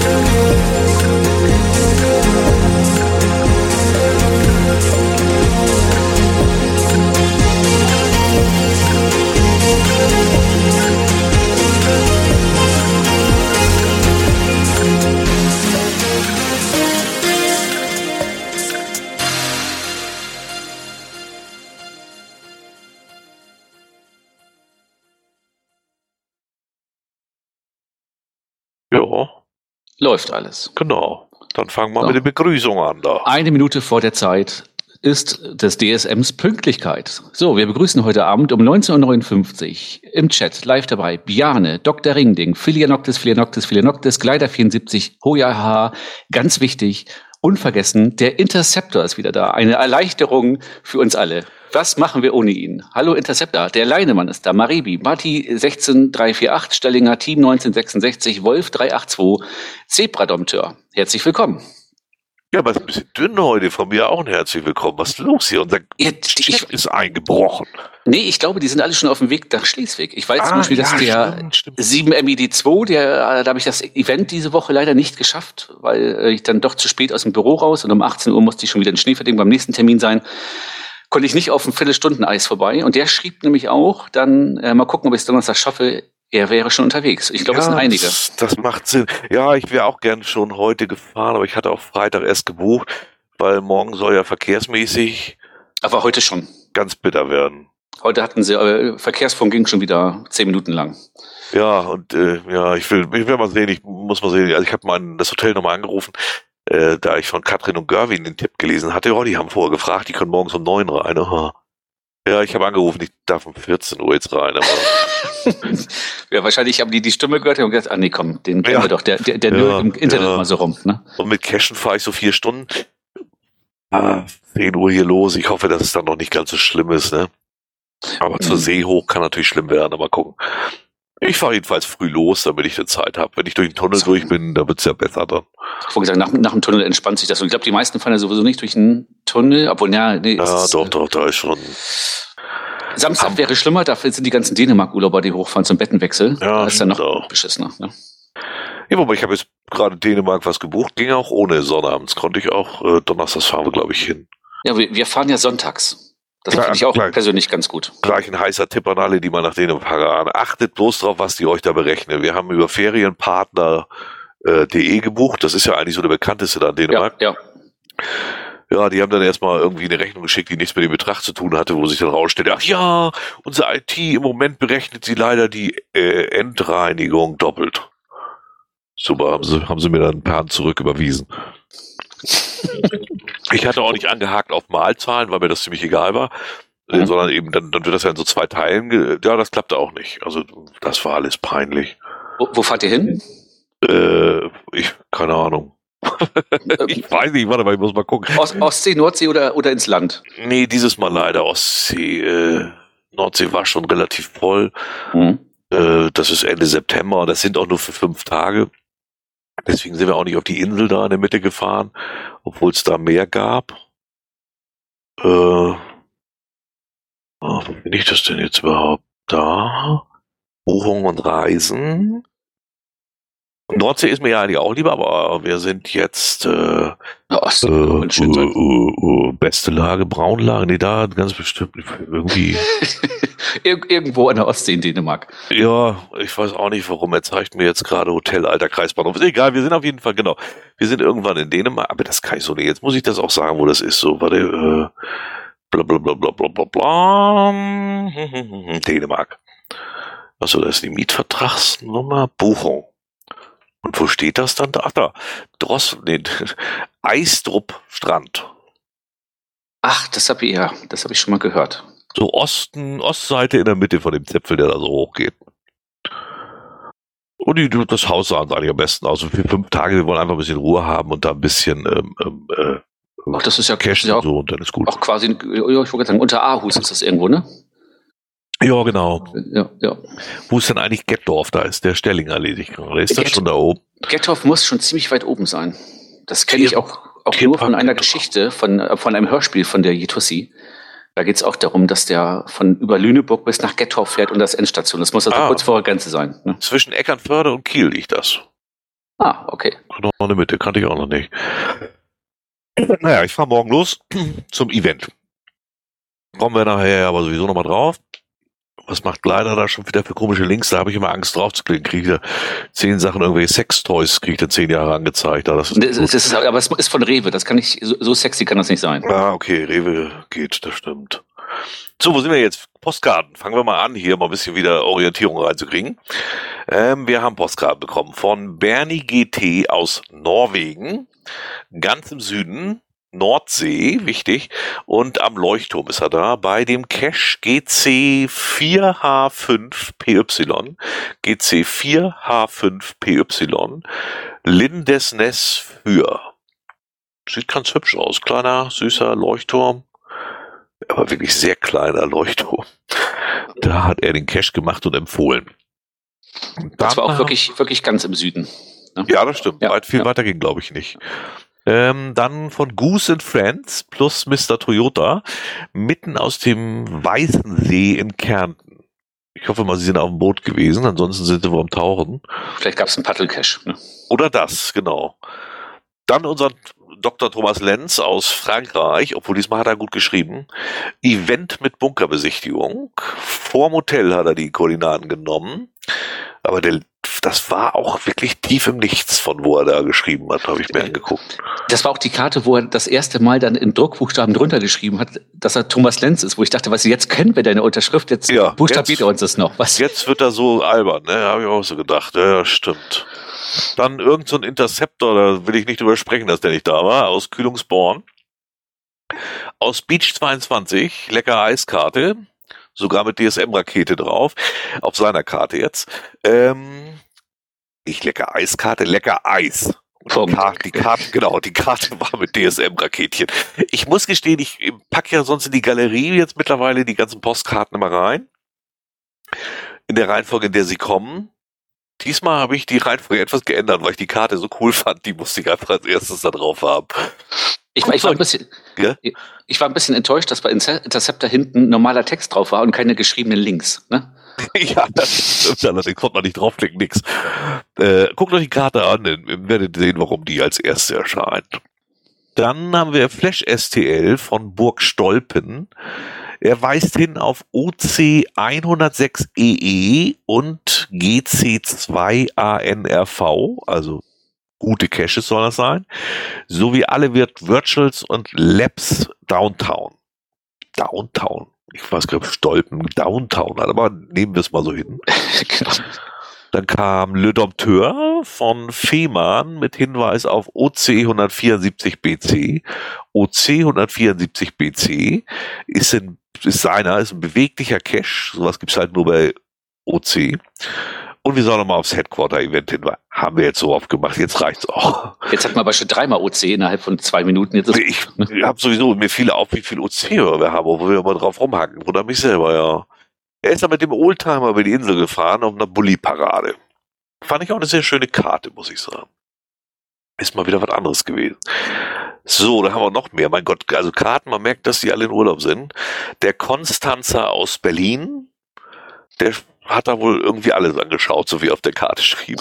Ja, Läuft alles. genau. Dann fangen wir So. mit der Begrüßung an da. Eine Minute vor der Zeit ist des DSMs Pünktlichkeit. So, wir begrüßen heute Abend um 19.59 Uhr im Chat live dabei Biane, Dr. Ringding, Philianoctis, Philianoctis, Philianoctis, Gleiter 74, Hojaha, ganz wichtig, unvergessen, der Interceptor ist wieder da. Eine Erleichterung für uns alle. Was machen wir ohne ihn? Hallo Interceptor, der Leinemann ist da, Maribi, Mati 16348, Stellinger Team 1966, Wolf 382, Zebradompteur. Herzlich willkommen. Ja, aber es ist ein bisschen dünn heute. Von mir auch ein herzlich willkommen. Was ist los hier? Unser Ja, Chat ich, ist eingebrochen. nee, ich glaube, die sind alle schon auf dem Weg nach Schleswig. Ich weiß zum Beispiel, dass der Ah, stimmt, stimmt. 7MED2, der, da habe ich das Event diese Woche leider nicht geschafft, weil äh, ich dann doch zu spät aus dem Büro raus und um 18 Uhr musste ich schon wieder in Schneeverding beim nächsten Termin sein. Konnte ich nicht auf ein Viertelstunden-Eis vorbei. Und der schrieb nämlich auch, dann äh, mal gucken, ob ich es Donnerstag schaffe, er wäre schon unterwegs. Ich glaube, es sind einige. Das, das macht Sinn. Ja, ich wäre auch gern schon heute gefahren, aber ich hatte auch Freitag erst gebucht, weil morgen soll ja verkehrsmäßig Aber heute schon. ganz bitter werden. Heute hatten sie, äh, Verkehrsfunk ging schon wieder zehn Minuten lang. Ja, und äh, ja, ich will, ich will mal sehen, ich muss mal sehen. Also ich habe mein das Hotel nochmal angerufen, äh, da ich von Katrin und Gerwin den Tipp gelesen hatte. Oh, die haben vorher gefragt, die können morgens um neun rein. Aha. Ja, ich habe angerufen, ich darf um 14 Uhr jetzt rein. Aber ja, wahrscheinlich haben die die Stimme gehört und gesagt, ah nee, komm, den kennen Ja. wir doch, der, der, der Ja, im Internet ja. mal so rum. Ne? und mit Cashen fahre ich so vier Stunden. Ah, 10 Uhr hier los. Ich hoffe, dass es dann noch nicht ganz so schlimm ist, ne? Aber zur Mhm. See hoch kann natürlich schlimm werden, aber gucken. Ich fahre jedenfalls früh los, damit ich eine Zeit habe. Wenn ich durch den Tunnel So. durch bin, dann wird's ja besser dann. Ich gesagt, nach, nach dem Tunnel entspannt sich das. Und ich glaube, die meisten fahren ja sowieso nicht durch einen Tunnel, obwohl, ja, nee, Ja, ist, doch, doch, da ist schon. Samstag Ham- wäre schlimmer, dafür sind die ganzen Dänemark-Urlauber, die hochfahren zum Bettenwechsel. Ja, da ist dann noch auch. beschissener. Ne? Ja, wobei ich habe jetzt gerade Dänemark was gebucht, ging auch ohne Sonnabends. Konnte ich auch, äh, Donnerstags fahren wir, glaube ich, hin. Ja, wir, wir fahren ja sonntags. Das finde ich auch klar. persönlich ganz gut. Gleich ein heißer Tipp an alle, die mal nach Dänemark fahren. Achtet bloß drauf, was die euch da berechnen. Wir haben über Ferienpartner.de gebucht. Das ist ja eigentlich so der bekannteste da in Ja, Dänemark. ja. Ja, die haben dann erstmal irgendwie eine Rechnung geschickt, die nichts mit dem Betrag zu tun hatte, wo sich dann rausstellt, ach ja, unser IT im Moment berechnet sie leider die äh, Endreinigung doppelt. Super, haben sie, haben sie mir dann ein paar zurück überwiesen. Ich hatte auch nicht angehakt auf Malzahlen, weil mir das ziemlich egal war, äh, Mhm. sondern eben dann, dann wird das ja in so zwei Teilen. ge- Ja, das klappte auch nicht. Also das war alles peinlich. Wo, wo fahrt ihr hin? Äh, ich, keine Ahnung. Ich weiß nicht, warte mal, ich muss mal gucken. Ost, Ostsee, Nordsee oder, oder ins Land? Nee, dieses Mal leider Ostsee. Äh, Nordsee war schon relativ voll. Mhm. Äh, das ist Ende September. Das sind auch nur für fünf Tage. Deswegen sind wir auch nicht auf die Insel da in der Mitte gefahren, obwohl es da mehr gab. Äh, ah, wo bin ich das denn jetzt überhaupt da? Buchung und Reisen. Nordsee ist mir ja eigentlich auch lieber, aber wir sind jetzt äh, Ostsee äh, äh, äh, äh, beste Lage, Braunlage, nee, da ganz bestimmt irgendwie. Ir irgendwo an der Ostsee in Dänemark. Ja, ich weiß auch nicht warum. Er zeigt mir jetzt gerade Hotel Alter Kreisbahnhof. Ist egal, wir sind auf jeden Fall, genau. Wir sind irgendwann in Dänemark, aber das kann ich so nicht. Jetzt muss ich das auch sagen, wo das ist. So, warte, äh, bla bla bla bla bla bla bla. Dänemark. Achso, das ist die Mietvertragsnummer, Buchung. Und wo steht das dann? Ach da, Dross, nee, Eistrup Strand. Ach, das habe ich ja, das habe ich schon mal gehört. So Osten, Ostseite in der Mitte von dem Zipfel, der da so hochgeht. Und die, das Haus sah uns eigentlich am besten aus. Und für fünf Tage, wir wollen einfach ein bisschen Ruhe haben und da ein bisschen ähm, ähm, äh, Ach, das ist ja, Cash ist ja auch, so und dann ist gut. auch quasi, ich wollte gerade sagen, unter Aarhus ist das irgendwo, ne? Ja, genau. Ja, ja. Wo ist denn eigentlich Getdorf? Da ist der Stellinger ledig gerade. Ist das Gett- schon da oben? Gethoff muss schon ziemlich weit oben sein. Das kenne ich auch, auch Tierpark nur von einer. Geschichte, von, äh, von einem Hörspiel von der Jitussi. Da geht es auch darum, dass der von über Lüneburg bis nach Gethoff fährt und das Endstation. Das muss also Ah. kurz vor der Grenze sein. Ne? Zwischen Eckernförde und Kiel liegt das. Ah, okay. Noch eine Mitte, kannte ich auch noch nicht. Naja, ich fahre morgen los zum Event. Kommen wir nachher aber sowieso nochmal drauf. Was macht leider da schon wieder für komische Links? Da habe ich immer Angst drauf zu klicken. Kriege ich da zehn Sachen, irgendwelche Sextoys, kriege ich da zehn Jahre angezeigt. Das ist, das, das ist, aber es ist von Rewe, das kann nicht, so, so sexy kann das nicht sein. Ah, okay, Rewe geht, das stimmt. So, wo sind wir jetzt? Postkarten. Fangen wir mal an, hier mal ein bisschen wieder Orientierung reinzukriegen. Ähm, wir haben Postkarten bekommen von Bernie GT aus Norwegen, ganz im Süden, Nordsee, wichtig, und am Leuchtturm ist er da, bei dem Cache GC4H5PY, GC4H5PY, Lindesness für. Sieht ganz hübsch aus, kleiner, süßer Leuchtturm aber wirklich sehr kleiner Leuchtturm. Da hat er den Cache gemacht und empfohlen. Und das war auch wirklich, wirklich ganz im Süden. Ne? Ja, das stimmt. Ja, Weit viel ja. weiter ging, glaube ich, nicht. Ähm, dann von Goose and Friends plus Mr. Toyota mitten aus dem Weißen See in Kärnten. Ich hoffe mal, Sie sind auf dem Boot gewesen, ansonsten sind Sie wohl am Tauchen. Vielleicht gab es einen Paddelcache. Ne? Oder das, genau. Dann unser Dr. Thomas Lenz aus Frankreich, obwohl diesmal hat er gut geschrieben. Event mit Bunkerbesichtigung. Vorm Hotel hat er die Koordinaten genommen. Aber der, das war auch wirklich tief im Nichts, von wo er da geschrieben hat, habe ich mir angeguckt. Das war auch die Karte, wo er das erste Mal dann in Druckbuchstaben drunter geschrieben hat, dass er Thomas Lenz ist, wo ich dachte, was, jetzt kennen wir deine Unterschrift, jetzt ja, buchstabiert er uns das noch. Was? Jetzt wird er so albern, ne? Habe ich auch so gedacht. Ja, stimmt. Dann irgend so ein Interceptor, da will ich nicht drüber sprechen, dass der nicht da war, aus Kühlungsborn. Aus Beach 22, lecker Eiskarte, sogar mit DSM-Rakete drauf, auf seiner Karte jetzt. Ähm, nicht lecker Eiskarte, lecker Eis. Die Karte, die Karte, genau, die Karte war mit DSM-Raketchen. Ich muss gestehen, ich packe ja sonst in die Galerie jetzt mittlerweile die ganzen Postkarten immer rein. In der Reihenfolge, in der sie kommen. Diesmal habe ich die Reihenfolge etwas geändert, weil ich die Karte so cool fand. Die musste ich einfach als erstes da drauf haben. Ich, war, ich, war ein bisschen, ja? ich war ein bisschen enttäuscht, dass bei Interceptor hinten normaler Text drauf war und keine geschriebenen Links. Ne? ja, das stimmt allerdings, konnte man nicht draufklicken, nix. Äh, guckt euch die Karte an, dann werdet ihr sehen, warum die als erste erscheint. Dann haben wir Flash STL von Burg Stolpen. Er weist hin auf OC 106EE e und GC2ANRV, also gute Caches soll das sein, sowie alle Virtuals und Labs Downtown. Downtown. Ich weiß gar nicht, Stolpen Downtown, aber nehmen wir es mal so hin. Genau. Dann kam Le Dompteur von Fehmarn mit Hinweis auf OC 174 BC. OC 174 BC ist, ein, ist seiner, ist ein beweglicher Cache. Sowas gibt's halt nur bei OC. Und wir sollen nochmal aufs Headquarter-Event hin. Haben wir jetzt so oft gemacht, jetzt reicht's auch. Jetzt hat man aber schon dreimal OC innerhalb von zwei Minuten. Jetzt ich ich habe sowieso, mir fiel auf, wie viel OC wir haben, wo wir mal drauf rumhacken. Oder mich selber, ja. Er ist dann mit dem Oldtimer über die Insel gefahren auf einer Bulli-Parade. Fand ich auch eine sehr schöne Karte, muss ich sagen. Ist mal wieder was anderes gewesen. So, da haben wir noch mehr. Mein Gott, also Karten, man merkt, dass die alle in Urlaub sind. Der Konstanzer aus Berlin, der hat da wohl irgendwie alles angeschaut, so wie auf der Karte schrieb.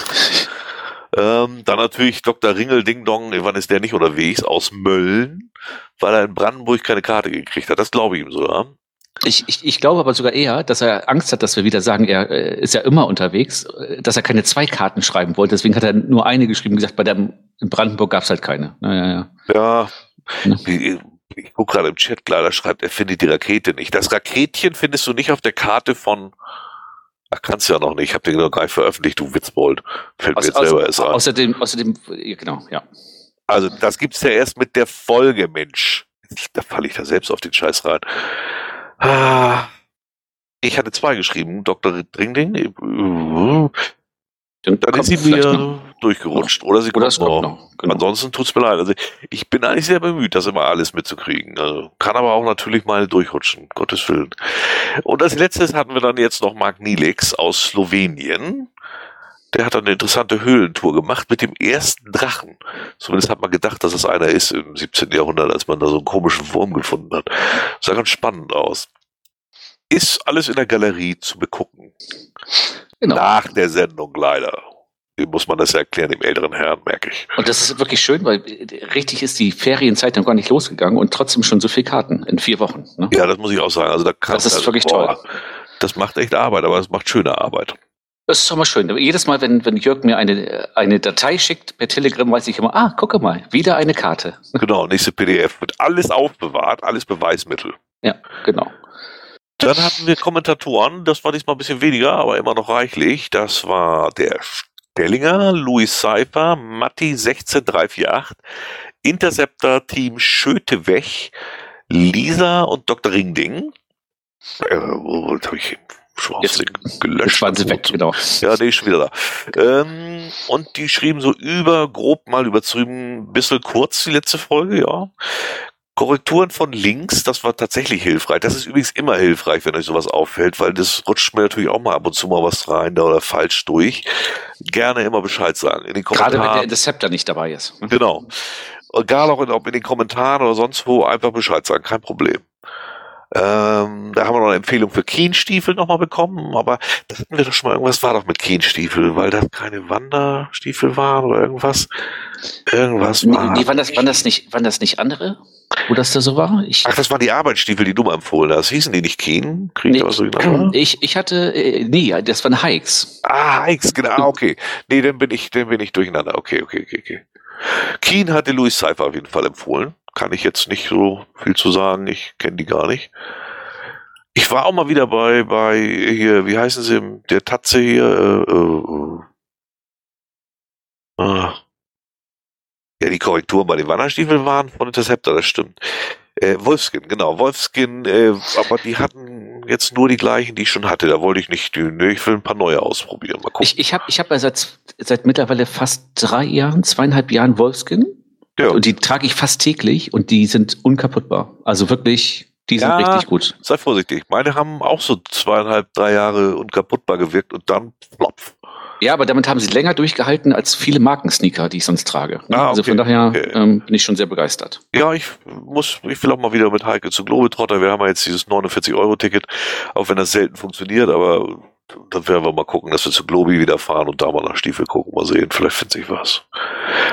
ähm, dann natürlich Dr. Ringel Ding Dong, wann ist der nicht unterwegs, aus Mölln, weil er in Brandenburg keine Karte gekriegt hat. Das glaube ich ihm so, ja. Ich, ich, ich glaube aber sogar eher, dass er Angst hat, dass wir wieder sagen, er äh, ist ja immer unterwegs, äh, dass er keine zwei Karten schreiben wollte. Deswegen hat er nur eine geschrieben, gesagt, bei der in Brandenburg gab es halt keine. Naja, ja. ja. ja. Ich, ich gucke gerade im Chat, leider schreibt, er findet die Rakete nicht. Das Raketchen findest du nicht auf der Karte von Ach, kannst du ja noch nicht. Ich habe den noch gar nicht veröffentlicht, du Witzbold. Fällt aus, mir jetzt selber erst ein. Außerdem, außerdem, genau, ja. Also, das gibt's ja erst mit der Folge, Mensch. Da falle ich da selbst auf den Scheiß rein. Ah, ich hatte zwei geschrieben, Dr. Dringling. Dann, dann ist sie mir durchgerutscht. Oder sie kommt noch. noch. Genau. Ansonsten tut's mir leid. Also ich bin eigentlich sehr bemüht, das immer alles mitzukriegen. Also kann aber auch natürlich mal durchrutschen, Gottes Willen. Und als letztes hatten wir dann jetzt noch Mark Nilix aus Slowenien. Der hat eine interessante Höhlentour gemacht mit dem ersten Drachen. Zumindest hat man gedacht, dass es einer ist im 17. Jahrhundert, als man da so einen komischen Wurm gefunden hat. Sah ganz spannend aus. Ist alles in der Galerie zu begucken. Genau. Nach der Sendung leider. muss man das erklären, dem älteren Herrn, merke ich. Und das ist wirklich schön, weil richtig ist die Ferienzeit noch gar nicht losgegangen und trotzdem schon so viele Karten in vier Wochen. Ne? Ja, das muss ich auch sagen. Also da kann, das ist also, wirklich boah, toll. Das macht echt Arbeit, aber es macht schöne Arbeit. Das ist schon mal schön. Jedes Mal, wenn, wenn Jörg mir eine, eine Datei schickt per Telegram, weiß ich immer, ah, gucke mal, wieder eine Karte. Genau, nächste PDF wird alles aufbewahrt, alles Beweismittel. Ja, genau. Dann hatten wir Kommentatoren, das war diesmal ein bisschen weniger, aber immer noch reichlich. Das war der Stellinger, Louis Seifer, Matti 16348, Interceptor Team Schötewech, Lisa und Dr. Ringding. Äh, wo habe ich schon Jetzt, gelöscht? Jetzt sie weg, genau. Ja, nee, schon wieder da. Ähm, und die schrieben so über, grob mal übertrieben, bisschen kurz die letzte Folge, ja. Korrekturen von links, das war tatsächlich hilfreich. Das ist übrigens immer hilfreich, wenn euch sowas auffällt, weil das rutscht mir natürlich auch mal ab und zu mal was rein da oder falsch durch. Gerne immer Bescheid sagen. In den Kommentaren. Gerade wenn der Interceptor nicht dabei ist. Genau. Egal auch in, ob in den Kommentaren oder sonst wo, einfach Bescheid sagen, kein Problem. Ähm, da haben wir noch eine Empfehlung für Kienstiefel nochmal bekommen, aber das hatten wir doch schon mal, irgendwas war doch mit Kienstiefel, weil das keine Wanderstiefel waren oder irgendwas. Irgendwas war. Nee, waren das, waren das nicht, waren das nicht andere? Wo das da so war? Ich Ach, das waren die Arbeitsstiefel, die du mal empfohlen hast. Hießen die nicht Kien? Nee, so ich, ich hatte, äh, nee, das waren Hikes. Ah, Hikes, genau, ah, okay. Nee, dann bin ich, dann bin ich durcheinander. Okay, okay, okay, okay. Keen hatte Louis Cypher auf jeden Fall empfohlen kann ich jetzt nicht so viel zu sagen. Ich kenne die gar nicht. Ich war auch mal wieder bei, bei hier, wie heißen sie, der Tatze hier, äh, äh, äh, ja, die Korrekturen bei den Wanderstiefeln waren von Interceptor, das stimmt. Äh, Wolfskin, genau, Wolfskin, äh, aber die hatten jetzt nur die gleichen, die ich schon hatte. Da wollte ich nicht, nee, ich will ein paar neue ausprobieren. Mal gucken. Ich, ich habe ich hab ja seit, seit mittlerweile fast drei Jahren, zweieinhalb Jahren Wolfskin. Ja. Und die trage ich fast täglich und die sind unkaputtbar. Also wirklich, die sind ja, richtig gut. Sei vorsichtig. Meine haben auch so zweieinhalb, drei Jahre unkaputtbar gewirkt und dann plopf. Ja, aber damit haben sie länger durchgehalten als viele Markensneaker, die ich sonst trage. Ah, okay, also von daher okay. ähm, bin ich schon sehr begeistert. Ja, ich muss, ich will auch mal wieder mit Heike zu Globetrotter. Wir haben ja jetzt dieses 49-Euro-Ticket, auch wenn das selten funktioniert, aber dann werden wir mal gucken, dass wir zu Globi wieder fahren und da mal nach Stiefel gucken, mal sehen, vielleicht findet sich was.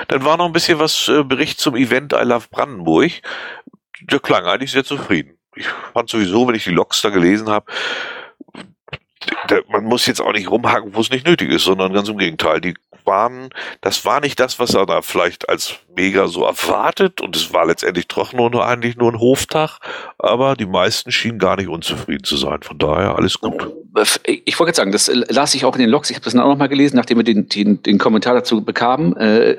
Dann war noch ein bisschen was äh, Bericht zum Event I Love Brandenburg. Der klang eigentlich sehr zufrieden. Ich fand sowieso, wenn ich die Logs da gelesen habe, man muss jetzt auch nicht rumhaken, wo es nicht nötig ist, sondern ganz im Gegenteil. Die waren, das war nicht das, was er da vielleicht als mega so erwartet und es war letztendlich doch nur, eigentlich nur ein Hoftag, aber die meisten schienen gar nicht unzufrieden zu sein. Von daher alles gut. Ich wollte jetzt sagen, das las ich auch in den Logs, ich habe das dann auch nochmal gelesen, nachdem wir den, den, den Kommentar dazu bekamen. Äh,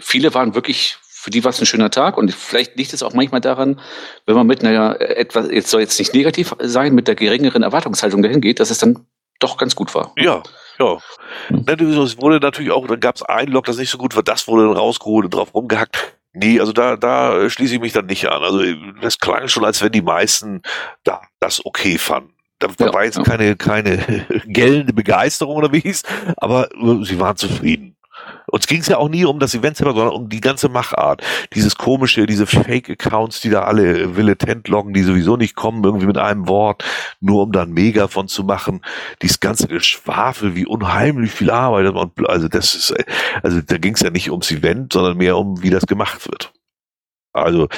viele waren wirklich für die war es ein schöner Tag und vielleicht liegt es auch manchmal daran, wenn man mit einer etwas, jetzt soll jetzt nicht negativ sein, mit der geringeren Erwartungshaltung dahin geht, dass es dann doch ganz gut war. Ja, ja. Es wurde natürlich auch, dann gab es ein Log, das nicht so gut war, das wurde dann rausgeholt und drauf rumgehackt. Nee, also da, da schließe ich mich dann nicht an. Also das klang schon, als wenn die meisten da das okay fanden. Da ja, war jetzt ja. keine, keine gellende Begeisterung oder wie hieß, aber sie waren zufrieden. Uns ging es ja auch nie um das Event selber, sondern um die ganze Machart. Dieses komische, diese Fake-Accounts, die da alle Villetent loggen, die sowieso nicht kommen, irgendwie mit einem Wort, nur um da ein Mega von zu machen. Dieses ganze Geschwafel, wie unheimlich viel Arbeit. Also das ist, also da ging es ja nicht ums Event, sondern mehr um, wie das gemacht wird. Also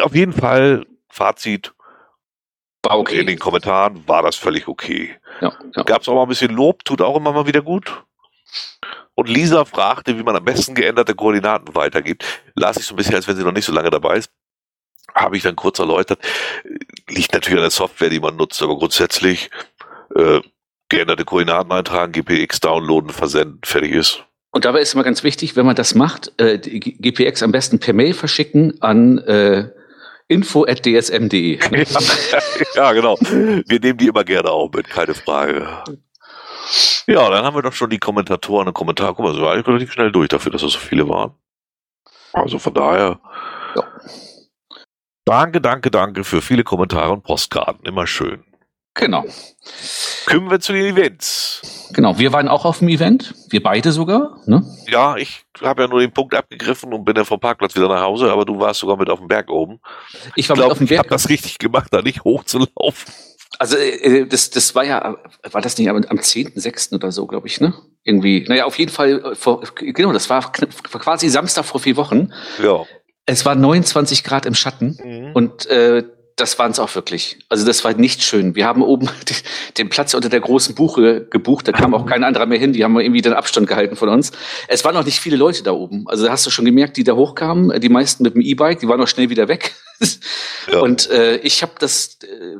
auf jeden Fall Fazit. War okay. In den Kommentaren war das völlig okay. Ja, ja. Gab es auch mal ein bisschen Lob, tut auch immer mal wieder gut. Und Lisa fragte, wie man am besten geänderte Koordinaten weitergibt. Las ich so ein bisschen, als wenn sie noch nicht so lange dabei ist. Habe ich dann kurz erläutert. Liegt natürlich an der Software, die man nutzt, aber grundsätzlich äh, geänderte Koordinaten eintragen, GPX downloaden, versenden, fertig ist. Und dabei ist immer ganz wichtig, wenn man das macht, äh, GPX am besten per Mail verschicken an äh, info.dsm.de. ja, genau. Wir nehmen die immer gerne auf mit, keine Frage. Ja, dann haben wir doch schon die Kommentatoren und Kommentare. Guck mal, so war eigentlich relativ schnell durch dafür, dass es so viele waren. Also von daher. Ja. Danke, danke, danke für viele Kommentare und Postkarten. Immer schön. Genau. Kommen wir zu den Events. Genau, wir waren auch auf dem Event, wir beide sogar. Ne? Ja, ich habe ja nur den Punkt abgegriffen und bin dann vom Parkplatz wieder nach Hause, aber du warst sogar mit auf dem Berg oben. Ich war ich glaub, mit auf dem Berg. Ich habe das richtig gemacht, da nicht hochzulaufen. Also äh, das, das war ja, war das nicht am, am 10.6. oder so, glaube ich, ne? Irgendwie. Naja, auf jeden Fall, äh, vor, genau, das war quasi Samstag vor vier Wochen. Ja. Es war 29 Grad im Schatten mhm. und äh, das waren es auch wirklich. Also das war nicht schön. Wir haben oben den Platz unter der großen Buche gebucht. Da kam auch kein anderer mehr hin. Die haben irgendwie den Abstand gehalten von uns. Es waren noch nicht viele Leute da oben. Also da hast du schon gemerkt, die da hochkamen. Die meisten mit dem E-Bike, die waren noch schnell wieder weg. Ja. Und äh, ich habe das äh,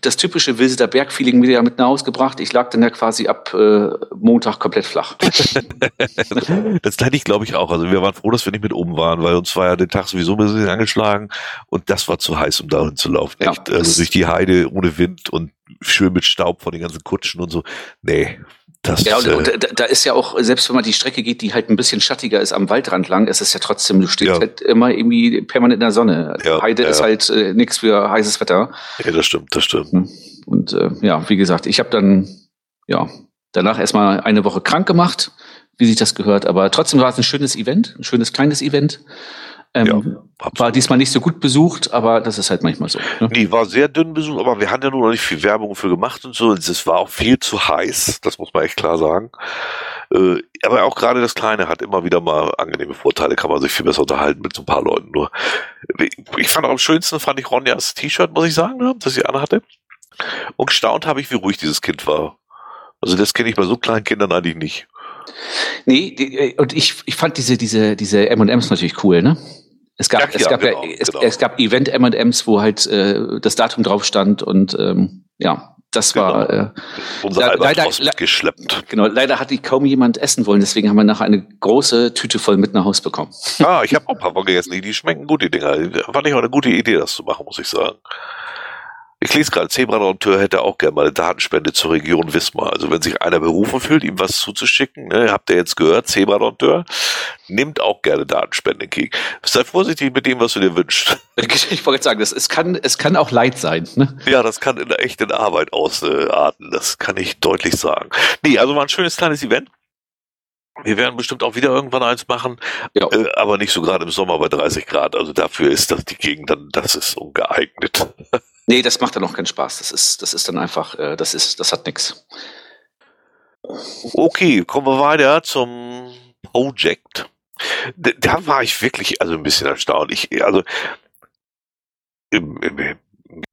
das typische Wilseter Bergfeeling wieder mit nach Hause gebracht. Ich lag dann ja quasi ab äh, Montag komplett flach. das hatte ich, glaube ich, auch. Also wir waren froh, dass wir nicht mit oben waren, weil uns war ja den Tag sowieso ein bisschen angeschlagen und das war zu heiß, um dahin zu laufen. Ja, Echt. Also durch die Heide ohne Wind und schön mit Staub von den ganzen Kutschen und so. Nee, das, ja, und, äh, und da, da, ist ja auch, selbst wenn man die Strecke geht, die halt ein bisschen schattiger ist am Waldrand lang, ist es ja trotzdem, du stehst ja. halt immer irgendwie permanent in der Sonne. Ja, Heide ja. ist halt äh, nichts für heißes Wetter. Ja, das stimmt, das stimmt. Hm. Und äh, ja, wie gesagt, ich habe dann ja danach erstmal eine Woche krank gemacht, wie sich das gehört, aber trotzdem war es ein schönes Event, ein schönes kleines Event. Ähm, ja, war diesmal nicht so gut besucht, aber das ist halt manchmal so. Ne? Nee, war sehr dünn besucht, aber wir haben ja nur noch nicht viel Werbung für gemacht und so. Es war auch viel zu heiß, das muss man echt klar sagen. Äh, aber auch gerade das Kleine hat immer wieder mal angenehme Vorteile, kann man sich viel besser unterhalten mit so ein paar Leuten. Nur ich fand auch am schönsten, fand ich Ronjas T-Shirt, muss ich sagen, ne, das sie anhatte. Und gestaunt habe ich, wie ruhig dieses Kind war. Also das kenne ich bei so kleinen Kindern eigentlich nicht. Nee, äh, und ich, ich fand diese, diese, diese M&M's natürlich cool, ne? Es gab, ja, es, gab genau, ja, es, genau. es, gab Event M&M's, wo halt äh, das Datum drauf stand und ähm, ja, das genau. war äh, unser leider, geschleppt. Genau, leider hat die kaum jemand essen wollen, deswegen haben wir nachher eine große Tüte voll mit nach Hause bekommen. Ah, ich habe auch ein paar von gegessen, die, die schmecken gut, die Dinger. Fand ich auch eine gute Idee, das zu machen, muss ich sagen. Ich lese gerade, Zebra-Dompteur hätte auch gerne mal eine Datenspende zur Region Wismar. Also wenn sich einer berufen fühlt, ihm was zuzuschicken, ne, habt ihr jetzt gehört, Zebra-Dompteur, nimmt auch gerne Datenspende entgegen. Sei vorsichtig mit dem, was du dir wünschst. Ich wollte sagen, das, es, kann, es kann auch Leid sein. Ne? Ja, das kann in der echten Arbeit ausarten. Das kann ich deutlich sagen. Nee, also war ein schönes kleines Event. Wir werden bestimmt auch wieder irgendwann eins machen, ja. äh, aber nicht so gerade im Sommer bei 30 Grad. Also dafür ist das die Gegend dann, das ist ungeeignet. Nee, das macht dann auch keinen Spaß. Das ist, das ist dann einfach, äh, das ist, das hat nix. Okay, kommen wir weiter zum Project. Da, da war ich wirklich also ein bisschen erstaunt. Ich, also, wie,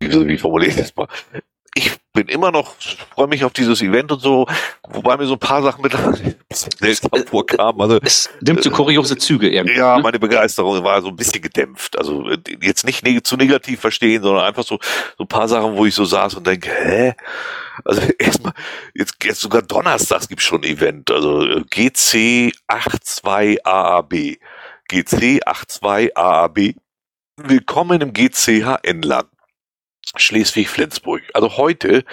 wie formuliere ich das mal? Ich bin immer noch, freue mich auf dieses Event und so, wobei mir so ein paar Sachen mit seltsam vorkamen. Also, es nimmt so kuriose Züge irgendwie. Ja, ne? meine Begeisterung war so ein bisschen gedämpft. Also jetzt nicht neg zu negativ verstehen, sondern einfach so, so ein paar Sachen, wo ich so saß und denke, hä? Also erstmal, jetzt, jetzt sogar donnerstags gibt's schon ein Event. Also GC 82 AAB. GC 82 AAB. Willkommen im GCHN-Land. Schleswig-Flensburg. Also heute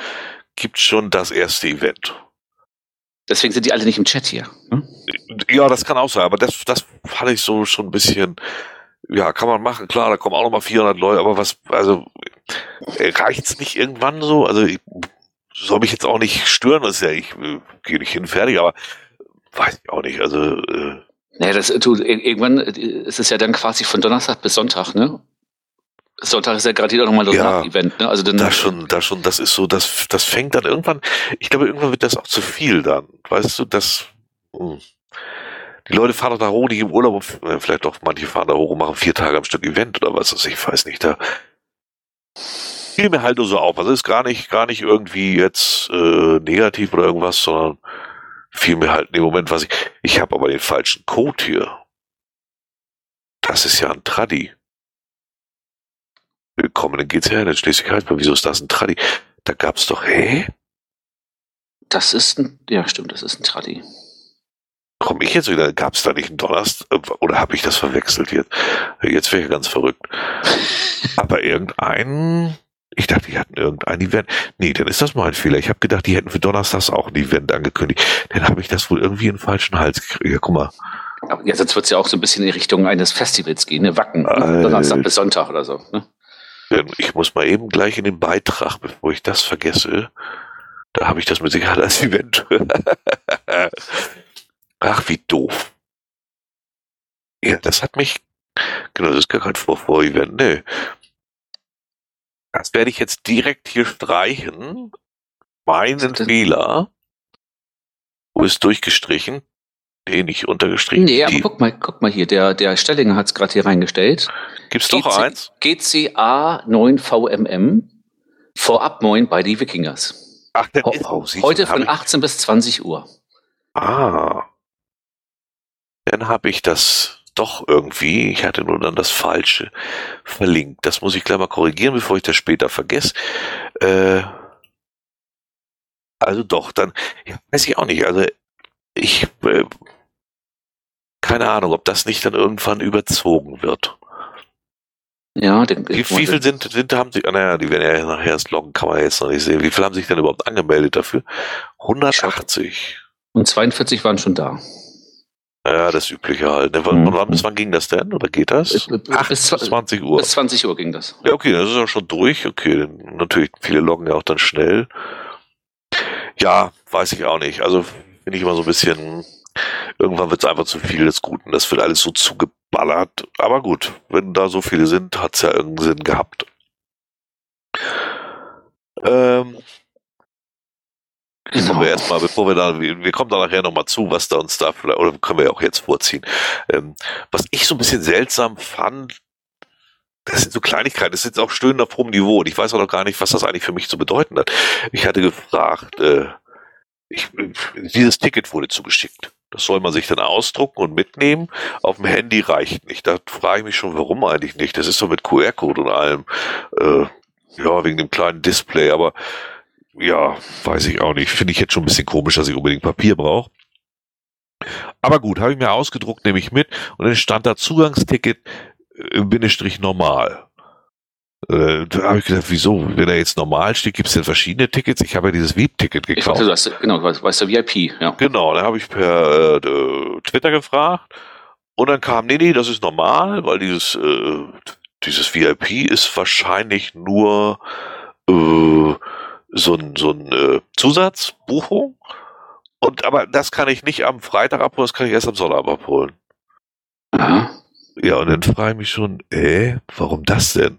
gibt es schon das erste Event. Deswegen sind die alle nicht im Chat hier. Hm? Ja, das kann auch sein, aber das, das fand ich so schon ein bisschen, ja, kann man machen, klar, da kommen auch nochmal 400 Leute, aber was, also, äh, reicht's nicht irgendwann so? Also, ich soll mich jetzt auch nicht stören, das ist ja, ich äh, gehe nicht hin, fertig, aber weiß ich auch nicht, also, äh, naja, das, du, irgendwann äh, ist es ja dann quasi von Donnerstag bis Sonntag, ne? Sonntag ist ja gerade wieder nochmal das ja, Event, ne? Also dann, da schon, da schon, das ist so, das, das fängt dann irgendwann, ich glaube, irgendwann wird das auch zu viel dann. Weißt du, das, mh. Hm. die Leute fahren doch da hoch, nicht im Urlaub, äh, vielleicht auch manche fahren da hoch und machen vier Tage am Stück Event oder was, also ich weiß nicht, da fiel mir halt nur so auf. Also ist gar nicht, gar nicht irgendwie jetzt äh, negativ oder irgendwas, sondern fiel mir halt in dem Moment, was ich, ich habe aber den falschen Code hier. Das ist ja ein Traddy. Willkommen in GCR in Schleswig-Holstein. Wieso ist das ein Tradi? Da gab's doch, hä? Das ist ein, ja stimmt, das ist ein Tradi. Komme ich jetzt wieder? Gab's da nicht einen Donnerstag? Oder habe ich das verwechselt jetzt? Jetzt wäre ich ganz verrückt. Aber irgendein, ich dachte, die hatten irgendein Event. Nee, dann ist das mal ein Fehler. Ich habe gedacht, die hätten für Donnerstags auch ein Event angekündigt. Dann habe ich das wohl irgendwie in den falschen Hals gekriegt. Ja, guck mal. Ja, sonst wird's ja auch so ein bisschen in Richtung eines Festivals gehen, ne? Wacken, ne? Donnerstag bis Sonntag oder so. Ne? Ich muss mal eben gleich in den Beitrag, bevor ich das vergesse. Da habe ich das mit Sicherheit als Event. Ach, wie doof. Ja, das hat mich. Genau, das ist gar kein Vor-Vor-Event. Nee. Das werde ich jetzt direkt hier streichen. Meinen Fehler. Wo ist durchgestrichen? Nee, nicht untergestrichen. Nee, aber guck mal, guck mal hier, der, der Stellinger hat es gerade hier reingestellt. Gibt's doch GC, eins? GCA 9VMM, vorab 9 bei die Wikingers. Ach, der Ho ist, oh, Heute von 18 bis 20 Uhr. Ah. Dann habe ich das doch irgendwie, ich hatte nur dann das Falsche verlinkt. Das muss ich gleich mal korrigieren, bevor ich das später vergesse. Äh, also doch, dann, ja, weiß ich auch nicht. Also ich, äh, keine Ahnung, ob das nicht dann irgendwann überzogen wird. Ja, den, wie, wie viel sind, sind, haben sie, ah, naja, die werden ja nachher erst loggen, kann man jetzt noch nicht sehen. Wie viel haben sich denn überhaupt angemeldet dafür? 180. Und 42 waren schon da. Ja, das Übliche halt. Ne? Wann, mhm. bis wann ging das denn? Oder geht das? Ach, bis 20 Uhr. Bis 20 Uhr ging das. Ja, okay, das ist auch schon durch. Okay, natürlich, viele loggen ja auch dann schnell. Ja, weiß ich auch nicht. Also finde ich immer so ein bisschen, irgendwann wird es einfach zu viel des Guten. Das wird alles so zugeballert. Aber gut, wenn da so viele sind, hat es ja irgendeinen Sinn gehabt. Ähm, Genau. wir erstmal, bevor wir da, wir kommen da nachher nochmal zu, was da uns da vielleicht, oder können wir ja auch jetzt vorziehen. Ähm, was ich so ein bisschen seltsam fand, das sind so Kleinigkeiten, das ist jetzt auch stöhnen auf hohem Niveau und ich weiß auch noch gar nicht, was das eigentlich für mich zu bedeuten hat. Ich hatte gefragt, äh, ich, dieses Ticket wurde zugeschickt. Das soll man sich dann ausdrucken und mitnehmen. Auf dem Handy reicht nicht. Da frage ich mich schon, warum eigentlich nicht? Das ist so mit QR-Code und allem. Äh, ja, wegen dem kleinen Display, aber ja, weiß ich auch nicht. Finde ich jetzt schon ein bisschen komisch, dass ich unbedingt Papier brauche. Aber gut, habe ich mir ausgedruckt, nehme ich mit und dann stand da Zugangsticket äh, Bindestrich normal. Äh, da habe ich gedacht, wieso? Wenn er jetzt normal steht, gibt es denn verschiedene Tickets? Ich habe ja dieses VIP-Ticket gekauft. Ich weiß, genau, du weißt du VIP, ja. Genau, da habe ich per äh, Twitter gefragt und dann kam, nee, nee, das ist normal, weil dieses, äh, dieses VIP ist wahrscheinlich nur äh, so ein, so ein äh, Zusatzbuchung. Und aber das kann ich nicht am Freitag abholen, das kann ich erst am Sonntag abholen. Aha. Ja, und dann frage ich mich schon, äh, warum das denn?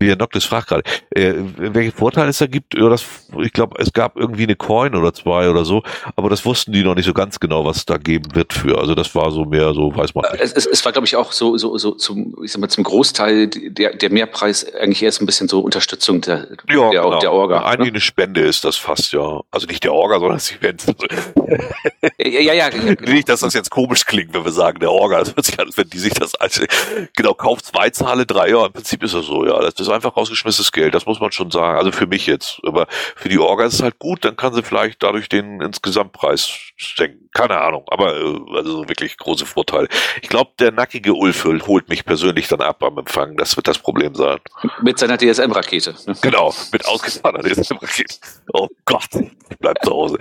Wie der Noctis fragt gerade, äh, welche Vorteile es da gibt. Ja, das, ich glaube, es gab irgendwie eine Coin oder zwei oder so, aber das wussten die noch nicht so ganz genau, was es da geben wird für. Also das war so mehr so, weiß man nicht. Es, es, es war, glaube ich, auch so, so, so zum, ich sag mal, zum Großteil der, der Mehrpreis eigentlich erst ein bisschen so Unterstützung der, ja, der, genau. der Orga. Eigentlich ne? eine Spende ist das fast, ja. Also nicht der Orga, sondern das Event. ja, ja, ja. Genau. Nicht, dass das jetzt komisch klingt, wenn wir sagen, der Orga. Das hört sich an, wenn die sich das als, genau, kauft zwei, zahle drei, ja, im Prinzip ist das so, ja. Das ist ist einfach rausgeschmissenes Geld, das muss man schon sagen. Also für mich jetzt. Aber für die Orga ist es halt gut, dann kann sie vielleicht dadurch den Insgesamtpreis senken. Keine Ahnung. Aber äh, also wirklich große Vorteile. Ich glaube, der nackige Ulf holt mich persönlich dann ab am Empfang. Das wird das Problem sein. Mit seiner DSM-Rakete. Ne? Genau, mit ausgefahrener DSM-Rakete. Oh Gott, ich bleib zu Hause.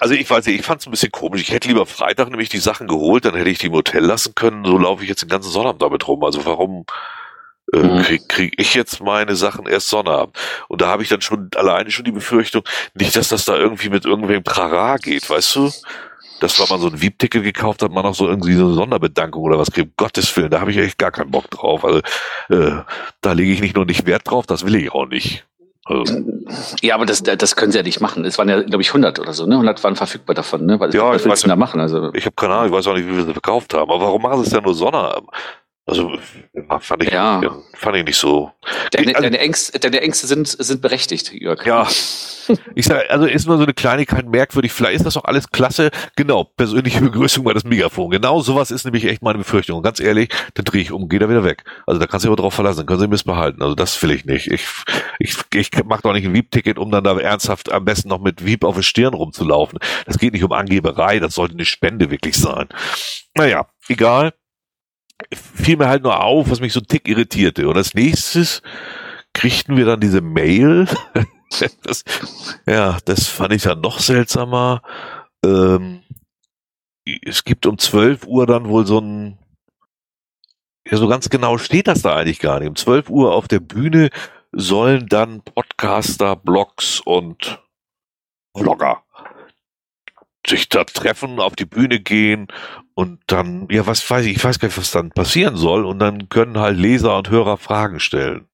Also ich weiß nicht, ich fand es ein bisschen komisch. Ich hätte lieber Freitag nämlich die Sachen geholt, dann hätte ich die im Hotel lassen können. So laufe ich jetzt den ganzen Sonnabend damit rum. Also warum äh, kriege krieg ich jetzt meine Sachen erst Sonnabend. Und da habe ich dann schon alleine schon die Befürchtung, nicht, dass das da irgendwie mit irgendwem Trara geht, weißt du? Dass wenn man so ein VIP-Ticket gekauft hat, man auch so irgendwie so eine Sonderbedankung oder was kriegt. Gottes Willen, da habe ich echt gar keinen Bock drauf. Also äh, da lege ich nicht nur nicht Wert drauf, das will ich auch nicht. Also. Ja, aber das, das können sie ja nicht machen. Es waren ja, glaube ich, 100 oder so, ne? 100 waren verfügbar davon, ne? Weil, ja, was ich willst weiß, du da machen? Also, ich habe keine Ahnung, ich weiß auch nicht, wie wir sie verkauft haben. Aber warum machen sie es denn nur Sonnabend? Also fand ich, ja. fand ich nicht so. Deine, also, deine, Ängste, deine Ängste sind, sind berechtigt, Jörg. Ja. Ich sage, also ist nur so eine Kleinigkeit merkwürdig. Vielleicht ist das auch alles klasse. Genau, persönliche Begrüßung bei das Megafon. Genau sowas ist nämlich echt meine Befürchtung. Und ganz ehrlich, dann drehe ich um, gehe da wieder weg. Also da kannst du aber drauf verlassen, dann können sie missbehalten. Also das will ich nicht. Ich, ich, ich mache doch nicht ein Wieb-Ticket, um dann da ernsthaft am besten noch mit Wieb auf der Stirn rumzulaufen. Das geht nicht um Angeberei, das sollte eine Spende wirklich sein. Naja, egal fiel mir halt nur auf, was mich so ein Tick irritierte. Und als nächstes kriegten wir dann diese Mail. das, ja, das fand ich dann noch seltsamer. Ähm, es gibt um 12 Uhr dann wohl so ein, ja, so ganz genau steht das da eigentlich gar nicht. Um 12 Uhr auf der Bühne sollen dann Podcaster, Blogs und Vlogger sich da treffen, auf die Bühne gehen und dann, ja, was weiß ich, ich weiß gar nicht, was dann passieren soll und dann können halt Leser und Hörer Fragen stellen.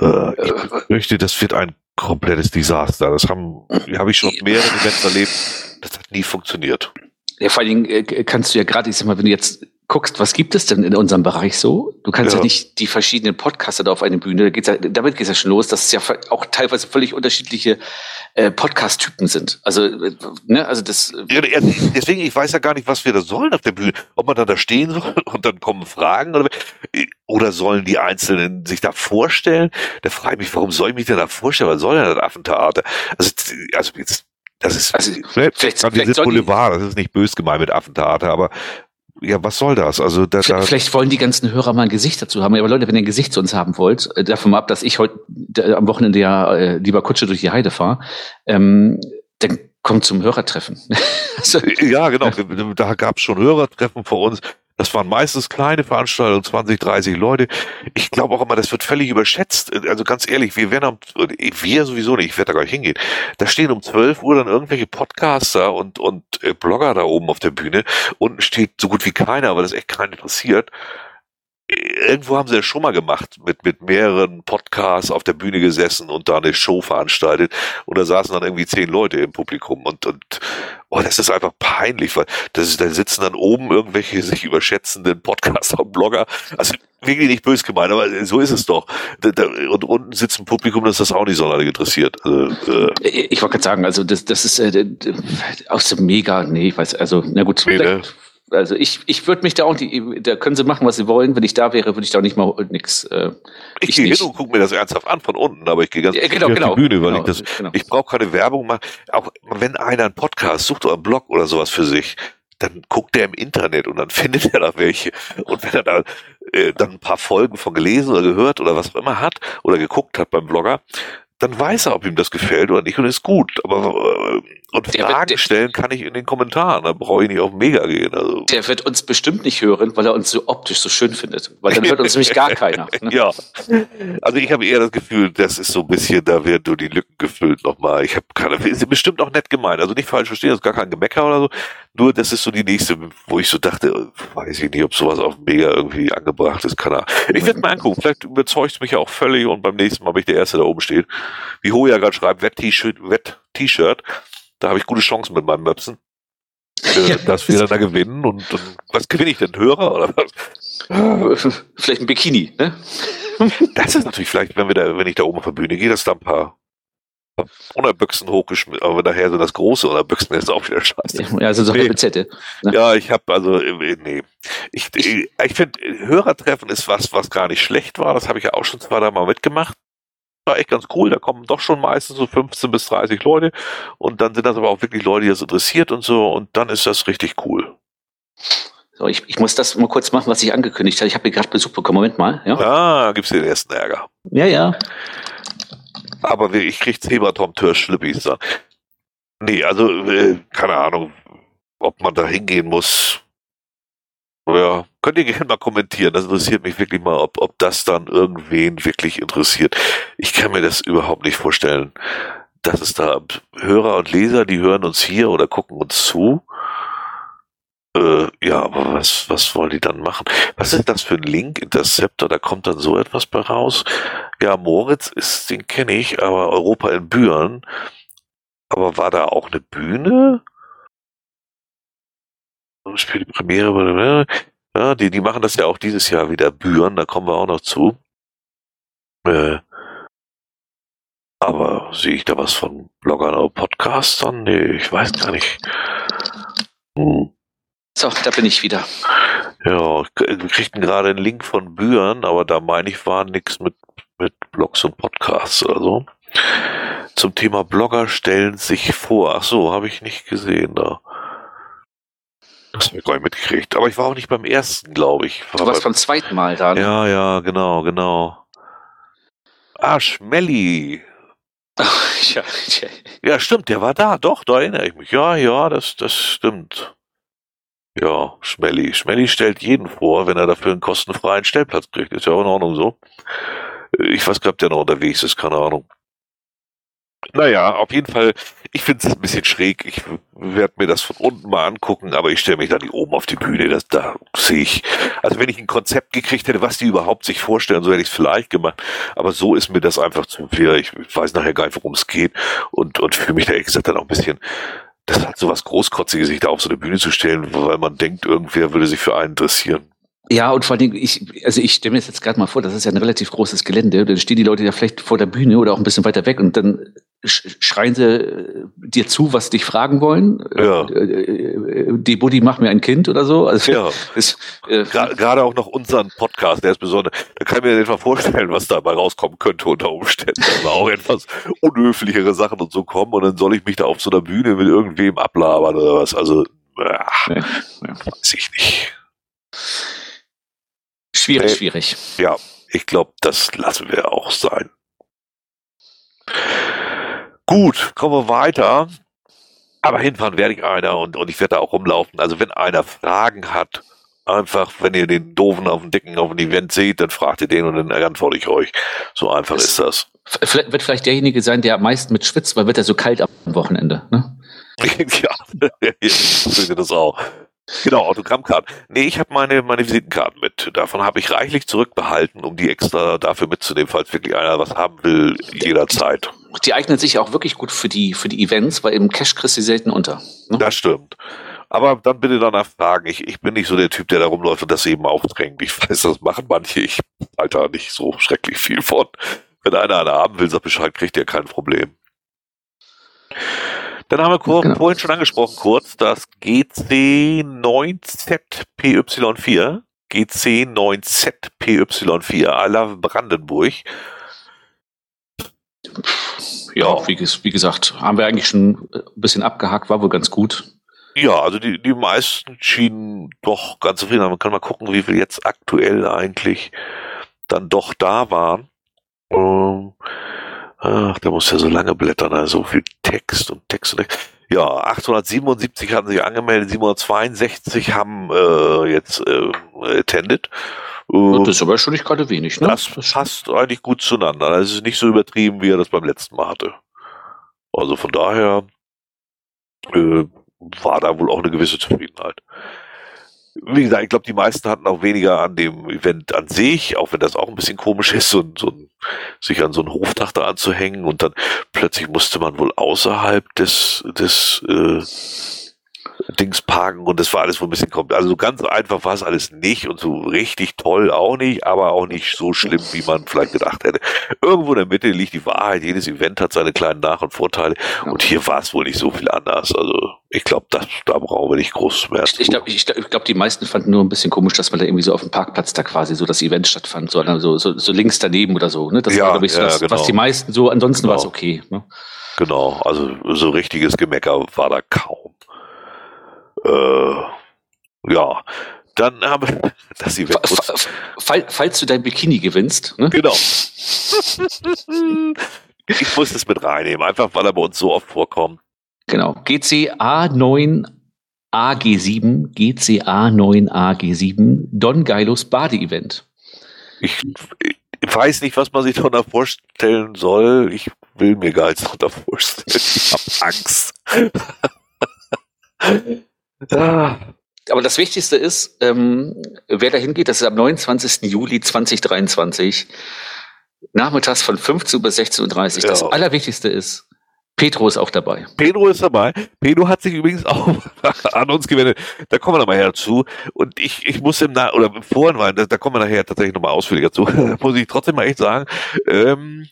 Äh, ich fürchte, das wird ein komplettes Desaster. Das haben, habe ich schon auf mehreren Events erlebt. Das hat nie funktioniert. Ja, vor allen Dingen äh, kannst du ja gerade, ich sag mal, wenn du jetzt guckst, was gibt es denn in unserem Bereich so? Du kannst ja, ja nicht die verschiedenen Podcaster da auf eine Bühne, da geht's ja, damit geht es ja schon los, dass es ja auch teilweise völlig unterschiedliche äh, Podcast-Typen sind. Also, äh, ne, also das. Ja, deswegen, ich weiß ja gar nicht, was wir da sollen auf der Bühne. Ob man dann da stehen soll und dann kommen Fragen oder, oder sollen die Einzelnen sich da vorstellen? Da frage ich mich, warum soll ich mich denn da vorstellen? Was soll denn das Affentheater? Also, also jetzt das ist also, ne, vielleicht, vielleicht, vielleicht Boulevard, das ist nicht bös gemeint mit Affentheater, aber ja, was soll das? Also da, da vielleicht wollen die ganzen Hörer mal ein Gesicht dazu haben. Aber Leute, wenn ihr ein Gesicht zu uns haben wollt, äh, davon mal ab, dass ich heute am Wochenende ja äh, lieber Kutsche durch die Heide fahre, ähm, dann kommt zum Hörertreffen. also, ja, genau. Da gab es schon Hörertreffen vor uns. Das waren meistens kleine Veranstaltungen, 20, 30 Leute. Ich glaube auch immer, das wird völlig überschätzt. Also ganz ehrlich, wir werden am, wir sowieso nicht, ich werde da gar nicht hingehen. Da stehen um 12 Uhr dann irgendwelche Podcaster und, und äh, Blogger da oben auf der Bühne. Unten steht so gut wie keiner, aber das echt keinen interessiert irgendwo haben sie das schon mal gemacht, mit, mit mehreren Podcasts auf der Bühne gesessen und da eine Show veranstaltet. Und da saßen dann irgendwie zehn Leute im Publikum und, und oh, das ist einfach peinlich, weil das ist, da sitzen dann oben irgendwelche sich überschätzenden Podcaster und Blogger. Also wirklich nicht böse gemeint, aber so ist es doch. Und unten sitzt ein Publikum, das das auch nicht sonderlich interessiert. Also, äh, ich wollte gerade sagen, also das, das ist äh, aus dem Mega, nee, ich weiß, also, na gut, nee, ne? Also ich, ich würde mich da auch nicht, da können sie machen, was sie wollen. Wenn ich da wäre, würde ich da nicht mal nix. Äh, ich, ich gehe hin und gucke mir das ernsthaft an von unten, aber ich gehe ganz ja, genau, auf genau, die Bühne, weil genau, ich das, genau. ich brauche keine Werbung machen. Auch wenn einer einen Podcast sucht oder einen Blog oder sowas für sich, dann guckt er im Internet und dann findet er da welche. Und wenn er da äh, dann ein paar Folgen von gelesen oder gehört oder was auch immer hat oder geguckt hat beim Blogger, dann weiß er, ob ihm das gefällt oder nicht und ist gut. Aber äh, und Fragen wird, stellen kann ich in den Kommentaren, da brauche ich nicht auf Mega gehen. Also. Der wird uns bestimmt nicht hören, weil er uns so optisch so schön findet. Weil dann hört uns nämlich gar keiner. Ne? Ja. Also ich habe eher das Gefühl, das ist so ein bisschen, da werden nur die Lücken gefüllt nochmal. Ich habe keine, ist bestimmt auch nett gemeint. Also nicht falsch verstehen, das ist gar kein Gemecker oder so. Nur das ist so die nächste, wo ich so dachte, weiß ich nicht, ob sowas auf Mega irgendwie angebracht ist, keine Ahnung. Ich werde mal angucken, vielleicht überzeugt es mich ja auch völlig und beim nächsten Mal bin ich der Erste, der oben steht. Wie Hoja gerade schreibt, Wett-T-Shirt, Wett-T-Shirt. Da habe ich gute Chancen mit meinem Möpsen. Äh, dass wir dann da gewinnen und, und was gewinne ich denn? Hörer oder was? Vielleicht ein Bikini, ne? Das ist natürlich vielleicht, wenn wir da, wenn ich da oben auf der Bühne gehe, dass da ein paar Unterbüchsen hochgeschmissen, aber nachher so das große Unterbüchsen ist auch wieder scheiße. Ja, also so nee. Zette. Ne? Ja, ich habe also äh, nee. Ich, ich, ich finde Hörertreffen ist was, was gar nicht schlecht war. Das habe ich ja auch schon zwei, drei Mal mitgemacht war echt ganz cool. Da kommen doch schon meistens so 15 bis 30 Leute. Und dann sind das aber auch wirklich Leute, die das interessiert und so. Und dann ist das richtig cool. So, ich, ich muss das mal kurz machen, was ich angekündigt habe. Ich habe hier gerade Besuch bekommen. Moment mal. Ja, ah, gibt's den ersten Ärger. Ja, ja. Aber ich krieg Zebra-Tom-Tür-Schlippis dann. Nee, also, äh, keine Ahnung, ob man da hingehen muss. Ja, könnt ihr gerne mal kommentieren. Das interessiert mich wirklich mal, ob, ob das dann irgendwen wirklich interessiert. Ich kann mir das überhaupt nicht vorstellen, dass es da Hörer und Leser, die hören uns hier oder gucken uns zu. Äh, ja, aber was, was wollen die dann machen? Was ist das für ein Link? Interceptor, da kommt dann so etwas bei raus. Ja, Moritz ist, den kenne ich, aber Europa in Büren. Aber war da auch eine Bühne? Spielt die Premiere. Ja, die, die machen das ja auch dieses Jahr wieder. Büren, da kommen wir auch noch zu. Äh, aber sehe ich da was von Bloggern oder Podcastern? Nee, ich weiß gar nicht. Hm. So, da bin ich wieder. Ja, wir kriegten gerade einen Link von Büren, aber da meine ich, war nichts mit, mit Blogs und Podcasts oder so. Zum Thema Blogger stellen sich vor. Ach so, habe ich nicht gesehen da. Das habe ich gar nicht mitgekriegt. Aber ich war auch nicht beim ersten, glaube ich. Du warst beim zweiten Mal da. Ne? Ja, ja, genau, genau. Ah, Schmelly. ja, ja. ja, stimmt, der war da. Doch, da erinnere ich mich. Ja, ja, das, das stimmt. Ja, Schmelly. Schmelly stellt jeden vor, wenn er dafür einen kostenfreien Stellplatz kriegt. Ist ja auch in Ordnung so. Ich weiß gar nicht, ob der noch unterwegs ist, keine Ahnung. Naja, auf jeden Fall, ich finde es ein bisschen schräg. Ich werde mir das von unten mal angucken, aber ich stelle mich dann nicht oben auf die Bühne. Das, da sehe ich. Also wenn ich ein Konzept gekriegt hätte, was die überhaupt sich vorstellen, so hätte ich es vielleicht gemacht. Aber so ist mir das einfach zu viel. Ich weiß nachher gar nicht, worum es geht und, und fühle mich da ehrlich gesagt dann auch ein bisschen das halt so was Großkotziges, sich da auf so eine Bühne zu stellen, weil man denkt, irgendwer würde sich für einen interessieren. Ja, und vor allem, ich, also ich stelle mir das jetzt gerade mal vor, das ist ja ein relativ großes Gelände, dann stehen die Leute ja vielleicht vor der Bühne oder auch ein bisschen weiter weg und dann schreien sie äh, dir zu, was dich fragen wollen. Ja. Äh, äh, die Buddy macht mir ein Kind oder so. Also ja. Ist, äh, Gerade auch noch unseren Podcast, der ist besonders. Da kann ich mir etwa vorstellen, was dabei rauskommen könnte unter Umständen. Also auch etwas unhöflichere Sachen und so kommen und dann soll ich mich da auf so einer Bühne mit irgendwem ablabern oder was. Also, ach, ja. weiß ich nicht. Schwierig, schwierig. Ja, ich glaube, das lassen wir auch sein. Gut, kommen wir weiter. Aber hinfahren werde ich einer und, und ich werde da auch rumlaufen. Also wenn einer Fragen hat, einfach, wenn ihr den Doofen auf dem Dicken auf dem Event seht, dann fragt ihr den und dann antworte ich euch. So einfach das ist das. Vielleicht, wird vielleicht derjenige sein, der am meisten mit schwitzt, weil wird er so kalt am Wochenende. Ne? ja, ich finde das auch. Genau, Autogrammkarten. Nee, ich habe meine, meine Visitenkarten mit. Davon habe ich reichlich zurückbehalten, um die extra dafür mitzunehmen, falls wirklich einer was haben will, jederzeit. Die eignen sich auch wirklich gut für die, für die Events, weil im Cash kriegst du selten unter. Ne? Das stimmt. Aber dann bitte danach fragen. Ich, ich bin nicht so der Typ, der da rumläuft und das eben aufdrängt. Ich weiß, das machen manche. Ich halte da nicht so schrecklich viel von. Wenn einer eine haben will, sagt Bescheid, kriegt ihr kein Problem. Dann haben wir genau. vorhin schon angesprochen kurz das GC9ZPY4. GC9ZPY4 à la Brandenburg. Ja, wie, wie, gesagt, haben wir eigentlich schon ein bisschen abgehakt, war wohl ganz gut. Ja, also die, die meisten schienen doch ganz zufrieden. Man kann mal gucken, wie viel jetzt aktuell eigentlich dann doch da waren. Ähm, Ach, da muss ja so lange blättern, also so viel Text und Text und Text. Ja, 877 hatten sich angemeldet, 762 haben äh, jetzt äh, attended. Äh, das ist aber schon nicht gerade wenig, ne? Das passt eigentlich gut zueinander. Das ist nicht so übertrieben, wie er das beim letzten Mal hatte. Also von daher äh, war da wohl auch eine gewisse Zufriedenheit wie gesagt, ich glaube, die meisten hatten auch weniger an dem Event an sich, auch wenn das auch ein bisschen komisch ist, so, so ein, sich an so einen Hofdach da anzuhängen und dann plötzlich musste man wohl außerhalb des, des äh, Dings parken und das war alles wohl ein bisschen kommt. Also so ganz einfach war es alles nicht und so richtig toll auch nicht, aber auch nicht so schlimm, wie man vielleicht gedacht hätte. Irgendwo in der Mitte liegt die Wahrheit. Jedes Event hat seine kleinen Nach- und Vorteile und hier war es wohl nicht so viel anders. Also ich glaube, da brauchen wir nicht groß mehr. Ich, ich glaube, ich, ich glaub, die meisten fanden nur ein bisschen komisch, dass man da irgendwie so auf dem Parkplatz da quasi so das Event stattfand, so, so, so, so links daneben oder so. Ne? Das ja, war, glaube ich, so ja, das, genau. was die meisten so, ansonsten genau. war es okay. Ne? Genau, also so richtiges Gemecker war da kaum. Äh, ja, dann haben wir das Event. Fall, falls du dein Bikini gewinnst. Ne? Genau. ich muss es mit reinnehmen, einfach weil er bei uns so oft vorkommt. Genau. GCA 9 AG7, GCA 9 AG7, Don Geilos Bade-Event. Ich, ich, weiß nicht, was man sich darunter vorstellen soll. Ich will mir gar nichts darunter vorstellen. Ich habe Angst. Ah. Aber das Wichtigste ist, ähm, wer da hingeht, das ist am 29. Juli 2023, nachmittags von 15 bis 16.30 Uhr. Ja. Das Allerwichtigste ist, Pedro ist auch dabei. Pedro ist dabei. Pedro hat sich übrigens auch an uns gewendet. Da kommen wir nochmal herzu. Und ich, ich muss im Nach oder im Vorhinein, da, da kommen wir nachher tatsächlich nochmal ausführlicher zu, muss ich trotzdem mal echt sagen, ähm,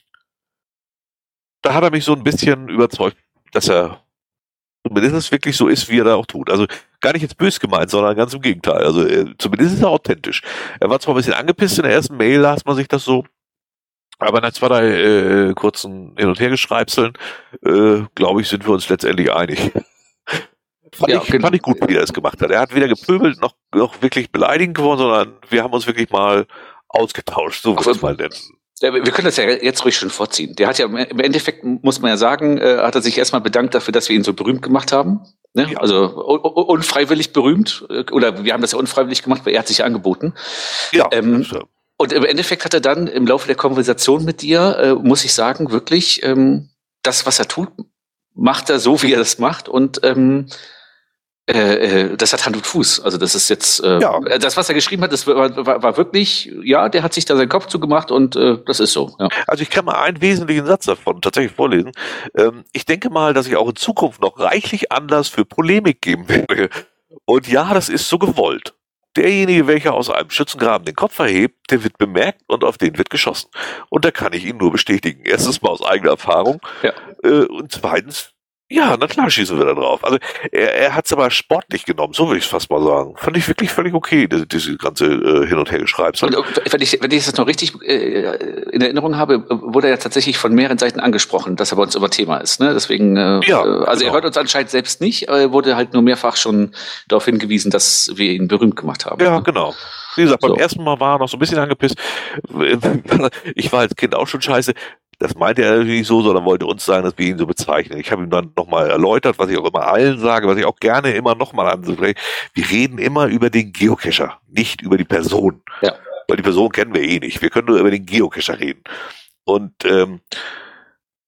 da hat er mich so ein bisschen überzeugt, dass er zumindest es wirklich so ist, wie er da auch tut. Also gar nicht jetzt bös gemeint, sondern ganz im Gegenteil. Also äh, zumindest ist er authentisch. Er war zwar ein bisschen angepisst in der ersten Mail, las man sich das so, aber nach zwei, drei äh, kurzen Hin- und Hergeschreibseln, äh, glaube ich, sind wir uns letztendlich einig. fand, ja, ich, genau. fand ich gut, wie er es gemacht hat. Er hat weder gepöbelt noch, noch wirklich beleidigend geworden, sondern wir haben uns wirklich mal ausgetauscht, so würde ich mal nennen. Wir können das ja jetzt ruhig schon vorziehen. Der hat ja im Endeffekt, muss man ja sagen, äh, hat er sich erstmal bedankt dafür, dass wir ihn so berühmt gemacht haben. Ne? Ja. Also unfreiwillig berühmt. Äh, oder wir haben das ja unfreiwillig gemacht, weil er hat sich angeboten. Ja. Ähm, und im Endeffekt hat er dann im Laufe der Konversation mit dir, äh, muss ich sagen, wirklich ähm, das, was er tut, macht er so, wie er das macht und ähm, äh, äh, das hat Hand und Fuß. Also das ist jetzt äh, ja. das, was er geschrieben hat, das war, war, war, wirklich, ja, der hat sich da seinen Kopf zugemacht und äh, das ist so. Ja. Also ich kann mal einen wesentlichen Satz davon tatsächlich vorlesen. Ähm, ich denke mal, dass ich auch in Zukunft noch reichlich Anlass für Polemik geben werde. Und ja, das ist so gewollt. Derjenige, welcher aus einem Schützengraben den Kopf erhebt, der wird bemerkt und auf den wird geschossen. Und da kann ich ihn nur bestätigen. Erstens mal aus eigener Erfahrung. Ja. Äh, und zweitens, ja, na klar schießen wir da drauf. Also er, er hat es aber sportlich genommen, so würde ich es fast mal sagen. Fand ich wirklich völlig okay, diese, diese ganze äh, Hin- und Hergeschreibs. Und wenn ich, wenn ich das noch richtig äh, in Erinnerung habe, wurde er ja tatsächlich von mehreren Seiten angesprochen, dass er bei uns über Thema ist. Ne? Deswegen, äh, ja, also genau. er hört uns anscheinend selbst nicht, aber er wurde halt nur mehrfach schon darauf hingewiesen, dass wir ihn berühmt gemacht haben. Ja, ne? genau. Wie gesagt, beim so. ersten Mal war er noch so ein bisschen angepisst. Ich war als Kind auch schon scheiße. Das meinte er natürlich so, sondern wollte uns sagen, dass wir ihn so bezeichnen. Ich habe ihm dann nochmal erläutert, was ich auch immer allen sage, was ich auch gerne immer nochmal anspreche. Wir reden immer über den Geocacher, nicht über die Person. Ja. Weil die Person kennen wir eh nicht. Wir können nur über den Geocacher reden. Und ähm,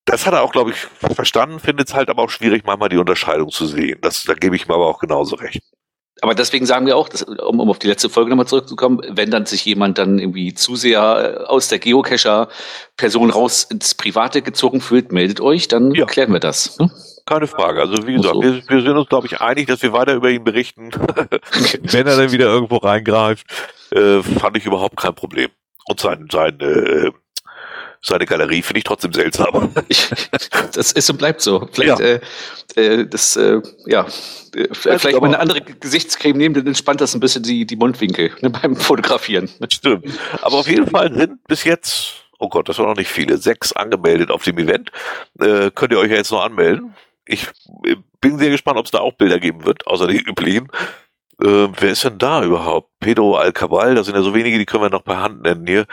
das hat er auch, glaube ich, verstanden, findet es halt aber auch schwierig, manchmal die Unterscheidung zu sehen. Das, da gebe ich ihm aber auch genauso recht aber deswegen sagen wir auch, dass, um, um auf die letzte Folge nochmal zurückzukommen, wenn dann sich jemand dann irgendwie zu sehr äh, aus der Geocacher-Person raus ins Private gezogen fühlt, meldet euch, dann ja. klären wir das. Ne? Keine Frage. Also wie gesagt, so. wir, wir, sind uns, glaube ich, einig, dass wir weiter über ihn berichten. wenn er dann wieder irgendwo reingreift, äh, fand ich überhaupt kein Problem. Und sein, sein äh, seine Galerie finde ich trotzdem seltsam. das ist und bleibt so. Vielleicht, ja. äh, äh, das, äh, ja, äh, vielleicht mal eine andere Gesichtscreme nehmen, dann entspannt das ein bisschen die, die Mundwinkel ne, beim Fotografieren. Stimmt. Aber auf jeden Fall sind bis jetzt, oh Gott, das waren noch nicht viele, sechs angemeldet auf dem Event. Äh, könnt ihr euch ja jetzt noch anmelden. Ich äh, bin sehr gespannt, ob es da auch Bilder geben wird, außer die üblichen. Äh, wer ist denn da überhaupt? Pedro Alcabal, das sind ja so wenige, die können wir noch per Hand nennen hier.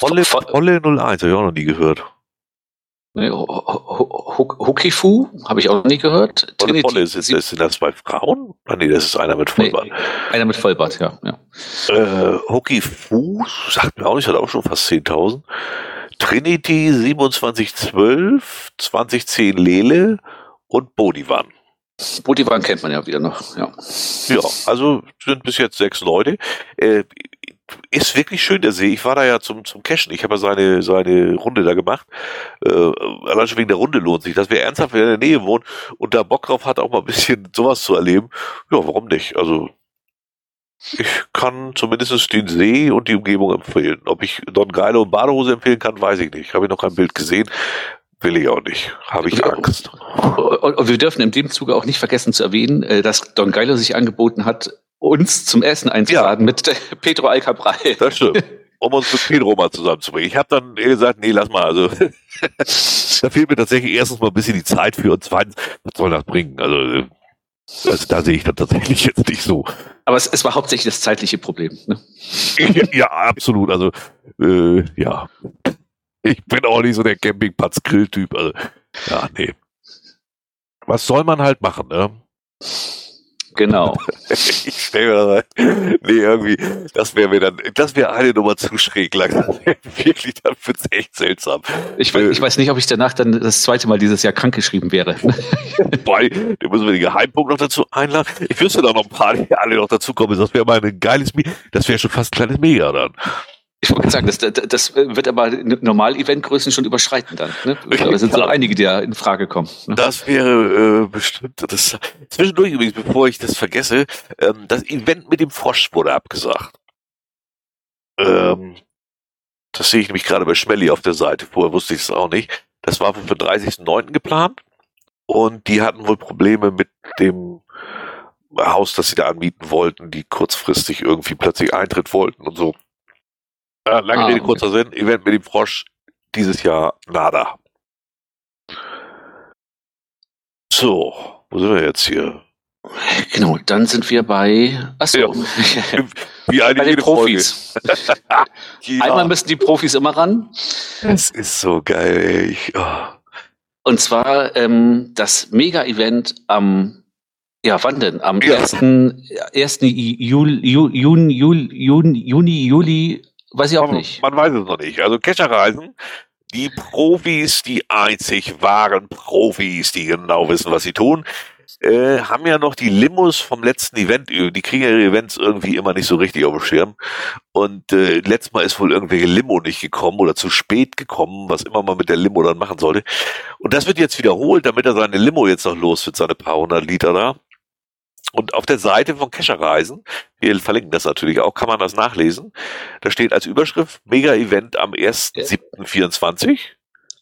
Volle, volle 01, habe ich auch noch nie gehört. Hokifu habe ich auch noch nie gehört. Volle, Volle ist, ist, sind das zwei Frauen? Ah, nee, das ist einer mit Vollbart. Nee, einer mit Vollbart, ja. ja. Äh, Hokifu, sagt mir auch nicht, hat auch schon fast 10.000. Trinity 2712, 2010 Lele und Bodivan. Bodivan kennt man ja wieder noch, ja. Ja, also sind bis jetzt sechs Leute. Äh, ist wirklich schön, der See. Ich war da ja zum, zum Cashen. Ich habe ja seine, seine Runde da gemacht. Äh, allein schon wegen der Runde lohnt sich, dass wir ernsthaft in der Nähe wohnen und da Bock drauf hat, auch mal ein bisschen sowas zu erleben. Ja, warum nicht? Also, ich kann zumindest den See und die Umgebung empfehlen. Ob ich Don Geilo und Badehose empfehlen kann, weiß ich nicht. Habe ich noch kein Bild gesehen. Will ich auch nicht. Habe ich Angst. Und wir dürfen in dem Zuge auch nicht vergessen zu erwähnen, äh, dass Don Geilo sich angeboten hat, uns zum Essen einzuladen ja. mit Pedro Alcabral. Das stimmt. Um uns mit Pedro mal zusammenzubringen. Ich habe dann gesagt, nee, lass mal. Also da fehlt mir tatsächlich erstens mal ein bisschen die Zeit für und zweitens, was soll das bringen? Also, also da sehe ich dann tatsächlich jetzt nicht so. Aber es, es war hauptsächlich das zeitliche Problem. Ne? ja, ja, absolut. Also äh, ja, ich bin auch nicht so der Campingplatz-Grill-Typ. Also, ja, nee. Was soll man halt machen, ne? Genau. ich stelle mir rein. Nee, irgendwie, das wäre mir dann, das wäre eine Nummer zu schräg langsam. Wirklich, dann wird's echt seltsam. Ich, äh, ich weiß nicht, ob ich danach dann das zweite Mal dieses Jahr krankgeschrieben wäre. Wobei, da müssen wir den Geheimpunkt noch dazu einladen. Ich wüsste da noch ein paar, die alle noch dazukommen. Das wäre mal ein geiles, das wäre schon fast ein kleines Mega dann. Ich wollte sagen, das, das wird aber Normal-Event-Größen schon überschreiten dann. Ne? Da sind so einige, die da in Frage kommen. Ne? Das wäre äh, bestimmt. Das, zwischendurch übrigens, bevor ich das vergesse, ähm, das Event mit dem Frosch wurde abgesagt. Ähm, das sehe ich nämlich gerade bei Schmelly auf der Seite. Vorher wusste ich es auch nicht. Das war für den 30.09. geplant. Und die hatten wohl Probleme mit dem Haus, das sie da anmieten wollten, die kurzfristig irgendwie plötzlich Eintritt wollten und so. Äh, lange ah, Rede, kurzer okay. Sinn. Event mit dem Frosch dieses Jahr nada. So, wo sind wir jetzt hier? Genau, dann sind wir bei, achso, ja. Wie bei den Profis. ja. Einmal müssen die Profis immer ran. Das ist so geil. Ich, oh. Und zwar ähm, das Mega-Event am, ja, wann denn? Am ja. 1. 1. Juli, Juni, Juli, Juni, Juli Weiß ich auch man, nicht. Man weiß es noch nicht. Also Kescherreisen, die Profis, die einzig wahren Profis, die genau wissen, was sie tun, äh, haben ja noch die Limos vom letzten Event, die kriegen ihre Events irgendwie immer nicht so richtig auf dem Schirm. Und äh, letztes Mal ist wohl irgendwelche Limo nicht gekommen oder zu spät gekommen, was immer man mit der Limo dann machen sollte. Und das wird jetzt wiederholt, damit er seine Limo jetzt noch los wird, seine paar hundert Liter da. Und auf der Seite von Kescherreisen, wir verlinken das natürlich auch, kann man das nachlesen. Da steht als Überschrift Mega-Event am 1.7.24.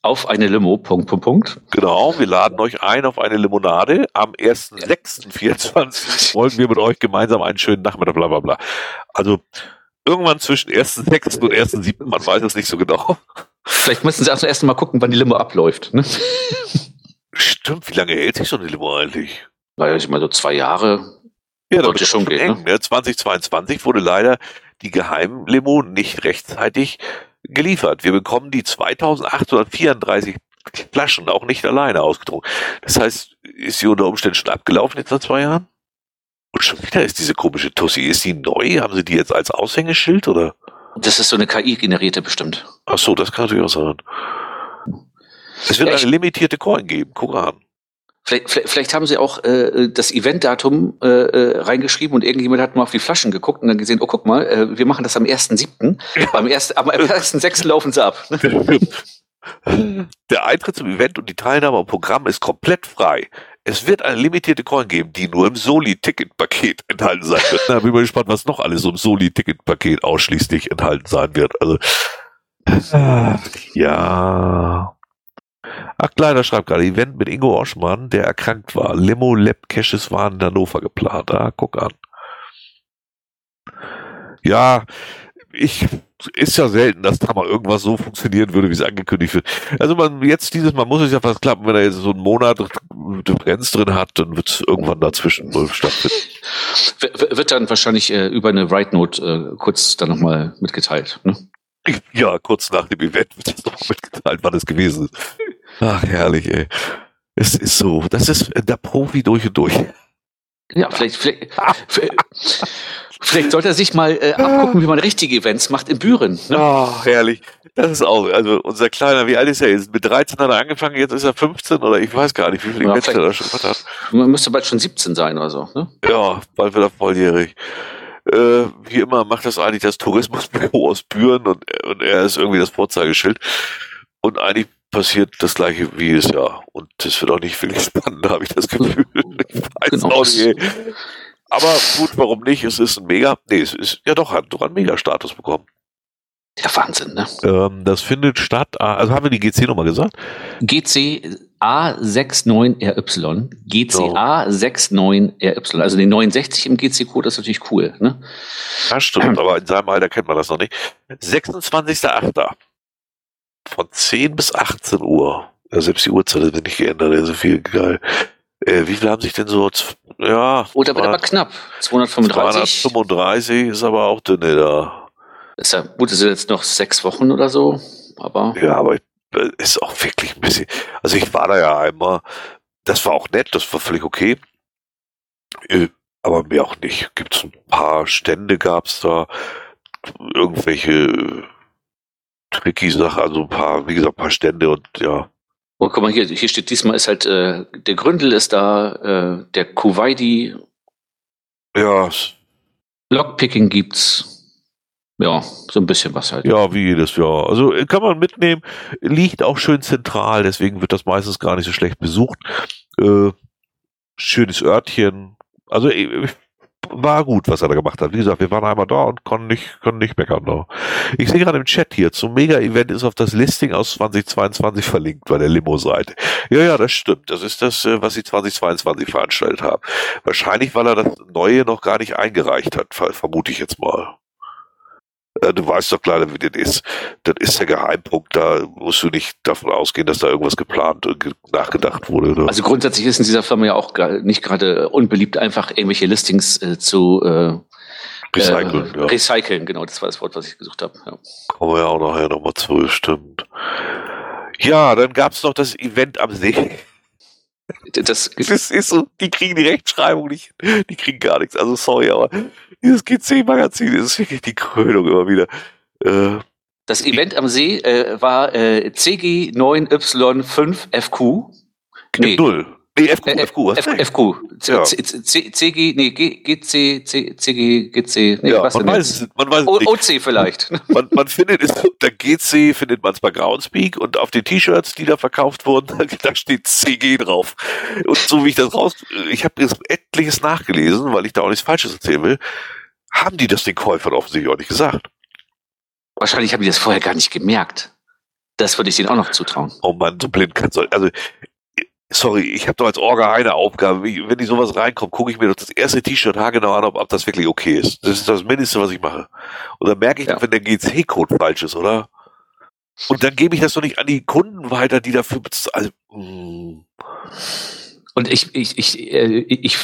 Auf eine Limo, Punkt, Punkt, Punkt. Genau, wir laden euch ein auf eine Limonade. Am 1.6.24 wollen wir mit euch gemeinsam einen schönen Nachmittag, bla bla bla. Also irgendwann zwischen 1.6. und 1.7., man weiß es nicht so genau. Vielleicht müssen sie erst erst mal gucken, wann die Limo abläuft. Ne? Stimmt, wie lange hält sich so eine Limo eigentlich? Naja, ich meine, so zwei Jahre ja, sollte schon gehen. Eng, ne? 2022 wurde leider die Geheimlimo nicht rechtzeitig geliefert. Wir bekommen die 2834 Flaschen auch nicht alleine ausgedruckt. Das heißt, ist sie unter Umständen schon abgelaufen jetzt seit zwei Jahren? Und schon wieder ist diese komische Tussi. Ist die neu? Haben sie die jetzt als Aushängeschild oder? Das ist so eine KI-generierte bestimmt. Ach so, das kann natürlich auch sein. Es wird ja, eine limitierte Coin geben. Guck an. Vielleicht, vielleicht, vielleicht haben sie auch äh, das Eventdatum äh, äh, reingeschrieben und irgendjemand hat mal auf die Flaschen geguckt und dann gesehen, oh guck mal, äh, wir machen das am 1.7. am 1.6. laufen sie ab. Der Eintritt zum Event und die Teilnahme am Programm ist komplett frei. Es wird eine limitierte Coin geben, die nur im Soli-Ticket-Paket enthalten sein wird. Da bin ich mal gespannt, was noch alles im Soli-Ticket-Paket ausschließlich enthalten sein wird. Also, ja. Ach, Kleiner schreibt gerade, Event mit Ingo Oschmann, der erkrankt war. Limo Lab Caches waren in Hannover geplant. Ah, guck an. Ja, ich, ist ja selten, dass da mal irgendwas so funktionieren würde, wie es angekündigt wird. Also man, jetzt dieses Mal muss es ja fast klappen, wenn er jetzt so einen Monat Differenz drin hat, dann wird es irgendwann dazwischen stattfinden. Wird dann wahrscheinlich äh, über eine Write Note äh, kurz dann nochmal mitgeteilt, ne? Ja, kurz nach dem Event wird das nochmal mitgeteilt, wann es gewesen ist. Ach, herrlich, ey. Es ist so, das ist der Profi durch und durch. Ja, vielleicht, vielleicht, vielleicht sollte er sich mal äh, abgucken, wie man richtige Events macht in Büren. Ne? Oh, herrlich. Das ist auch, also unser Kleiner, wie alt ist er jetzt? Mit 13 hat er angefangen, jetzt ist er 15 oder ich weiß gar nicht, wie viele ja, Events er da schon hat. Man müsste bald schon 17 sein oder so, ne? Ja, bald wird er volljährig. Äh, wie immer macht das eigentlich das Tourismusbüro aus Büren und, und er ist irgendwie das Vorzeigeschild. Und eigentlich passiert das gleiche wie es ja. Und das wird auch nicht viel spannender, habe ich das Gefühl. Ich weiß genau. auch nicht. Aber gut, warum nicht? Es ist ein Mega. Nee, es ist ja doch, hat doch einen Mega-Status bekommen. Ja, Wahnsinn, ne? Ähm, das findet statt, also haben wir die gesagt? GC A69RY. GCA 69RY. Also den 69 im GC-Code ist natürlich cool, ne? Ja, stimmt, aber in seinem Alter kennt man das noch nicht. 26.8 von 10 bis 18 Uhr. Ja, selbst die Uhrzeit wird nicht geändert, ist so viel geil. Äh, wie viel haben sich denn so, ja. Oder wird aber knapp. 235. 235 ist aber auch dünne da. Ist ja, gut, es sind jetzt noch sechs Wochen oder so, aber. Ja, aber äh, ist auch wirklich ein bisschen, also ich war da ja einmal, das war auch nett, das war völlig okay. Äh, aber mir auch nicht. Gibt's ein paar Stände gab's da, irgendwelche tricky Sache, also ein paar, wie gesagt, ein paar Stände und ja. Oh, guck mal hier, hier steht diesmal ist halt, äh, der Gründel ist da, äh, der Kuwaiti. Ja. Lockpicking gibt's. Ja, so ein bisschen was halt. Ja, wie jedes Jahr. Also kann man mitnehmen, liegt auch schön zentral, deswegen wird das meistens gar nicht so schlecht besucht. Äh, schönes Örtchen. Also ich war gut, was er da gemacht hat. Wie gesagt, wir waren einmal da und konnten nicht, konnten nicht meckern. Da. Ich sehe gerade im Chat hier, zum Mega-Event ist auf das Listing aus 2022 verlinkt bei der Limo-Seite. Ja, ja, das stimmt. Das ist das, äh, was sie 2022 veranstaltet haben. Wahrscheinlich, weil er das Neue noch gar nicht eingereicht hat, vermute ich jetzt mal. Äh, du weißt doch leider, wie das ist. Das ist der Geheimpunkt. Da musst du nicht davon ausgehen, dass da irgendwas geplant und nachgedacht wurde. Oder? Also grundsätzlich ist in dieser Firma ja auch nicht gerade unbeliebt, einfach irgendwelche Listings äh, zu äh, recyceln. Äh, ja. Recyceln, genau, das war das Wort, was ich gesucht habe. Ja. Kommen wir ja auch nachher nochmal zu, stimmt. Ja, dann gab es noch das Event am See. Das, das, ist so, die kriegen die Rechtschreibung nicht, die kriegen gar nichts. Also sorry, aber dieses GC-Magazin ist wirklich die Krönung immer wieder. Äh, Das Event am See äh, war äh, CG9Y5FQ. Nee. Null. Nee, FQ, Äh, FQ, was? F- FQ. Ja. CG, nee, GC, CG, GC, nee, Ja, was man denn weiß, es- man weiß es O- nicht. OC vielleicht. Man, man findet es, der GC findet man es bei Groundspeak und auf den T-Shirts, die da verkauft wurden, da steht CG drauf. Und so wie ich das raus, ich habe jetzt etliches nachgelesen, weil ich da auch nichts Falsches erzählen will, haben die das den Käufern offensichtlich auch nicht gesagt. Wahrscheinlich haben die das vorher gar nicht gemerkt. Das würde ich denen auch noch zutrauen. Oh Mann, so blind kann soll. Also, sorry, ich habe doch als Orga eine Aufgabe. Wenn die sowas reinkommt, gucke ich mir doch das erste T-Shirt haargenau an, ob, ob das wirklich okay ist. Das ist das Mindeste, was ich mache. Und dann merke ich Ja. doch, wenn der GC-Code falsch ist, oder? Und dann gebe ich das doch nicht an die Kunden weiter, die dafür bez- also, mm. Und ich, ich, ich, äh, ich,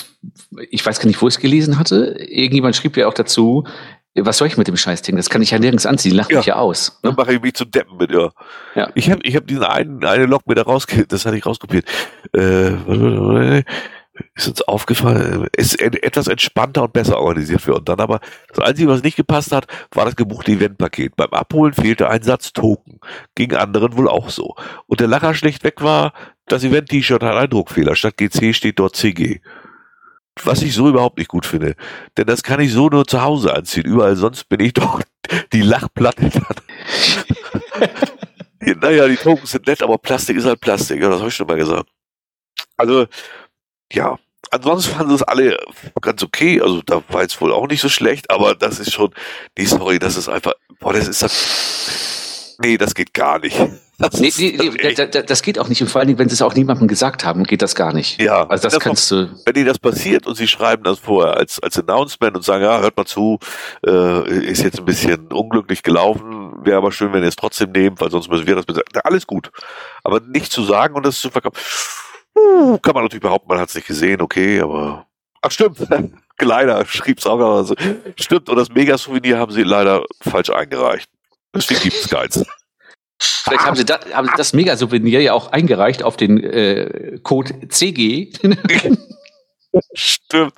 ich weiß gar nicht, wo ich es gelesen hatte. Irgendjemand schrieb ja auch dazu, was soll ich mit dem Scheißding? Das kann ich ja nirgends anziehen. Lacht Ja. mich ja aus. Dann Ne? mache ich mich zu Deppen mit, ja. Ja. Ich habe ich hab diesen einen, eine Log mir da rausge, das hatte ich rauskopiert. Äh, ist uns aufgefallen, ist etwas entspannter und besser organisiert für. Und dann aber, das Einzige, was nicht gepasst hat, war das gebuchte Eventpaket. Beim Abholen fehlte ein Satz Token. Ging anderen wohl auch so. Und der Lacher schlecht weg war, das Event-T-Shirt hat einen Druckfehler. Statt GC steht dort CG. Was ich so überhaupt nicht gut finde. Denn das kann ich so nur zu Hause anziehen. Überall sonst bin ich doch die Lachplatte naja, die Tokens sind nett, aber Plastik ist halt Plastik. Ja, das habe ich schon mal gesagt. Also, ja. Ansonsten fanden sie es alle ganz okay. Also, da war jetzt wohl auch nicht so schlecht, aber das ist schon, nee, sorry, das ist einfach, boah, das ist das, nee, das geht gar nicht. Das Nee, nee, nee, echt- da- da- das geht auch nicht. Und vor allen Dingen, wenn sie es auch niemandem gesagt haben, geht das gar nicht. ja, Also das das kannst du. wenn ihnen das passiert und sie schreiben das vorher als, als Announcement und sagen, ja, hört mal zu, äh, ist jetzt ein bisschen unglücklich gelaufen, wäre aber schön, wenn ihr es trotzdem nehmt, weil sonst müssen wir das bezahlen. Ja, Alles gut. Aber nicht zu sagen und das zu verkaufen, uh, kann man natürlich behaupten, man hat es nicht gesehen, okay, aber ach stimmt, leider schrieb's auch aber so. Stimmt, und das Mega-Souvenir haben sie leider falsch eingereicht. Deswegen gibt's keins. Vielleicht haben sie, da, haben sie das Mega-Souvenir ja auch eingereicht auf den äh, Code CG. Stimmt.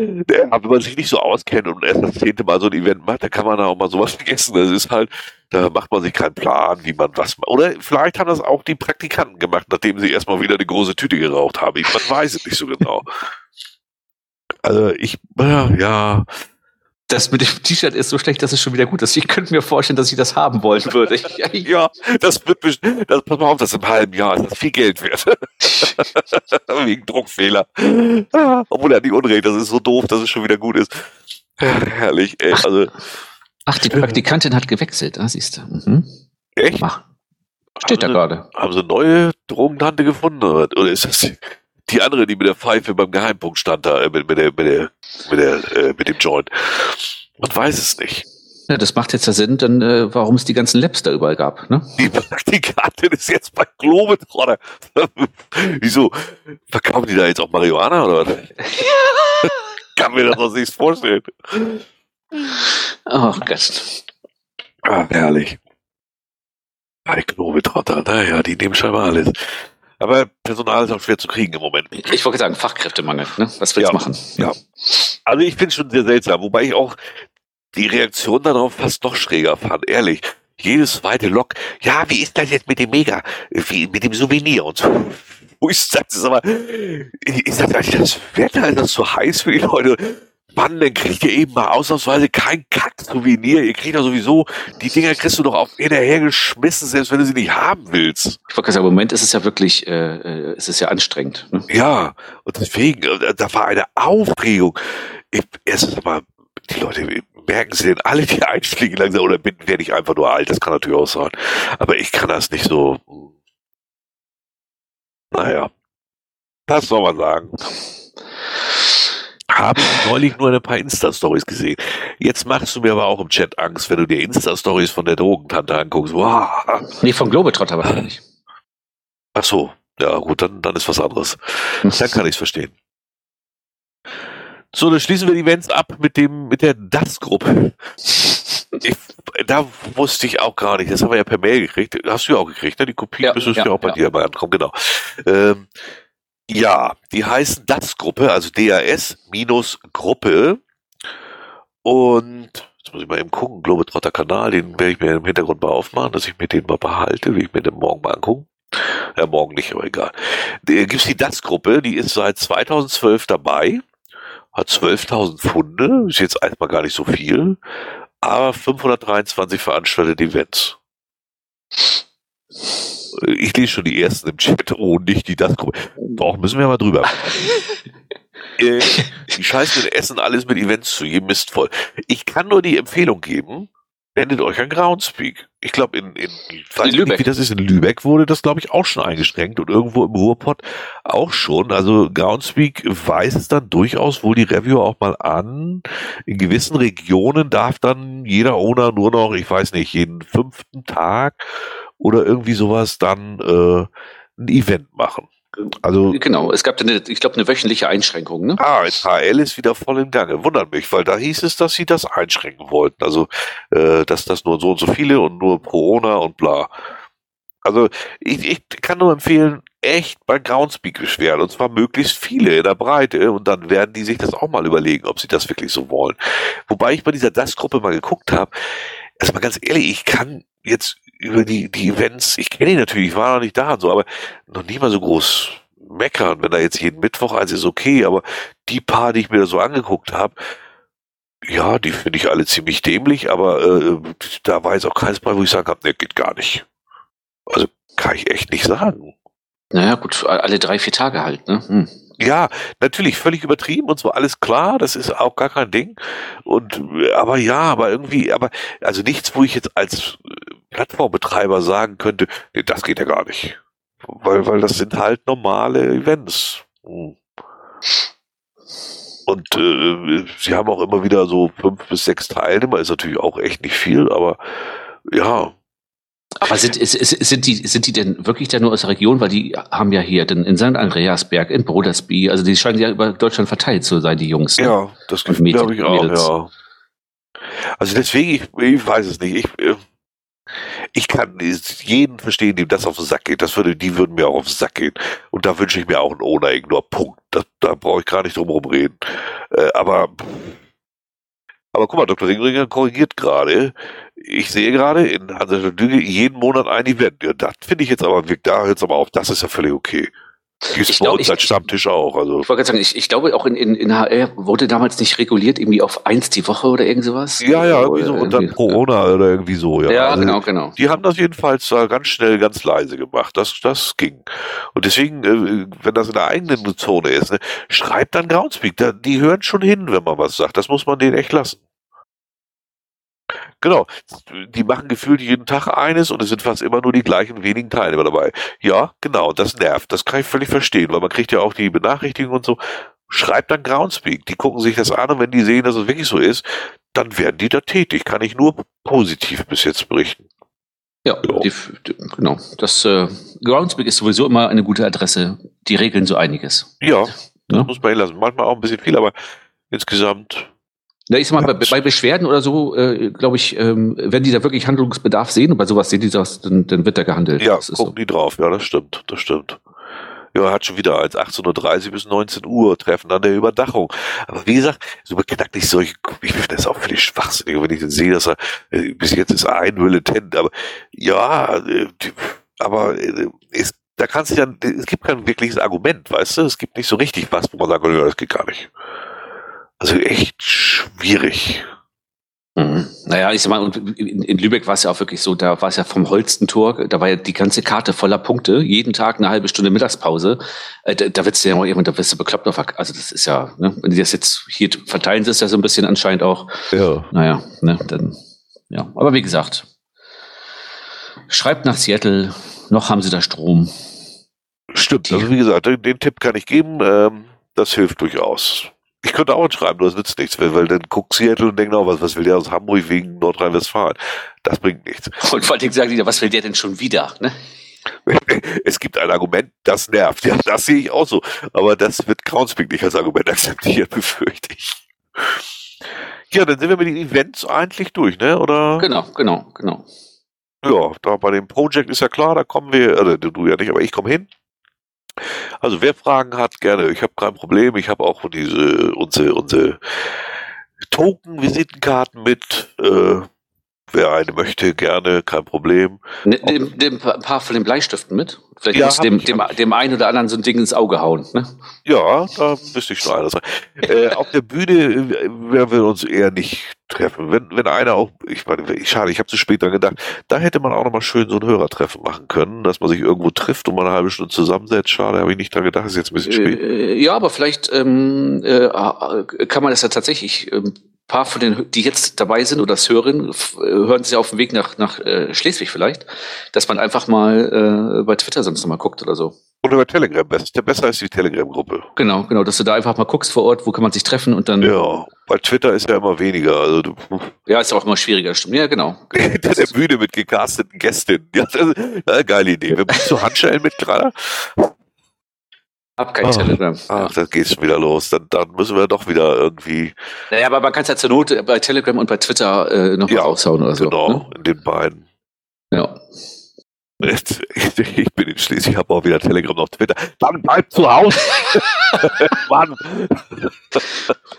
Der, aber wenn man sich nicht so auskennt und erst das zehnte Mal so ein Event macht, da kann man auch mal sowas vergessen. Das ist halt, da macht man sich keinen Plan, wie man was macht. Oder vielleicht haben das auch die Praktikanten gemacht, nachdem sie erstmal wieder eine große Tüte geraucht haben. Ich, man weiß es nicht so genau. Also ich, ja, ja, Das mit dem T-Shirt ist so schlecht, dass es schon wieder gut ist. Ich könnte mir vorstellen, dass ich das haben wollen würde. Ja, das wird das, pass mal auf, das im halben Jahr ist das viel Geld wert. Wegen Druckfehler. Ah, Obwohl er nicht unrecht, das ist so doof, dass es schon wieder gut ist. Herrlich, ey. Also, ach, die Praktikantin hat gewechselt. Ah, siehst du. Mhm. echt? Ach, steht da Haben sie- gerade. Haben sie eine neue Drogentante gefunden? Oder oder ist das die, die andere, die mit der Pfeife beim Geheimpunkt stand da, äh, mit, mit, der, mit, der, mit, der, äh, mit dem Joint? Man weiß es nicht. Ja, das macht jetzt ja Sinn, dann, äh, warum es die ganzen Labs da überall gab. Ne? Die Praktikantin ist jetzt bei Globetrotter. Wieso? Verkaufen die da jetzt auch Marihuana oder was? Kann mir das nicht vorstellen. Oh Gott. Ah, herrlich. Bei Globetrotter, naja, die nehmen scheinbar alles. Aber Personal ist auch schwer zu kriegen im Moment. Ich wollte sagen, Fachkräftemangel. Ne? Was willst du Ja. machen? Ja. Also ich finde schon sehr seltsam, wobei ich auch die Reaktion darauf fast noch schräger fand, ehrlich. Jedes zweite Log, ja, wie ist das jetzt mit dem Mega, wie, mit dem Souvenir und so. Wo sage, das aber, ich sag, das Wetter ist das so heiß für die Leute. Mann, dann kriegt ihr eben mal ausnahmsweise kein Kack-Souvenir. Ihr kriegt doch sowieso, die Dinger kriegst du doch auf hinterher geschmissen, selbst wenn du sie nicht haben willst. Ich wollte sagen, im Moment ist es ja wirklich, äh, äh, es ist ja anstrengend. Ne? Ja, und deswegen, äh, da war eine Aufregung. Ich, erstens mal, die Leute, merken sie denn alle die Einschläge langsam oder bin, werde ich einfach nur alt? Das kann natürlich auch sein. Aber ich kann das nicht so. Naja. Was soll man sagen? Habe ich neulich nur ein paar Insta-Stories gesehen. Jetzt machst du mir aber auch im Chat Angst, wenn du dir Insta-Stories von der Drogentante anguckst. Wow. Nee, vom Globetrotter wahrscheinlich. Ach so. Ja, gut, dann, dann ist was anderes. Dann kann ich es verstehen. So, dann schließen wir die Events ab mit dem, mit der DAS-Gruppe. Da wusste ich auch gar nicht. Das haben wir ja per Mail gekriegt. Hast du ja auch gekriegt, ne? Die Kopie Ja, müsstest du ja, ja auch bei ja. dir mal ankommen, genau. Ähm, ja, die heißen DAS-Gruppe, also DAS minus Gruppe. Und Jetzt muss ich mal eben gucken, Globetrotter Kanal, den werde ich mir im Hintergrund mal aufmachen, dass ich mir den mal behalte, will ich mir den morgen mal angucken. Ja, morgen nicht, aber egal. Da gibt's die DAX-Gruppe, die ist seit 2012 dabei, hat 12.000 Funde, ist jetzt erstmal gar nicht so viel, aber 523 veranstaltete Events. Ich lese schon die ersten im Chat. Oh, nicht die DAX-Gruppe. Doch, müssen wir mal drüber. äh, die scheißen in Essen alles mit Events zu, je Mist voll. Ich kann nur die Empfehlung geben, wendet euch an Groundspeak. Ich glaube, in, in, ich weiß In Lübeck. nicht, wie das ist, in Lübeck wurde das, glaube ich, auch schon eingeschränkt und irgendwo im Ruhrpott auch schon. Also Groundspeak weist es dann durchaus wohl die Review auch mal an. In gewissen Regionen darf dann jeder Owner nur noch, ich weiß nicht, jeden fünften Tag oder irgendwie sowas dann äh, ein Event machen. Also Genau, es gab eine, ich glaube, eine wöchentliche Einschränkung, ne? Ah, HL ist wieder voll im Gange. Wundert mich, weil da hieß es, dass sie das einschränken wollten. Also, äh, dass das nur so und so viele und nur Corona und bla. Also, ich, ich kann nur empfehlen, echt bei Groundspeak beschweren. Und zwar möglichst viele in der Breite. Und dann werden die sich das auch mal überlegen, ob sie das wirklich so wollen. Wobei ich bei dieser DAS-Gruppe mal geguckt habe. Also mal ganz ehrlich, ich kann jetzt über die, die Events, ich kenne die natürlich, ich war noch nicht da und so, aber noch nie mal so groß meckern. Wenn da jetzt jeden Mittwoch eins ist, okay, aber die paar, die ich mir da so angeguckt habe, ja, die finde ich alle ziemlich dämlich, aber äh, da war jetzt auch keins bei, wo ich sagen habe, ne, geht gar nicht. Also kann ich echt nicht sagen. Naja, gut, alle drei, vier Tage halt, ne? Hm. Ja, natürlich völlig übertrieben und so alles klar, das ist auch gar kein Ding. Und aber ja, aber irgendwie, aber also nichts, wo ich jetzt als äh, Plattformbetreiber sagen könnte, nee, das geht ja gar nicht. Weil, weil das sind halt normale Events. Hm. Und äh, sie haben auch immer wieder so fünf bis sechs Teilnehmer, ist natürlich auch echt nicht viel, aber ja, Aber sind, sind, die, sind die denn wirklich da nur aus der Region? Weil die haben ja hier dann in St. Andreasberg, in Brodersby, also die scheinen ja über Deutschland verteilt zu sein, die Jungs. ne? Ja, das glaube ich auch, Mädels. ja. Also deswegen, ich, ich weiß es nicht. Ich, äh, ich kann jeden verstehen, dem das auf den Sack geht. Das würde, die würden mir auch auf den Sack gehen. Und da wünsche ich mir auch einen Owner Ignore. Punkt. Das, da brauche ich gar nicht drum rumreden. Äh, aber, aber guck mal, Dr. Ringringer korrigiert gerade. Ich sehe gerade in Hansa Lüge jeden Monat ein Event. Ja, das finde ich jetzt aber, da hört aber auf. Das ist ja völlig okay. Gibt's Ich bei glaub, uns als Stammtisch auch. Also. Ich wollte gerade sagen, ich, ich glaube auch in, in, in HR wurde damals nicht reguliert, irgendwie auf eins die Woche oder irgend sowas. Ja, ja, irgendwie so. Oder Und dann Corona oder irgendwie so, ja. Ja, Also, genau, genau. Die haben das jedenfalls ganz schnell, ganz leise gemacht. Das, das ging. Und deswegen, äh, wenn das in der eigenen Zone ist, ne, schreibt dann Groundspeak. Die hören schon hin, wenn man was sagt. Das muss man denen echt lassen. Genau. Die machen gefühlt jeden Tag eines und es sind fast immer nur die gleichen wenigen Teilnehmer dabei. Ja, genau. Das nervt. Das kann ich völlig verstehen, weil man kriegt ja auch die Benachrichtigung und so. Schreibt dann Groundspeak. Die gucken sich das an und wenn die sehen, dass es wirklich so ist, dann werden die da tätig. Kann ich nur positiv bis jetzt berichten. Ja, Ja. Die, die, genau. Das äh, Groundspeak ist sowieso immer eine gute Adresse. Die regeln so einiges. Ja, das Ja. muss man lassen. Manchmal auch ein bisschen viel, aber insgesamt, Na, ich sag mal, bei, bei Beschwerden oder so, äh, glaube ich, ähm, wenn die da wirklich Handlungsbedarf sehen und bei sowas sehen die das, dann, dann wird da gehandelt. ja, das ist gucken so. die drauf. Ja, das stimmt, das stimmt. Ja, hat schon wieder als 18.30 Uhr bis 19 Uhr Treffen an der Überdachung. Aber wie gesagt, so beknacklich solche, ich finde das auch völlig schwachsinnig, wenn ich dann sehe, dass er, äh, bis jetzt ist er ein Militant, aber ja, äh, aber äh, es, da kannst du ja, es gibt kein wirkliches Argument, weißt du? Es gibt nicht so richtig was, wo man sagt, ja, das geht gar nicht. Also echt schwierig. Mhm. Naja, ich sag mal, in, in Lübeck war es ja auch wirklich so, da war es ja vom Holstentor, da war ja die ganze Karte voller Punkte, jeden Tag eine halbe Stunde Mittagspause. Äh, da, da wird's ja auch irgendwann, da wirst du bekloppt auf, also das ist ja, ne, wenn die das jetzt hier verteilen, es ja so ein bisschen anscheinend auch, Ja. naja, ne, dann, ja. Aber wie gesagt, schreibt nach Seattle, noch haben sie da Strom. Stimmt, also wie gesagt, den, den Tipp kann ich geben, ähm, das hilft durchaus. Ich könnte auch schreiben, nur das nützt nichts, weil, weil dann guckt Seattle und denkt, oh, was, was will der aus Hamburg wegen Nordrhein-Westfalen? Das bringt nichts. Und vor allem sagen die, was will der denn schon wieder, ne? Es gibt ein Argument, das nervt. Ja, das sehe ich auch so. Aber das wird Groundspeak nicht als Argument akzeptiert, befürchte ich. Ja, dann sind wir mit den Events eigentlich durch, ne? Oder? Genau, genau, genau. Ja, da bei dem Project ist ja klar, da kommen wir, also du ja nicht, aber ich komme hin. Also wer Fragen hat, gerne. Ich habe kein Problem. Ich habe auch diese unsere unsere Token, Visitenkarten mit, äh, wer eine möchte, gerne, kein Problem. Ne, nimm ein paar von den Bleistiften mit. Vielleicht Ja, hab dem, ich, dem, dem einen oder anderen so ein Ding ins Auge hauen. Ne? Ja, da müsste ich schon einer sein. äh, auf der Bühne äh, werden wir uns eher nicht treffen. Wenn, wenn einer auch, ich meine, ich- schade, ich habe zu spät dran gedacht, da hätte man auch nochmal schön so ein Hörertreffen machen können, dass man sich irgendwo trifft und mal eine halbe Stunde zusammensetzt. Schade, habe ich nicht dran gedacht, ist jetzt ein bisschen spät. Äh, ja, aber vielleicht ähm, äh, kann man das ja tatsächlich. Paar von den, die jetzt dabei sind oder das hören, äh, hören sie auf dem Weg nach, nach äh, Schleswig vielleicht, dass man einfach mal äh, bei Twitter sonst noch mal guckt oder so. Und über Telegram, best, besser ist die Telegram-Gruppe. Genau, genau, dass du da einfach mal guckst vor Ort, wo kann man sich treffen und dann. Ja, bei Twitter ist ja immer weniger. Also du, Ja, ist auch immer schwieriger, stimmt. Ja, genau. hinter der Bühne mit gecasteten Gästinnen. Ja, das ist eine geile Idee. Wir bringen zu Handschellen mit gerade. Hab kein Ah. Telegram. Ach, dann geht's schon wieder los. Dann, dann müssen wir doch wieder irgendwie, Naja, aber man kann es ja zur Not bei Telegram und bei Twitter äh, noch Ja, raushauen oder so. genau, Ne? in den beiden. Ja. Jetzt, Ich bin in Schleswig, ich habe auch weder Telegram noch Twitter. Dann bleib zu Hause. Mann.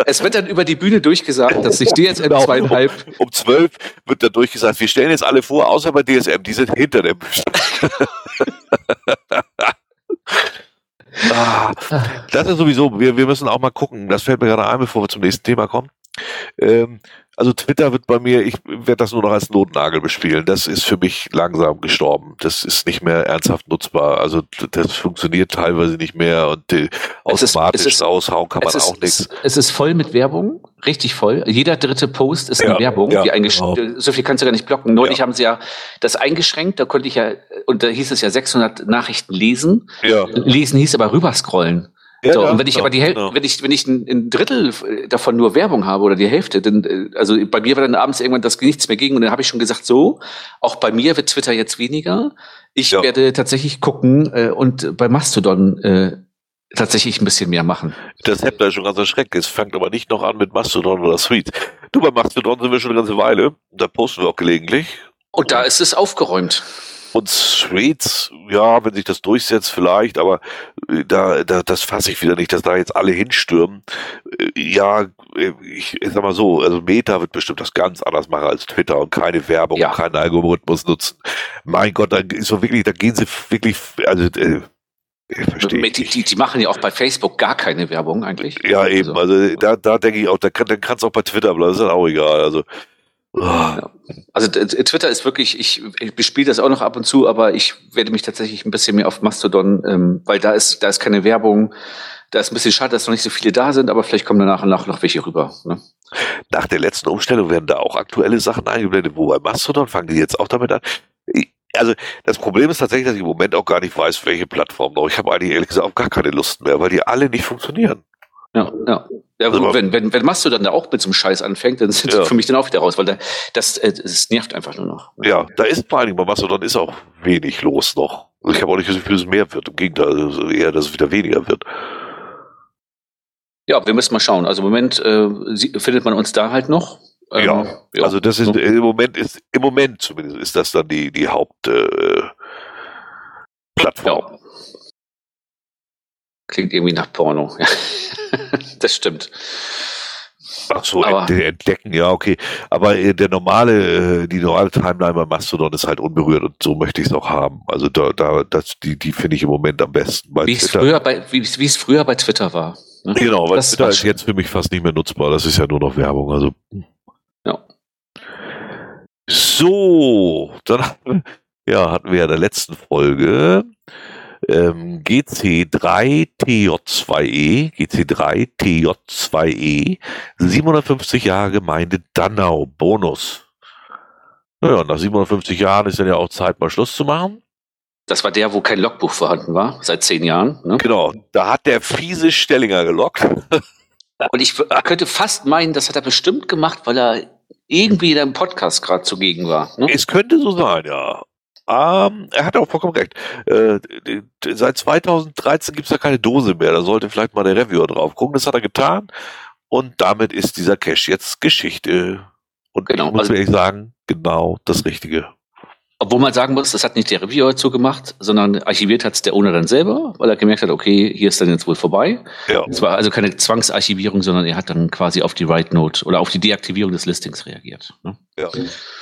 Es wird dann über die Bühne durchgesagt, dass sich DSM Genau. zweieinhalb Um zwölf wird dann durchgesagt, wir stellen jetzt alle vor, außer bei DSM, die sind hinter dem ah, Das ist sowieso, wir, wir müssen auch mal gucken, das fällt mir gerade ein, bevor wir zum nächsten Thema kommen. Ähm, also Twitter wird bei mir, ich werde das nur noch als Notnagel bespielen. Das ist für mich langsam gestorben. Das ist nicht mehr ernsthaft nutzbar. Also das funktioniert teilweise nicht mehr und äh, automatisch ist- raushauen kann man ist, auch nichts. Es, ist voll mit Werbung, richtig voll. Jeder dritte Post ist eine Ja, Werbung, ja, die genau. so viel kannst du gar nicht blocken. Neulich Ja. haben sie ja das eingeschränkt, da konnte ich ja, und da hieß es ja 600 Nachrichten lesen. Ja. Lesen hieß aber rüberscrollen. Ja, so, ja, und wenn ich genau, aber die Häl genau. wenn ich, wenn ich ein, ein Drittel davon nur Werbung habe oder die Hälfte, dann, äh, also bei mir war dann abends irgendwann das nichts mehr ging und dann habe ich schon gesagt, so, auch bei mir wird Twitter jetzt weniger. Ich Ja. werde tatsächlich gucken äh, und bei Mastodon äh, tatsächlich ein bisschen mehr machen. Das Hemd ist schon ganz erschreckend. Es fängt aber nicht noch an mit Mastodon oder Suite. Du, bei Mastodon sind wir schon eine ganze Weile. Da posten wir auch gelegentlich. Und da ist es aufgeräumt. Und Suites, ja, wenn sich das durchsetzt, vielleicht, aber äh, da, da das fasse ich wieder nicht, dass da jetzt alle hinstürmen. Äh, Ja, äh, ich, ich sag mal so, also Meta wird bestimmt das ganz anders machen als Twitter und keine Werbung, Ja. und keinen Algorithmus nutzen. Mein Gott, da ist so wirklich, da gehen sie wirklich, also äh, ich verstehe. Die, die, die machen ja auch bei Facebook gar keine Werbung eigentlich. Ja, eben. Also da, da denke ich auch, da kann, dann kann es auch bei Twitter bleiben, ist dann auch egal. Also, ah, Also Twitter ist wirklich, ich, ich bespiele das auch noch ab und zu, aber ich werde mich tatsächlich ein bisschen mehr auf Mastodon, ähm, weil da ist, da ist keine Werbung. Da ist ein bisschen schade, dass noch nicht so viele da sind, aber vielleicht kommen danach und nach noch welche rüber. Ne? nach der letzten Umstellung werden da auch aktuelle Sachen eingeblendet, wobei Mastodon fangen die jetzt auch damit an. Also das Problem ist tatsächlich, dass ich im Moment auch gar nicht weiß, welche Plattform noch. Ich habe eigentlich ehrlich gesagt auch gar keine Lust mehr, weil die alle nicht funktionieren. Ja, ja. Ja, Also gut, man- wenn, wenn, wenn Mastodon da auch mit so einem Scheiß anfängt, dann sind Ja. für mich dann auch wieder raus, weil da, das, äh, das nervt einfach nur noch. Ja, da ist vor allen Dingen bei Mastodon ist auch wenig los noch. Also ich habe auch nicht das Gefühl, dass es mehr wird. Im Gegenteil, also eher, dass es wieder weniger wird. Ja, wir müssen mal schauen. Also im Moment äh, findet man uns da halt noch. Ähm, Ja, Also das ist so. im Moment ist im Moment zumindest ist das dann die die Haupt äh, Plattform. Ja. Klingt irgendwie nach Porno. das stimmt. Ach so, Aber- ent entdecken, ja, okay. Aber äh, der normale, äh, die normale Timeline bei Mastodon ist halt unberührt und so möchte ich es auch haben. Also da, da, das, die, die finde ich im Moment am besten. Bei Wie es früher bei, wie, wie es früher bei Twitter war. ne? Genau, weil Das Twitter ist jetzt für mich fast nicht mehr nutzbar. Das ist ja nur noch Werbung. Also. Ja. So, dann ja, hatten wir ja in der letzten Folge ähm, GC3TJ2E, GC3TJ2E, 750 Jahre Gemeinde Dannau, Bonus. Naja, nach 750 Jahren ist dann ja auch Zeit, mal Schluss zu machen. Das war der, wo kein Logbuch vorhanden war, seit zehn Jahren. Ne? Genau, da hat der fiese Stellinger gelockt. Und ich könnte fast meinen, das hat er bestimmt gemacht, weil er irgendwie in einem Podcast gerade zugegen war. Ne? Es könnte so sein, ja. Ähm, er hat auch vollkommen recht. Äh, seit 2013 gibt's da keine Dose mehr. Da sollte vielleicht mal der Reviewer drauf gucken. Das hat er getan. Und damit ist dieser Cache jetzt Geschichte. Und Genau, ich muss also- ehrlich sagen, genau das Richtige. Obwohl man sagen muss, das hat nicht der Reviewer zugemacht, sondern archiviert hat es der Owner dann selber, weil er gemerkt hat, okay, hier ist dann jetzt wohl vorbei. Ja. Es war also keine Zwangsarchivierung, sondern er hat dann quasi auf die Write Note oder auf die Deaktivierung des Listings reagiert. Ne? Ja.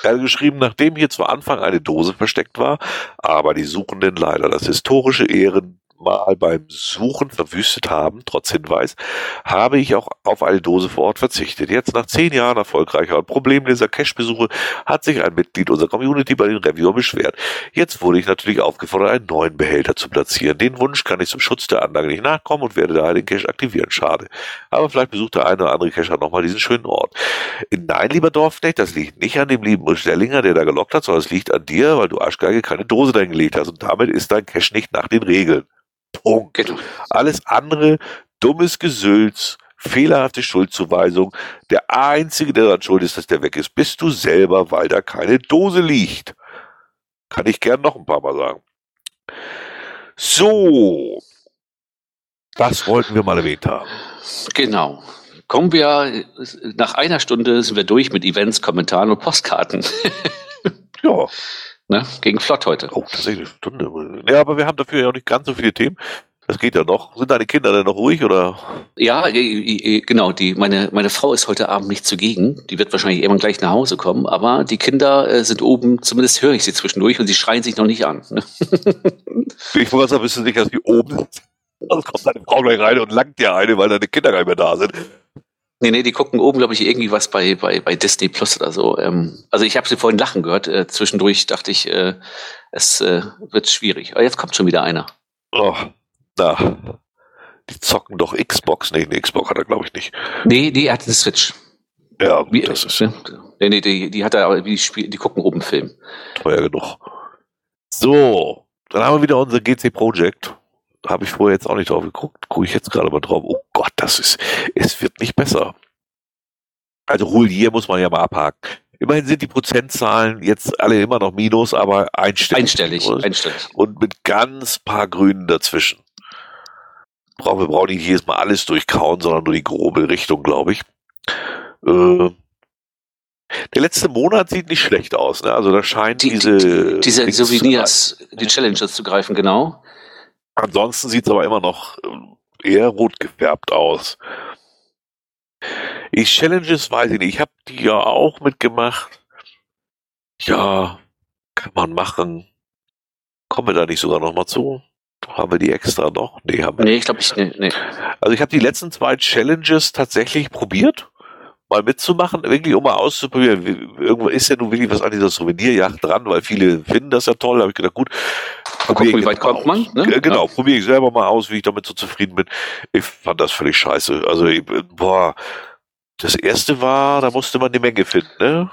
Er hat geschrieben, nachdem hier zu Anfang eine Dose versteckt war, aber die Suchenden leider das historische Ehren mal beim Suchen verwüstet haben, trotz Hinweis, habe ich auch auf eine Dose vor Ort verzichtet. Jetzt nach zehn Jahren erfolgreicher und problemloser Cache-Besuche hat sich ein Mitglied unserer Community bei den Reviewer beschwert. Jetzt wurde ich natürlich aufgefordert, einen neuen Behälter zu platzieren. Den Wunsch kann ich zum Schutz der Anlage nicht nachkommen und werde daher den Cache aktivieren. Schade. Aber vielleicht besucht der eine oder andere Cacher nochmal diesen schönen Ort. Nein, lieber Dorfknecht, das liegt nicht an dem lieben Stellinger, der da gelockt hat, sondern es liegt an dir, weil du Arschgeige keine Dose dahin gelegt hast und damit ist dein Cache nicht nach den Regeln. Punkt. Genau. Alles andere, dummes Gesülz, fehlerhafte Schuldzuweisung. Der Einzige, der daran schuld ist, dass der weg ist, bist du selber, weil da keine Dose liegt. Kann ich gern noch ein paar Mal sagen. So. Das wollten wir mal erwähnt haben. Genau. Kommen wir, nach einer Stunde sind wir durch mit Events, Kommentaren und Postkarten. ja. Ne? Gegen Flott heute. Oh, tatsächlich eine Stunde. Ja, aber wir haben dafür ja auch nicht ganz so viele Themen. Das geht ja noch. Sind deine Kinder denn noch ruhig oder? Ja, genau. Die, meine, meine Frau ist heute Abend nicht zugegen. Die wird wahrscheinlich irgendwann gleich nach Hause kommen. Aber die Kinder äh, sind oben, zumindest höre ich sie zwischendurch und sie schreien sich noch nicht an. Ne? ich wollte sagen, bist du sicher, dass die oben sind? Sonst kommt deine Frau gleich rein und langt dir eine, weil deine Kinder gar nicht mehr da sind. Nee, nee, die gucken oben, glaube ich, irgendwie was bei, bei, bei Disney Plus oder so. Ähm, also ich habe sie vorhin lachen gehört. Äh, zwischendurch dachte ich, äh, es äh, wird schwierig. Aber jetzt kommt schon wieder einer. Oh, na. Die zocken doch Xbox. Nee, eine Xbox hat er, glaube ich, nicht. Nee, die hat eine Switch. Ja, gut, Wie, das ist. Nee, nee, die, die hat er, aber die, spiel, die gucken oben Film. Teuer genug. So, dann haben wir wieder unser GC Project habe ich vorher jetzt auch nicht drauf geguckt, gucke ich jetzt gerade mal drauf. Oh Gott, das ist, es wird nicht besser. Also Roulier muss man ja mal abhaken. Immerhin sind die Prozentzahlen jetzt alle immer noch minus, aber einstellig. Einstellig, einstellig. Und mit ganz paar Grünen dazwischen. Brauchen wir brauchen nicht jedes Mal alles durchkauen, sondern nur die grobe Richtung, glaube ich. Äh, der letzte Monat sieht nicht schlecht aus, ne? Also da scheint die, diese die, diese Souvenirs, die Challenges zu greifen, genau. Ansonsten sieht es aber immer noch ähm, eher rot gefärbt aus. Ich Challenges weiß ich nicht. Ich habe die ja auch mitgemacht. Ja, kann man machen. Kommen wir da nicht sogar noch mal zu? Haben wir die extra noch? Nee, haben wir Nee, ich glaube ich, nee, nee. Also ich habe die letzten zwei Challenges tatsächlich probiert mal mitzumachen, wirklich um mal auszuprobieren. Irgendwo ist ja nun wirklich was an dieser Souvenirjacht dran, weil viele finden das ja toll. Da habe ich gedacht, gut, gucken, wie weit kommt man. Ne? Genau, ja. probiere ich selber mal aus, wie ich damit so zufrieden bin. Ich fand das völlig scheiße. Also, ich, boah, das erste war, da musste man die Menge finden, ne?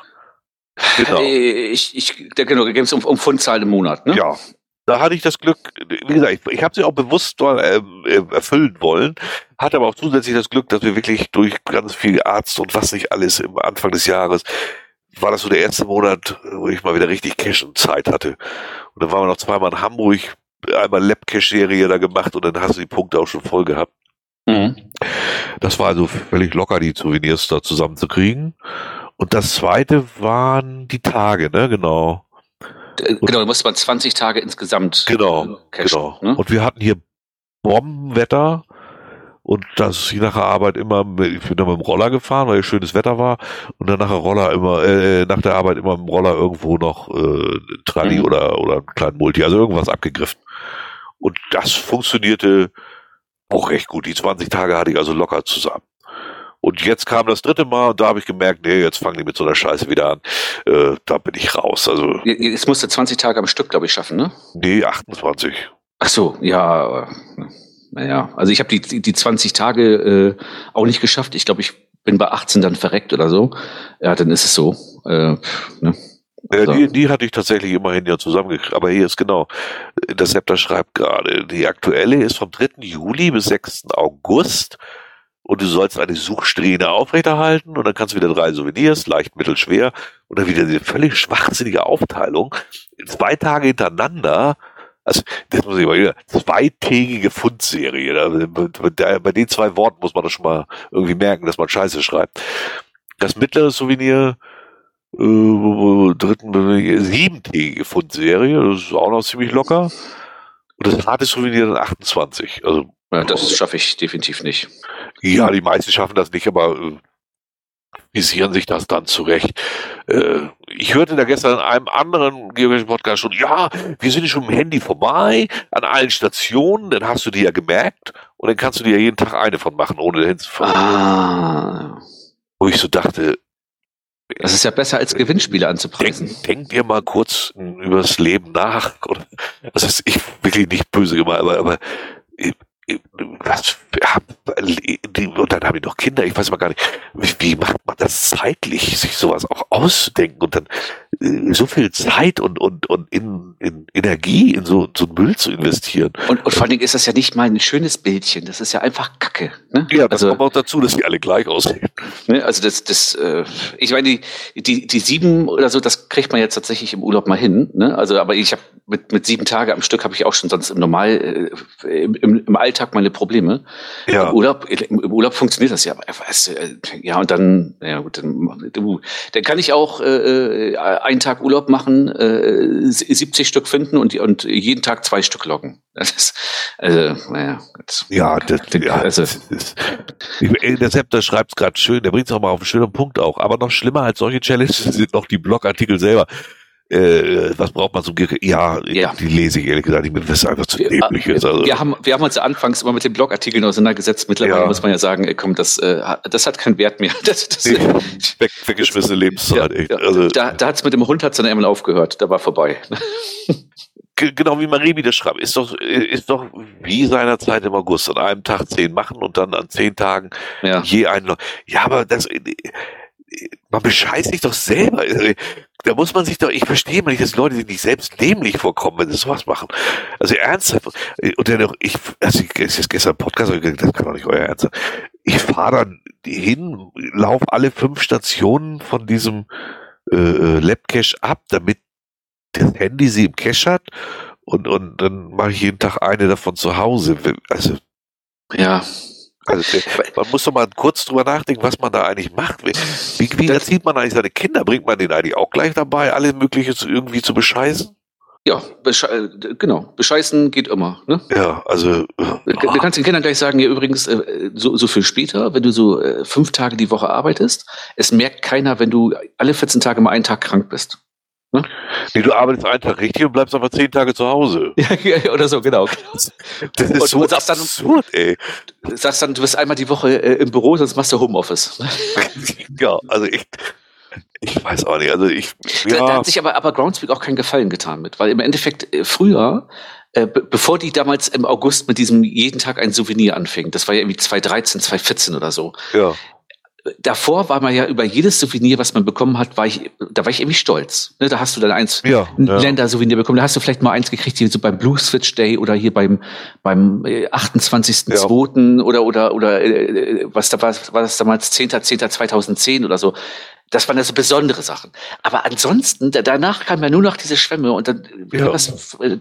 Genau. Äh, ich, ich, genau, da ging es um, um Pfundzahlen im Monat, ne? Ja, da hatte ich das Glück, wie gesagt, ich, ich habe sie auch bewusst äh, erfüllen wollen, hatte aber auch zusätzlich das Glück, dass wir wirklich durch ganz viel Arzt und was nicht alles im Anfang des Jahres war das so der erste Monat, wo ich mal wieder richtig Cash und Zeit hatte. Und dann waren wir noch zweimal in Hamburg, einmal Lab-Cash-Serie da gemacht und dann hast du die Punkte auch schon voll gehabt. Mhm. Das war also völlig locker, die Souvenirs da zusammenzukriegen. Und das zweite waren die Tage, ne, genau. Äh, genau, da musste man 20 Tage insgesamt. Genau, äh, cashen, genau. Ne? Und wir hatten hier Bombenwetter und das je nach der Arbeit immer, ich bin dann mit dem Roller gefahren, weil schönes Wetter war und dann nach der Roller immer, äh, nach der Arbeit immer mit dem Roller irgendwo noch äh, Tralli mhm. oder oder einen kleinen Multi, also irgendwas abgegriffen. Und das funktionierte auch recht gut. Die 20 Tage hatte ich also locker zusammen. Und jetzt kam das dritte Mal und da habe ich gemerkt, nee, jetzt fangen die mit so einer Scheiße wieder an. Äh, da bin ich raus. Also jetzt musst du 20 Tage am Stück, glaube ich, schaffen, ne? Nee, 28. Ach so, ja. Naja, also ich habe die, die 20 Tage äh, auch nicht geschafft. Ich glaube, ich bin bei 18 dann verreckt oder so. Ja, dann ist es so. Äh, ne? Ja, die, die hatte ich tatsächlich immerhin ja zusammengekriegt. Aber hier ist genau, der Septer schreibt gerade, die aktuelle ist vom 3. Juli bis 6. August und du sollst eine Suchsträhne aufrechterhalten und dann kannst du wieder drei Souvenirs, leicht, mittel, schwer und dann wieder diese völlig schwachsinnige Aufteilung. Zwei Tage hintereinander, also das muss ich mal wieder, zweitägige Fundserie. Bei den zwei Worten muss man das schon mal irgendwie merken, dass man Scheiße schreibt. Das mittlere Souvenir äh, dritten, siebentägige Fundserie, das ist auch noch ziemlich locker. Und das harte Souvenir dann 28. Also, ja, das schaffe ich definitiv nicht. Ja, die meisten schaffen das nicht, aber äh, visieren sich das dann zurecht. Äh, ich hörte da gestern in einem anderen geografischen Podcast schon, ja, wir sind schon im Handy vorbei, an allen Stationen, dann hast du die ja gemerkt und dann kannst du dir ja jeden Tag eine von machen, ohne hinzufahren. Ah. Wo ich so dachte, das ist ja besser als Gewinnspiele anzupreisen. Denk, denk dir mal kurz übers Leben nach. Das ist ich wirklich nicht böse gemeint, aber, aber was, und dann habe ich noch Kinder, ich weiß mal gar nicht, wie macht man das zeitlich, sich sowas auch auszudenken und dann äh, so viel Zeit und, und, und in, in Energie in so, so Müll zu investieren. Und, und vor allen Dingen ist das ja nicht mal ein schönes Bildchen, das ist ja einfach Kacke. Ne? Ja, das also, kommt auch dazu, dass die alle gleich aussehen. Ne, also das, das, äh, ich meine, die, die, die sieben oder so, das kriegt man jetzt tatsächlich im Urlaub mal hin. Ne? Also, aber ich habe mit, mit sieben Tage am Stück habe ich auch schon sonst im Normal, äh, im, im Alltag meine Probleme. Ja. Im Urlaub, im Urlaub funktioniert das ja. Weißt, äh, ja, und dann, ja gut, dann, dann kann ich auch äh, äh einen Tag Urlaub machen, äh, 70 Stück finden und, und jeden Tag zwei Stück locken. Das also, naja. Das, ja, das, ja, also, das ist, der Sepp, der schreibt es gerade schön, der bringt es auch mal auf einen schönen Punkt auch. Aber noch schlimmer als solche Challenges sind noch die Blogartikel selber äh, was braucht man zum Ge ja, ja, die lese ich ehrlich gesagt, ich bin das einfach zu dämlich ist. Also. Wir, haben, wir haben uns anfangs immer mit den Blogartikeln auseinandergesetzt. Mittlerweile ja. muss man ja sagen, ey, komm, das, äh, das hat keinen Wert mehr. Das, das, Weg, weggeschmissene Lebenszeit. Ja, echt. Also, da da hat es mit dem Hund hat's dann einmal aufgehört, da war vorbei. genau wie Marie wieder schreibt, ist doch, ist doch wie seinerzeit im August an einem Tag zehn machen und dann an zehn Tagen ja. je einen. Ja, aber das, man bescheißt sich doch selber. Da muss man sich doch, ich verstehe mal nicht, dass Leute sich nicht selbst dämlich vorkommen, wenn sie sowas machen. Also ernsthaft. Und dann noch, ich, also ich, ist gestern Podcast, das kann doch nicht euer Ernst sein. Ich fahre dann hin, laufe alle fünf Stationen von diesem äh, äh Labcache ab, damit das Handy sie im Cache hat und, und dann mache ich jeden Tag eine davon zu Hause. Also ja, also man muss doch mal kurz drüber nachdenken, was man da eigentlich macht. Wie, wie erzieht man eigentlich seine Kinder? Bringt man denen eigentlich auch gleich dabei, alle mögliche zu, irgendwie zu bescheißen? Ja, besche äh, genau. Bescheißen geht immer. Ne? Ja, also. Du, du kannst den Kindern gleich sagen, ja, übrigens, äh, so, so viel später, wenn du so fünf Tage die Woche arbeitest, es merkt keiner, wenn du alle 14 Tage mal einen Tag krank bist. Ne? Nee, du arbeitest einen Tag richtig und bleibst aber zehn Tage zu Hause. Ja, oder so, genau. Das ist und so sagst dann, absurd, ey. Du sagst dann, du bist einmal die Woche äh, im Büro, sonst machst du Homeoffice. ja, also ich, ich weiß auch nicht. Also ich, ja. Da, da hat sich aber, aber Groundspeak auch keinen Gefallen getan mit, weil im Endeffekt äh, früher äh, bevor die damals im August mit diesem jeden Tag ein Souvenir anfing, das war ja irgendwie 2013, 2014 oder so. Ja davor war man ja über jedes Souvenir, was man bekommen hat, war ich, da war ich irgendwie stolz. Ne, da hast du dann eins, ja, ein ja. Ländersouvenir bekommen. Da hast du vielleicht mal eins gekriegt, hier so beim Blue Switch Day oder hier beim, beim 28.02. Ja. oder, oder, oder, äh, was da war, war das damals 10.10.2010 oder so das waren also besondere Sachen. Aber ansonsten, danach kamen ja nur noch diese Schwämme und dann, ja. das, äh,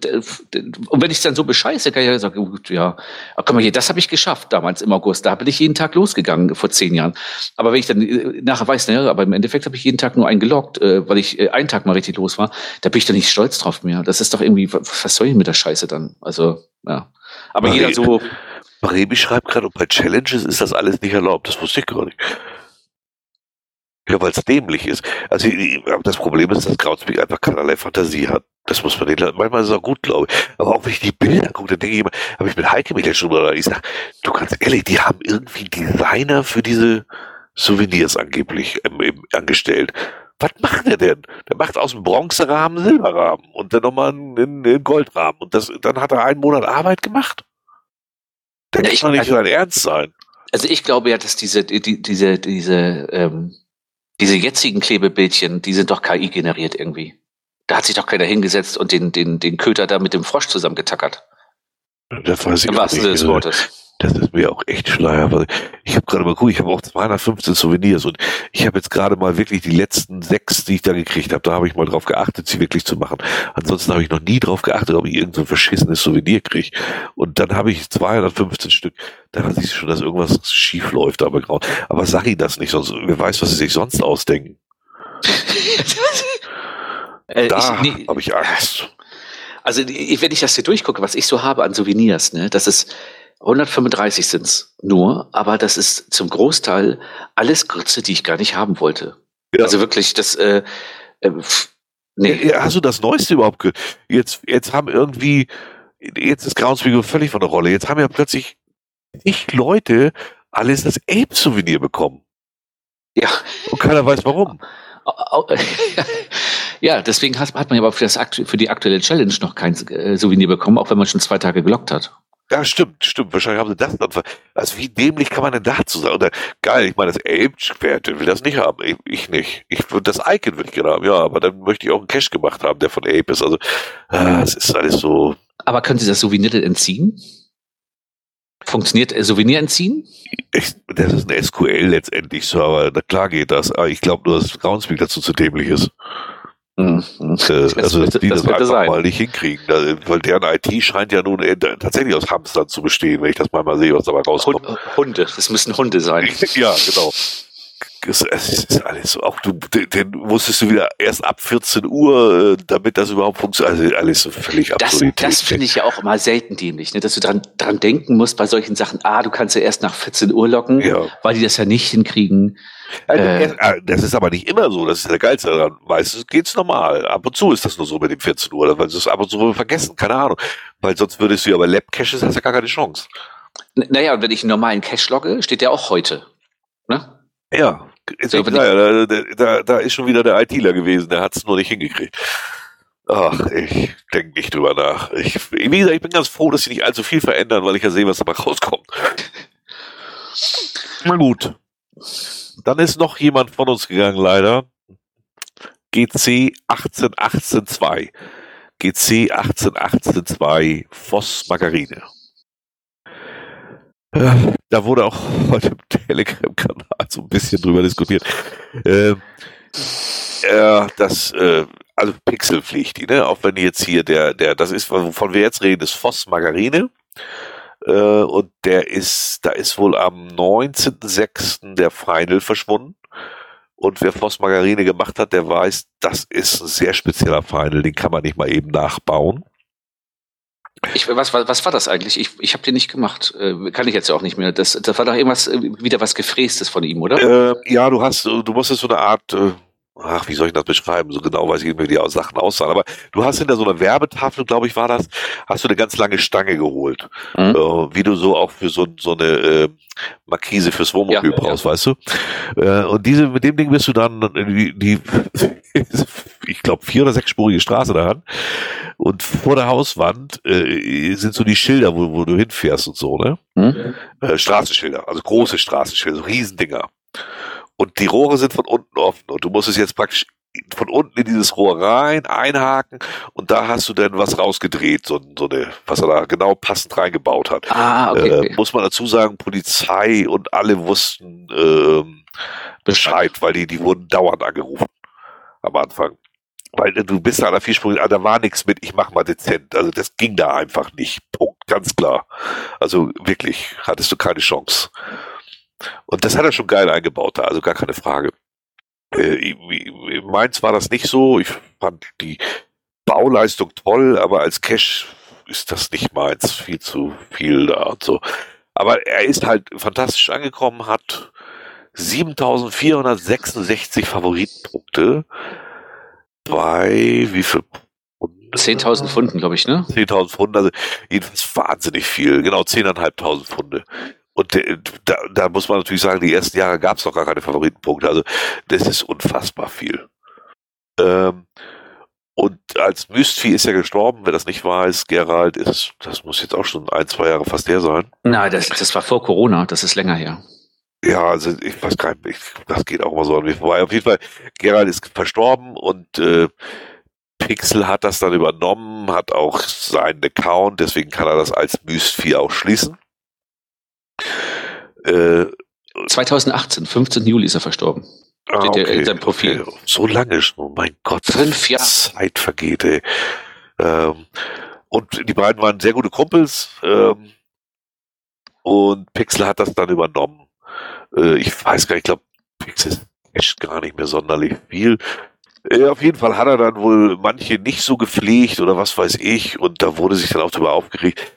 und wenn ich dann so bescheiße, kann ich ja sagen, gut, ja, guck mal hier, das habe ich geschafft damals im August. Da bin ich jeden Tag losgegangen vor zehn Jahren. Aber wenn ich dann äh, nachher weiß, naja, aber im Endeffekt habe ich jeden Tag nur einen gelockt, äh, weil ich einen Tag mal richtig los war, da bin ich dann nicht stolz drauf mehr. Das ist doch irgendwie, was soll ich mit der Scheiße dann? Also, ja. Aber Marie, jeder so. Rebi schreibt gerade, bei Challenges ist das alles nicht erlaubt. Das wusste ich gar nicht. Ja, weil es dämlich ist. Also das Problem ist, dass Groundspeak einfach keinerlei Fantasie hat. Das muss man den manchmal ist es auch gut, glaube ich. Aber auch wenn ich die Bilder gucke, dann denke ich immer, habe ich mit Heike mich schon mal, ich sag, du kannst ehrlich, die haben irgendwie Designer für diese Souvenirs angeblich ähm, eben angestellt. Was macht der denn? Der macht aus dem Bronzerahmen Silberrahmen und dann nochmal einen, einen Goldrahmen. Und das, dann hat er einen Monat Arbeit gemacht. Der ja, kann doch nicht also, sein Ernst sein. Also ich glaube ja, dass diese, die, diese, diese ähm, diese jetzigen Klebebildchen, die sind doch KI generiert irgendwie. Da hat sich doch keiner hingesetzt und den, den, den Köter da mit dem Frosch zusammengetackert. Das weiß ich Im wahrsten Sinne des Wortes. Das ist mir auch echt schleier. Ich habe gerade mal geguckt, ich habe auch 215 Souvenirs und ich habe jetzt gerade mal wirklich die letzten sechs, die ich da gekriegt habe, da habe ich mal drauf geachtet, sie wirklich zu machen. Ansonsten habe ich noch nie drauf geachtet, ob ich irgendein so verschissenes Souvenir kriege. Und dann habe ich 215 Stück. Da weiß ich schon, dass irgendwas schief läuft, aber grau. Aber sag ich das nicht, sonst wer weiß, was sie sich sonst ausdenken. Äh, Da nee, habe ich Angst. Also wenn ich das hier durchgucke, was ich so habe an Souvenirs, ne, das ist 135 sind's nur, aber das ist zum Großteil alles Grütze, die ich gar nicht haben wollte. Ja. Also wirklich, das, äh, äh, nee. Hast du das Neueste überhaupt ge Jetzt, jetzt haben irgendwie, jetzt ist Groundspeak völlig von der Rolle. Jetzt haben ja plötzlich nicht Leute alles das Ape-Souvenir bekommen. Ja. Und keiner weiß warum. Ja, deswegen hat, man ja aber für, das, für die aktuelle Challenge noch kein äh, Souvenir bekommen, auch wenn man schon zwei Tage gelockt hat. Ja, stimmt, stimmt. Wahrscheinlich haben sie das dann ver Also wie dämlich kann man denn dazu sein? Oder geil, ich meine, das Ape, wer will das nicht haben? Ich, ich nicht. Ich das Icon würde ich gerne haben, ja, aber dann möchte ich auch einen Cache gemacht haben, der von Ape ist. Also, ah, es ist alles so. Aber können Sie das Souvenir denn entziehen? Funktioniert äh, Souvenir entziehen? Ich, das ist ein SQL letztendlich so, aber na klar geht das. Aber ich glaube nur, dass Groundspeak dazu zu dämlich ist. Hm, hm. Äh, Das also, könnte- die das das, einfach sein. mal nicht hinkriegen. Weil deren IT scheint ja nun äh, tatsächlich aus Hamstern zu bestehen, wenn ich das mal, mal sehe, was dabei rauskommt. Hund, Hunde, das müssen Hunde sein. Ja, genau. Es, es ist alles so. Auch du, den, musstest du wieder erst ab 14 Uhr, äh, damit das überhaupt funktioniert. Also alles so völlig Das, absurd. das finde ich ja auch immer selten dämlich, ne? dass du dran, dran denken musst bei solchen Sachen, ah, du kannst ja erst nach 14 Uhr locken, Ja. weil die das ja nicht hinkriegen. Also, Äh. ah, das ist aber nicht immer so. Das ist der Geilste daran. Meistens geht's normal. Ab und zu ist das nur so mit dem 14 Uhr, weil sie es ab und zu vergessen. Keine Ahnung. Weil sonst würdest du ja bei Lab-Caches hast du ja gar keine Chance. N naja, und wenn ich einen normalen Cache logge, steht der auch heute. Ne? Ja. Ist Ja, da, da, da ist schon wieder der ITler gewesen, der hat's nur nicht hingekriegt. Ach, ich denke nicht drüber nach. Ich, wie gesagt, ich bin ganz froh, dass sie nicht allzu viel verändern, weil ich ja sehe, was dabei rauskommt. Na gut. Dann ist noch jemand von uns gegangen, leider. GC 18182. GC 18182 Voss Margarine. Äh, Da wurde auch heute im Telegram-Kanal so ein bisschen drüber diskutiert. Ähm, äh, das, äh, also Pixelpflicht, ne? Auch wenn jetzt hier der, der, das ist, wovon wir jetzt reden, ist Voss Margarine. Äh, und der ist, da ist wohl am 19.06. der Final verschwunden. Und wer Voss Margarine gemacht hat, der weiß, das ist ein sehr spezieller Final, den kann man nicht mal eben nachbauen. Ich, was, was, was war das eigentlich? Ich, ich habe den nicht gemacht. Äh, kann ich jetzt ja auch nicht mehr. Das, das war doch irgendwas, äh, wieder was Gefräßtes von ihm, oder? Äh, ja, du hast, du musstest so eine Art, äh, ach, wie soll ich das beschreiben? So genau weiß ich nicht mehr, wie die Sachen aussahen. Aber du hast hinter so einer Werbetafel, glaube ich, war das, hast du eine ganz lange Stange geholt. Mhm. Äh, wie du so auch für so, so eine äh, Markise fürs Wohnmobil Ja, brauchst, weißt du? Äh, und diese, mit dem Ding bist du dann die, die ich glaube, vier- oder sechsspurige Straße daran. Und vor der Hauswand äh, sind so die Schilder, wo, wo du hinfährst und so, ne? Hm? äh, Straßenschilder, also große Straßenschilder, so Riesendinger. Und die Rohre sind von unten offen und du musst es jetzt praktisch von unten in dieses Rohr rein, einhaken und da hast du dann was rausgedreht, so, so eine, was er da genau passend reingebaut hat. Ah, okay. Äh, okay. muss man dazu sagen, Polizei und alle wussten ähm, Bescheid, weil die, die wurden dauernd angerufen am Anfang. Weil äh, du bist da an der vierspurigen, ah, da war nichts mit, ich mach mal dezent. Also das ging da einfach nicht. Punkt, ganz klar. Also wirklich, hattest du keine Chance. Und das hat er schon geil eingebaut da, also gar keine Frage. Äh, meins war das nicht so. Ich fand die Bauleistung toll, aber als Cash ist das nicht meins. Viel zu viel da und so. Aber er ist halt fantastisch angekommen, hat 7466 Favoritenpunkte bei wie viel? 10.000 Pfunden, glaube ich, ne? 10.000 Pfund, also jedenfalls wahnsinnig viel, genau 10.500 Pfunde. Und der, da, da muss man natürlich sagen, die ersten Jahre gab es noch gar keine Favoritenpunkte, also das ist unfassbar viel. Ähm, und als Mystvieh ist er gestorben, wer das nicht weiß, Gerald ist, das muss jetzt auch schon ein, zwei Jahre fast her sein. Nein, das, das war vor Corona, das ist länger her. Ja, also ich weiß gar nicht, ich, das geht auch immer so an mir vorbei. Auf jeden Fall, Gerald ist verstorben und äh, Pixel hat das dann übernommen, hat auch seinen Account, deswegen kann er das als Myst4 auch schließen. Äh, 2018, 15. Juli ist er verstorben. ah, Steht ja in seinem Profil. okay. So lange schon, mein Gott. Fünf Jahre. Zeit vergeht, ey. Ähm, und die beiden waren sehr gute Kumpels. Ähm, und Pixel hat das dann übernommen. Äh, ich weiß gar nicht, ich glaube, Pixel ist gar nicht mehr sonderlich viel. Äh, auf jeden Fall hat er dann wohl manche nicht so gepflegt oder was weiß ich und da wurde sich dann auch darüber aufgeregt.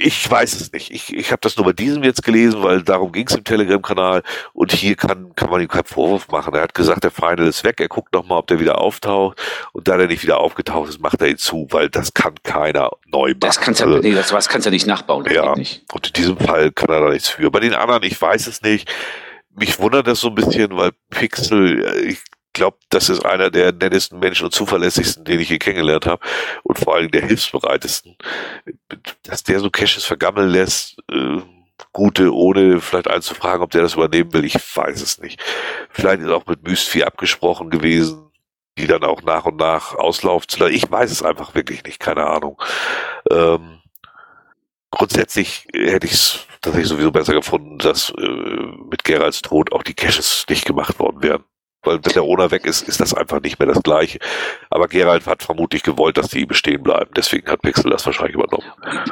Ich weiß es nicht. Ich, ich habe das nur bei diesem jetzt gelesen, weil darum ging es im Telegram-Kanal und hier kann, kann man ihm keinen Vorwurf machen. Er hat gesagt, der Final ist weg, er guckt nochmal, ob der wieder auftaucht und da der nicht wieder aufgetaucht ist, macht er ihn zu, weil das kann keiner neu machen. Das kannst du also, nee, das, was kannst du nicht nachbauen. ja, nicht. und in diesem Fall kann er da nichts für. Bei den anderen, ich weiß es nicht. Mich wundert das so ein bisschen, weil Pixel, äh, ich glaube, das ist einer der nettesten Menschen und zuverlässigsten, den ich hier kennengelernt habe und vor allem der hilfsbereitesten. Dass der so Caches vergammeln lässt, äh, gute, ohne vielleicht einzufragen, ob der das übernehmen will, ich weiß es nicht. Vielleicht ist auch mit Myst abgesprochen gewesen, die dann auch nach und nach auslaufen zu lassen. Ich weiß es einfach wirklich nicht, keine Ahnung. Ähm, grundsätzlich hätte ich es tatsächlich sowieso besser gefunden, dass äh, mit Geralds Tod auch die Caches nicht gemacht worden wären weil wenn der Ona weg ist, ist das einfach nicht mehr das Gleiche. Aber Gerald hat vermutlich gewollt, dass die bestehen bleiben. Deswegen hat Pixel das wahrscheinlich übernommen.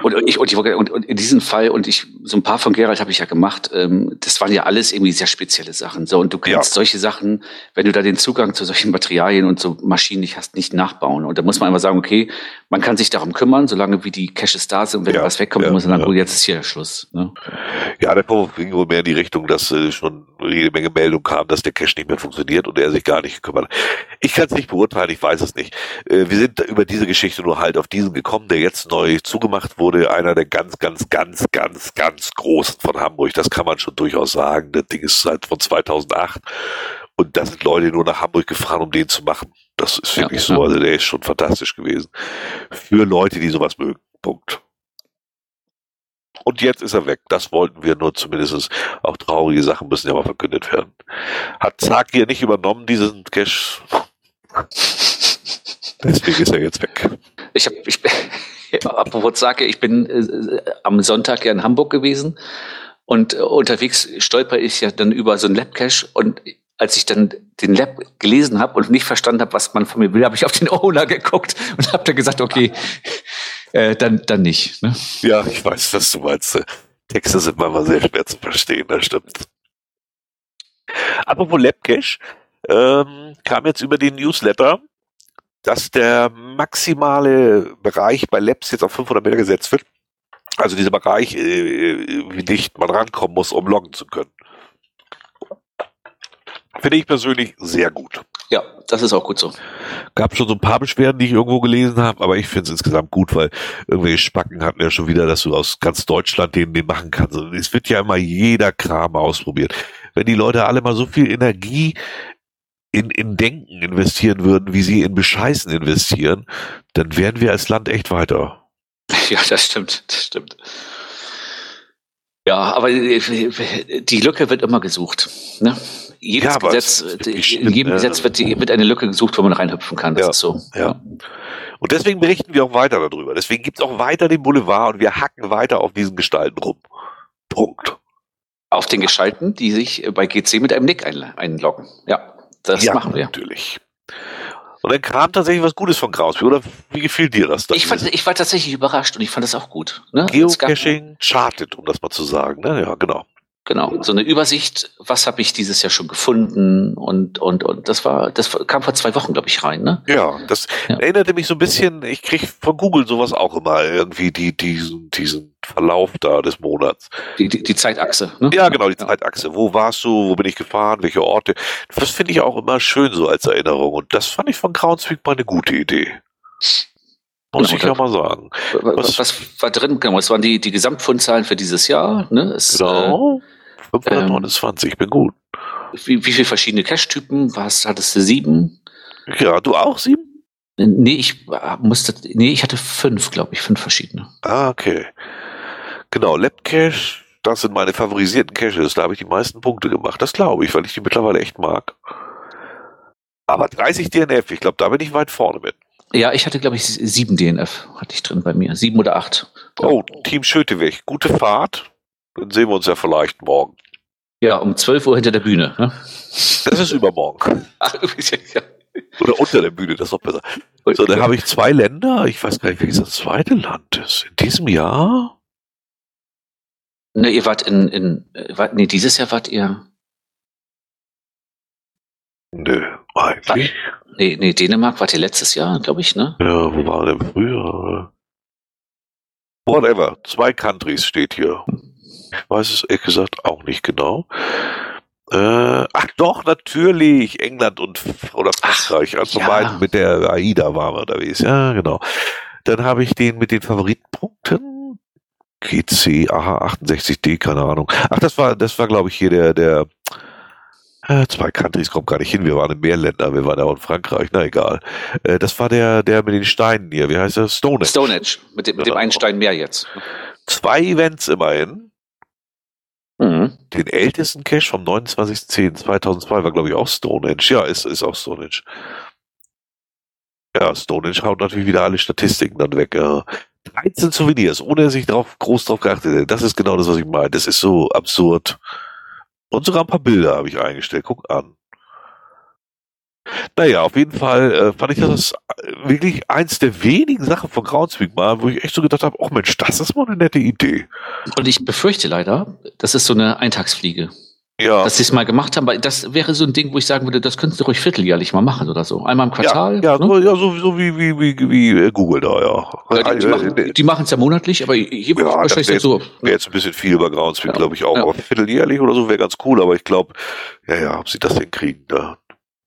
Und, ich, und, ich, und, und in diesem Fall, und ich, so ein paar von Gerald habe ich ja gemacht, ähm, das waren ja alles irgendwie sehr spezielle Sachen. So, und du kannst ja. solche Sachen, wenn du da den Zugang zu solchen Materialien und so Maschinen nicht hast, nicht nachbauen. Und da muss man einfach sagen, okay, man kann sich darum kümmern, solange wie die Caches da sind. Und wenn ja, was wegkommt, ja, muss man sagen, ja. oh, jetzt ist hier Schluss. Ne? Ja, der Vorwurf ging wohl mehr in die Richtung, dass äh, schon jede Menge Meldung kam, dass der Cache nicht mehr funktioniert und er sich gar nicht gekümmert hat. Ich kann es nicht beurteilen, ich weiß es nicht. Äh, wir sind über diese Geschichte nur halt auf diesen gekommen, der jetzt neu zugemacht wurde, einer der ganz, ganz, ganz, ganz, ganz großen von Hamburg. Das kann man schon durchaus sagen. Das Ding ist seit von 2008 und da sind Leute nur nach Hamburg gefahren, um den zu machen. Das ist wirklich ja, so. Also der ist schon fantastisch gewesen. Für Leute, die sowas mögen. Punkt. Und jetzt ist er weg. Das wollten wir nur zumindest. Auch traurige Sachen müssen ja mal verkündet werden. Hat Zack hier nicht übernommen, diesen Cash. Deswegen ist er jetzt weg. Ich habe, ich, apropos Zake, ich bin äh, am Sonntag ja in Hamburg gewesen und äh, unterwegs stolper ich ja dann über so ein Labcache und als ich dann den Lab gelesen habe und nicht verstanden habe, was man von mir will, habe ich auf den Owner geguckt und habe dann gesagt, okay, äh, dann, dann nicht. Ne? Ja, ich weiß, was du meinst. Texte sind manchmal sehr schwer zu verstehen, das stimmt. Apropos Labcache, ähm, kam jetzt über den Newsletter, dass der maximale Bereich bei Labs jetzt auf 500 Meter gesetzt wird. Also dieser Bereich, äh, wie dicht man rankommen muss, um loggen zu können. Finde ich persönlich sehr gut. Ja, das ist auch gut so. Gab schon so ein paar Beschwerden, die ich irgendwo gelesen habe, aber ich finde es insgesamt gut, weil irgendwelche Spacken hatten ja schon wieder, dass du aus ganz Deutschland den, den machen kannst. Und es wird ja immer jeder Kram ausprobiert. Wenn die Leute alle mal so viel Energie in, in Denken investieren würden, wie sie in Bescheißen investieren, dann wären wir als Land echt weiter. Ja, das stimmt, das stimmt. Ja, aber die Lücke wird immer gesucht. Ne? Jedes ja, Gesetz, in jedem äh, Gesetz wird, die, wird, eine Lücke gesucht, wo man reinhüpfen kann. Das ja, ist so. Ja. Und deswegen berichten wir auch weiter darüber. Deswegen gibt es auch weiter den Boulevard und wir hacken weiter auf diesen Gestalten rum. Punkt. Auf den Gestalten, die sich bei GC mit einem Nick einloggen. Ja, das ja, machen wir. natürlich. Und dann kam tatsächlich was Gutes von Krausby, oder wie gefiel dir das? Ich, fand, ich war tatsächlich überrascht und ich fand das auch gut. Ne? Geocaching chartet, um das mal zu sagen. Ne? Ja, genau. Genau, so eine Übersicht, was habe ich dieses Jahr schon gefunden und und und das war das kam vor zwei Wochen glaube ich rein, ne? Ja, das ja. erinnerte mich so ein bisschen, ich kriege von Google sowas auch immer irgendwie die diesen diesen Verlauf da des Monats. Die, die, die Zeitachse, ne? Ja, genau, die ja. Zeitachse. Wo warst du, wo bin ich gefahren, welche Orte? Das finde ich auch immer schön so als Erinnerung und das fand ich von Groundspeak mal eine gute Idee. Muss genau, ich ja mal sagen. Was, was, war drin? Genau, es waren die, die Gesamtfundzahlen für dieses Jahr. Ne? Es, genau. Äh, 529, ähm, bin gut. Wie, wie viele verschiedene Cache-Typen? Was hattest du? Sieben? Ja, du auch sieben? Nee, ich musste, nee, ich hatte fünf, glaube ich, fünf verschiedene. Ah, okay. Genau, Labcache, das sind meine favorisierten Caches, da habe ich die meisten Punkte gemacht. Das glaube ich, weil ich die mittlerweile echt mag. Aber 30 DNF, ich glaube, da bin ich weit vorne mit. Ja, ich hatte, glaube ich, sieben DNF hatte ich drin bei mir. Sieben oder acht. Oh, Team Schöteweg, gute Fahrt. Dann sehen wir uns ja vielleicht morgen. Ja, um 12 Uhr hinter der Bühne. Ne? Das ist übermorgen. Ach, ja. Oder unter der Bühne, das ist noch besser. So, dann habe ich zwei Länder. Ich weiß gar nicht, welches das zweite Land ist. In diesem Jahr? Ne, ihr wart in, in, wart, nee, dieses Jahr wart ihr. Nö, eigentlich. Nee, nee, Dänemark war ihr letztes Jahr, glaube ich, ne? Ja, wo war der früher? Whatever. Zwei Countries steht hier. Ich weiß es ehrlich gesagt auch nicht genau. Äh, ach doch, natürlich. England und oder Frankreich. Also ja. beiden mit der AIDA waren wir unterwegs. Ja, genau. Dann habe ich den mit den Favoritenpunkten. GC, aha, 68D, keine Ahnung. Ach, das war, das war, glaube ich, hier der, der, äh, zwei Countries kommt gar nicht hin. Wir waren in mehr Ländern. Wir waren ja auch in Frankreich. Na egal. Äh, das war der, der mit den Steinen hier. Wie heißt der? Stonehenge. Stonehenge, mit dem, mit dem Genau. einen Stein mehr jetzt. Zwei Events immerhin. Mhm. Den ältesten Cache vom 29.10.2002 war, glaube ich, auch Stonehenge. Ja, ist, ist auch Stonehenge. Ja, Stonehenge haut natürlich wieder alle Statistiken dann weg. Ja. 13 Souvenirs, ohne dass ich drauf, groß drauf geachtet hätte. Das ist genau das, was ich meine. Das ist so absurd. Und sogar ein paar Bilder habe ich eingestellt. Guck an. Naja, auf jeden Fall äh, fand ich das äh, wirklich eins der wenigen Sachen von Groundspeak mal, wo ich echt so gedacht habe, oh Mensch, das ist mal eine nette Idee. Und ich befürchte leider, das ist so eine Eintagsfliege. Ja. Dass sie es mal gemacht haben, weil das wäre so ein Ding, wo ich sagen würde, das könntest du ruhig vierteljährlich mal machen oder so. Einmal im Quartal. Ja, ja, ne? so, ja so, so wie, wie, wie, wie äh, Google da, ja. Ja, die, Äh, machen, es ja monatlich, aber hier Ja, es wahrscheinlich jetzt so. Wäre jetzt ein bisschen viel bei Groundspeak, Ja, glaube ich auch. Aber vierteljährlich oder so wäre ganz cool, aber ich glaube, ja, ja, ob sie das hinkriegen, da.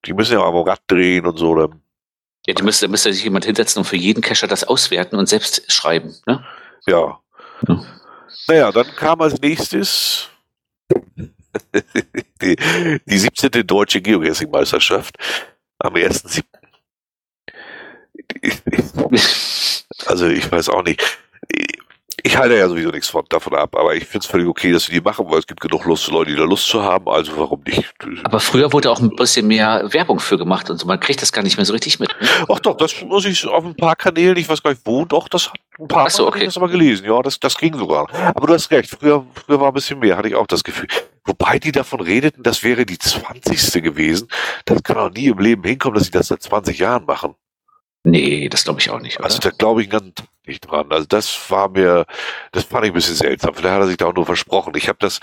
Die müssen ja auch am Rad drehen und so, dann, Ja, die müsste, da müsste sich jemand hinsetzen und für jeden Cacher das auswerten und selbst schreiben. Ne? ja. Ja. Naja, dann kam als nächstes die, die 17. Deutsche Geocaching-Meisterschaft am 1.7. Also ich weiß auch nicht. Ich halte ja sowieso nichts von, davon ab, aber ich finde es völlig okay, dass sie die machen, weil es gibt genug Lust, Leute, die da Lust zu haben, also warum nicht? Aber früher wurde auch ein bisschen mehr Werbung für gemacht und so. Man kriegt das gar nicht mehr so richtig mit. Ne? Ach doch, das muss ich auf ein paar Kanälen, ich weiß gar nicht wo, doch, das hat ein paar Ach so, okay. ich das aber gelesen, ja, das, das ging sogar. Aber du hast recht, früher, früher war ein bisschen mehr, hatte ich auch das Gefühl. Wobei die davon redeten, das wäre die 20. gewesen. Das kann auch nie im Leben hinkommen, dass sie das seit 20 Jahren machen. Nee, das glaube ich auch nicht. Oder? Also da glaube ich ganz nicht dran. Also das war mir, das fand ich ein bisschen seltsam. Vielleicht hat er sich da auch nur versprochen. Ich habe das,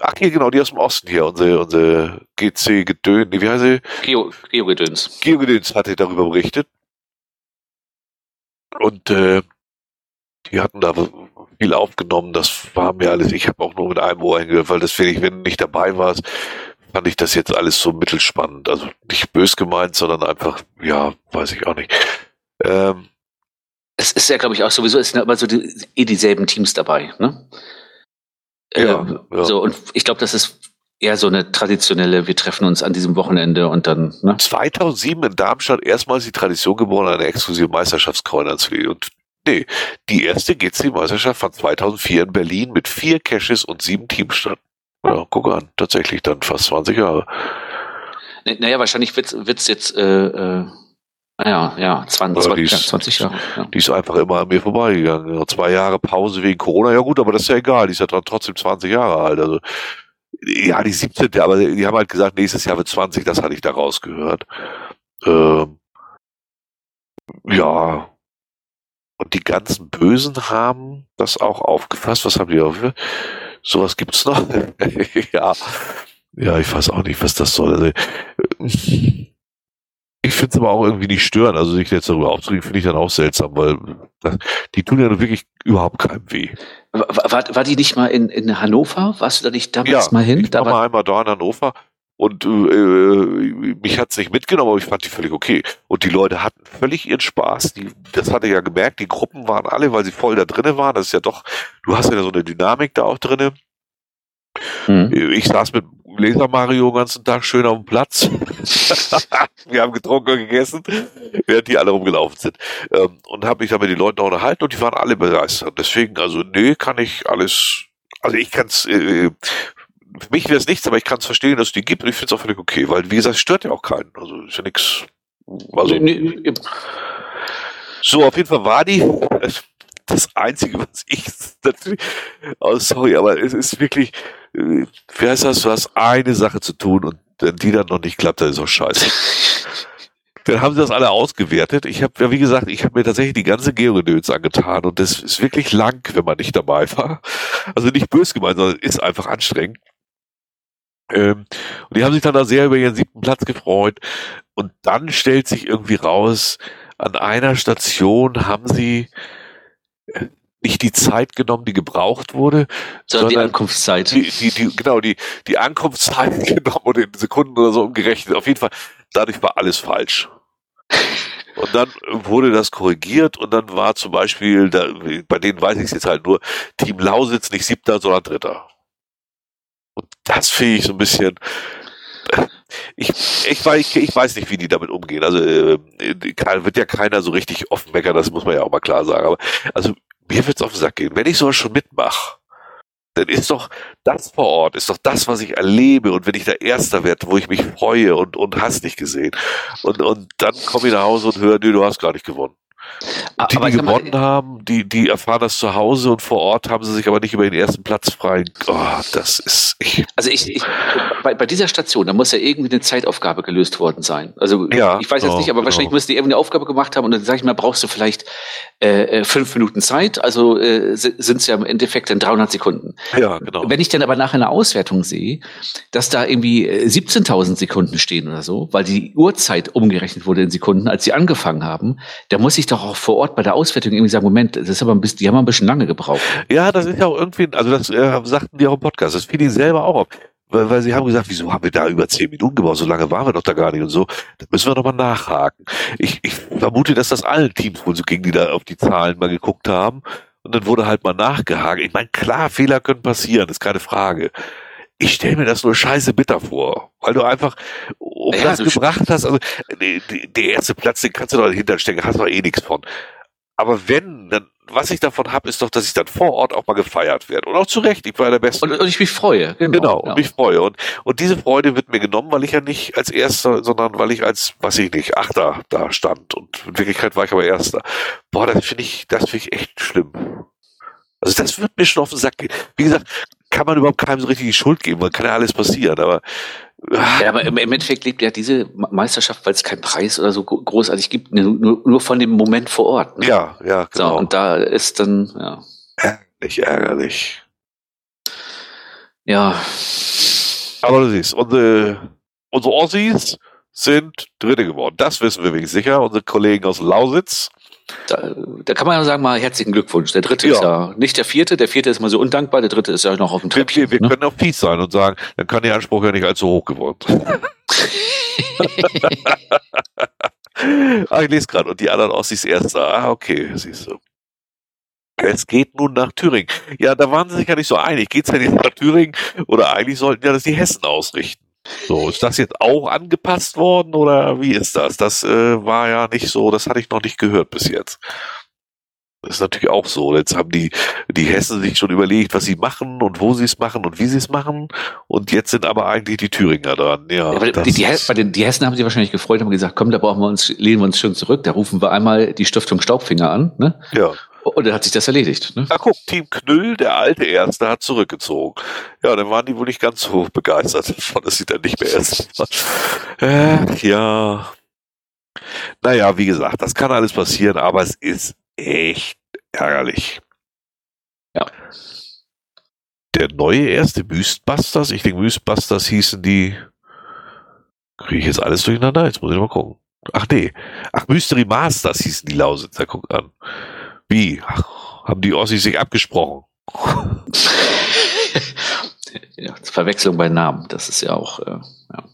ach hier genau, die aus dem Osten hier, unsere, unsere GC Gedön, wie heißt sie? Geo, Geogedöns. Geogedöns hatte darüber berichtet. Und äh, die hatten da viel aufgenommen. Das war mir alles, ich habe auch nur mit einem Ohr hingehört, weil das wirklich, wenn du nicht dabei warst, fand ich das jetzt alles so mittelspannend. Also nicht bös gemeint, sondern einfach, ja, weiß ich auch nicht. Ähm, Es ist ja, glaube ich, auch sowieso, es sind ja immer so die, eh dieselben Teams dabei. Ne? Ja, Ähm, ja. So, und ich glaube, das ist eher so eine traditionelle, wir treffen uns an diesem Wochenende und dann, ne? 2007 in Darmstadt erstmals die Tradition geboren, eine exklusive Meisterschaftscoin anzulegen. Und nee, die erste GC-Meisterschaft fand 2004 in Berlin mit vier Caches und sieben Teams statt. Ja, guck an, tatsächlich dann fast 20 Jahre. Naja, wahrscheinlich wird's wird's jetzt, äh, äh, naja, ja, 20, Ja, die ist- ja, 20 Jahre. Ja. Die ist einfach immer an mir vorbeigegangen. Ja, zwei Jahre Pause wegen Corona, ja gut, aber das ist ja egal, die ist ja trotzdem 20 Jahre alt. Also ja, die 17. Aber die haben halt gesagt, nächstes Jahr wird 20, das hatte ich da rausgehört. Ähm, ja. Und die ganzen Bösen haben das auch aufgefasst. Was haben die auf? Sowas gibt's noch? ja. Ja, ich weiß auch nicht, was das soll. Also, ich finde es aber auch irgendwie nicht stören. Also sich jetzt darüber aufzuregen, finde ich dann auch seltsam, weil das, die tun ja wirklich überhaupt keinem weh. War, war, die nicht mal in, in Hannover? Warst du da nicht damals mal hin? Ich Da war mal einmal da in Hannover und äh, äh, mich hat's nicht mitgenommen, aber ich fand die völlig okay. Und die Leute hatten völlig ihren Spaß. Die, das hatte ich ja gemerkt, die Gruppen waren alle, weil sie voll da drinnen waren. Das ist ja doch, du hast ja so eine Dynamik da auch drinnen. hm. Ich saß mit Laser Mario den ganzen Tag schön auf dem Platz. Wir haben getrunken und gegessen, während die alle rumgelaufen sind. Ähm, und habe mich dann mit den Leuten auch unterhalten und die waren alle begeistert. Deswegen, also nee, kann ich alles, also ich kann es, äh, für mich wäre es nichts, aber ich kann es verstehen, dass es die gibt und ich finde es auch völlig okay, weil wie gesagt, es stört ja auch keinen. Also ist ja nichts. Also, so, auf jeden Fall war die das Einzige, was ich natürlich, oh, sorry, aber es ist wirklich, äh, wie heißt das, du hast eine Sache zu tun und wenn die dann noch nicht klappt, dann ist auch scheiße. Dann haben sie das alle ausgewertet. Ich habe, ja wie gesagt, ich habe mir tatsächlich die ganze Geogedöns angetan und das ist wirklich lang, wenn man nicht dabei war. Also nicht bös gemeint, sondern ist einfach anstrengend. Ähm, und die haben sich dann da sehr über ihren siebten Platz gefreut. Und dann stellt sich irgendwie raus, an einer Station haben sie äh, nicht die Zeit genommen, die gebraucht wurde, sondern, die Ankunftszeit. Die, die, die, genau, die, die Ankunftszeit genommen oder in Sekunden oder so umgerechnet. Auf jeden Fall, dadurch war alles falsch. Und dann wurde das korrigiert und dann war zum Beispiel, da, bei denen weiß ich es jetzt halt nur, Team Lausitz nicht siebter, sondern dritter. Und das finde ich so ein bisschen, ich, ich, ich, ich weiß nicht, wie die damit umgehen. Also äh, wird ja keiner so richtig offen meckern, das muss man ja auch mal klar sagen. Aber also mir wird's auf den Sack gehen. Wenn ich sowas schon mitmache, dann ist doch das vor Ort, ist doch das, was ich erlebe und wenn ich der Erster werde, wo ich mich freue und, und hast nicht gesehen. Und, und dann komme ich nach Hause und höre, nee, du hast gar nicht gewonnen. Die, die gewonnen mal, haben, die, die erfahren das zu Hause und vor Ort haben sie sich aber nicht über den ersten Platz frei. Oh, das ist. Ich. Also ich, ich bei, bei dieser Station, da muss ja irgendwie eine Zeitaufgabe gelöst worden sein. Also ja, ich weiß jetzt oh, nicht, aber genau. wahrscheinlich müssen die irgendwie eine Aufgabe gemacht haben und dann sage ich mal, brauchst du vielleicht äh, äh fünf Minuten Zeit, also äh, sind es ja im Endeffekt dann 300 Sekunden. Ja, genau. Wenn ich dann aber nachher eine Auswertung sehe, dass da irgendwie 17.000 äh, Sekunden stehen oder so, weil die Uhrzeit umgerechnet wurde in Sekunden, als sie angefangen haben, da muss ich doch auch vor Ort bei der Auswertung irgendwie sagen, Moment, das ist aber ein bisschen, die haben ein bisschen lange gebraucht. Ja, das ist ja auch irgendwie, also das äh, sagten die auch im Podcast, das fiel ihnen selber auch auf. Weil, weil sie haben gesagt, wieso haben wir da über zehn Minuten gebraucht? So lange waren wir doch da gar nicht und so. Da müssen wir nochmal nachhaken. Ich, ich vermute, dass das allen Teams wohl so ging, die da auf die Zahlen mal geguckt haben. Und dann wurde halt mal nachgehakt. Ich meine, klar, Fehler können passieren, ist keine Frage ich stelle mir das nur scheiße bitter vor, weil du einfach um ja, das gebracht hast, also der erste Platz, den kannst du doch dahinter stecken, hast du doch eh nichts von. Aber wenn, dann, was ich davon habe, ist doch, dass ich dann vor Ort auch mal gefeiert werde. Und auch zu Recht, ich war der Beste. Und, und ich mich freue. Genau, genau, und mich freue. Und, und diese Freude wird mir genommen, weil ich ja nicht als Erster, sondern weil ich als, was ich nicht, Achter da stand. Und in Wirklichkeit war ich aber Erster. Boah, das finde ich, das finde ich echt schlimm. Also das wird mir schon auf den Sack gehen. Wie gesagt, kann man überhaupt keinem so richtig die Schuld geben, man kann ja alles passieren, aber ja, aber im Endeffekt lebt ja diese Meisterschaft, weil es keinen Preis oder so großartig gibt, nur, nur von dem Moment vor Ort. Ne? Ja, ja, genau. So, und da ist dann, ja. Ärgerlich, ärgerlich. Ja. Aber du siehst, unsere, unsere Aussies sind Dritte geworden. Das wissen wir wirklich sicher. Unsere Kollegen aus Lausitz da, da kann man ja sagen, mal herzlichen Glückwunsch. Der dritte ja. ist ja nicht der vierte, der vierte ist mal so undankbar, der dritte ist ja noch auf dem Treppchen. Wir, wir ne? können auch fies sein und sagen, dann kann der Anspruch ja nicht allzu hoch geworden sein. ah, ich lese gerade, und die anderen Ossis erster. Ah, okay, siehst du. Es geht nun nach Thüringen. Ja, da waren sie sich ja nicht so einig. Geht's denn jetzt nach Thüringen? Oder eigentlich sollten ja das die Hessen ausrichten. So, ist das jetzt auch angepasst worden oder wie ist das? Das äh, war ja nicht so, das hatte ich noch nicht gehört bis jetzt. Das ist natürlich auch so. Jetzt haben die, die Hessen sich schon überlegt, was sie machen und wo sie es machen und wie sie es machen. Und jetzt sind aber eigentlich die Thüringer dran. Ja, ja die, die, bei den, die Hessen haben sich wahrscheinlich gefreut, haben gesagt, komm, da brauchen wir uns, lehnen wir uns schön zurück. Da rufen wir einmal die Stiftung Staubfinger an. Ne? Ja. Und dann hat sich das erledigt. Ne? Na guck, Team Knüll, der alte Erste, hat zurückgezogen. Ja, dann waren die wohl nicht ganz so begeistert davon, dass sie dann nicht mehr essen. Äh, ja. Naja, wie gesagt, das kann alles passieren, aber es ist echt ärgerlich. Ja. Der neue erste Mythbusters, ich denke Mythbusters hießen die, kriege ich jetzt alles durcheinander? Jetzt muss ich mal gucken. Ach nee, ach Mystery Masters hießen die Lausitzer, guck an. Wie? Ach, haben die Ossis sich abgesprochen? ja, Verwechslung bei Namen, das ist ja auch. Äh, ja.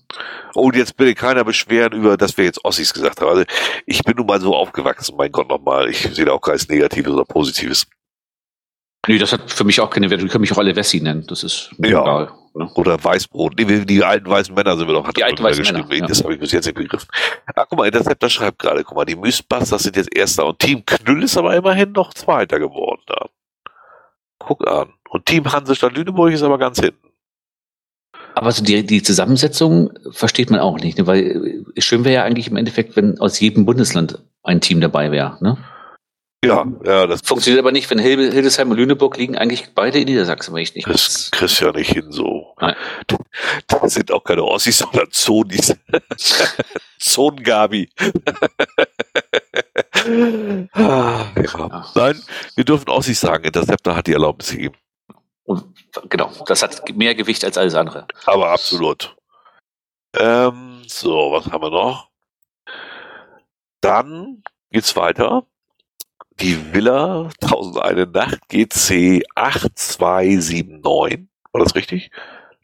Oh, und jetzt bitte keiner beschweren über, dass wir jetzt Ossis gesagt haben. Also ich bin nun mal so aufgewachsen, mein Gott nochmal. Ich sehe da auch keins Negatives oder Positives. Nee, das hat für mich auch keine Werte. Die können mich auch alle Wessi nennen. Das ist mir ja. egal. Ne? Oder Weißbrot. Nee, die alten weißen Männer sind wir doch. Hat die alten weißen Männer. Ja. Das habe ich bis jetzt nicht begriffen. Ah, guck mal, Interceptor schreibt gerade, guck mal, die Mythbusters sind jetzt Erster und Team Knüll ist aber immerhin noch Zweiter geworden da. Guck an. Und Team Hansestadt Lüneburg ist aber ganz hinten. Aber so die, die Zusammensetzung versteht man auch nicht, ne? weil schön wäre ja eigentlich im Endeffekt, wenn aus jedem Bundesland ein Team dabei wäre. Ne? Ja, ja, das funktioniert aber nicht, wenn Hildesheim und Lüneburg liegen eigentlich beide in Niedersachsen, wenn ich nicht Das kriegst ja nicht hin so. Nein. Da sind auch keine Ossis, sondern Zonis. Zongabi. ah, ja. Nein, wir dürfen Ossis sagen, Interceptor hat die Erlaubnis gegeben. Und, genau, das hat mehr Gewicht als alles andere. Aber absolut. Ähm, so, was haben wir noch? Dann geht's weiter. Die Villa 1001 Nacht GC 8279. War das richtig?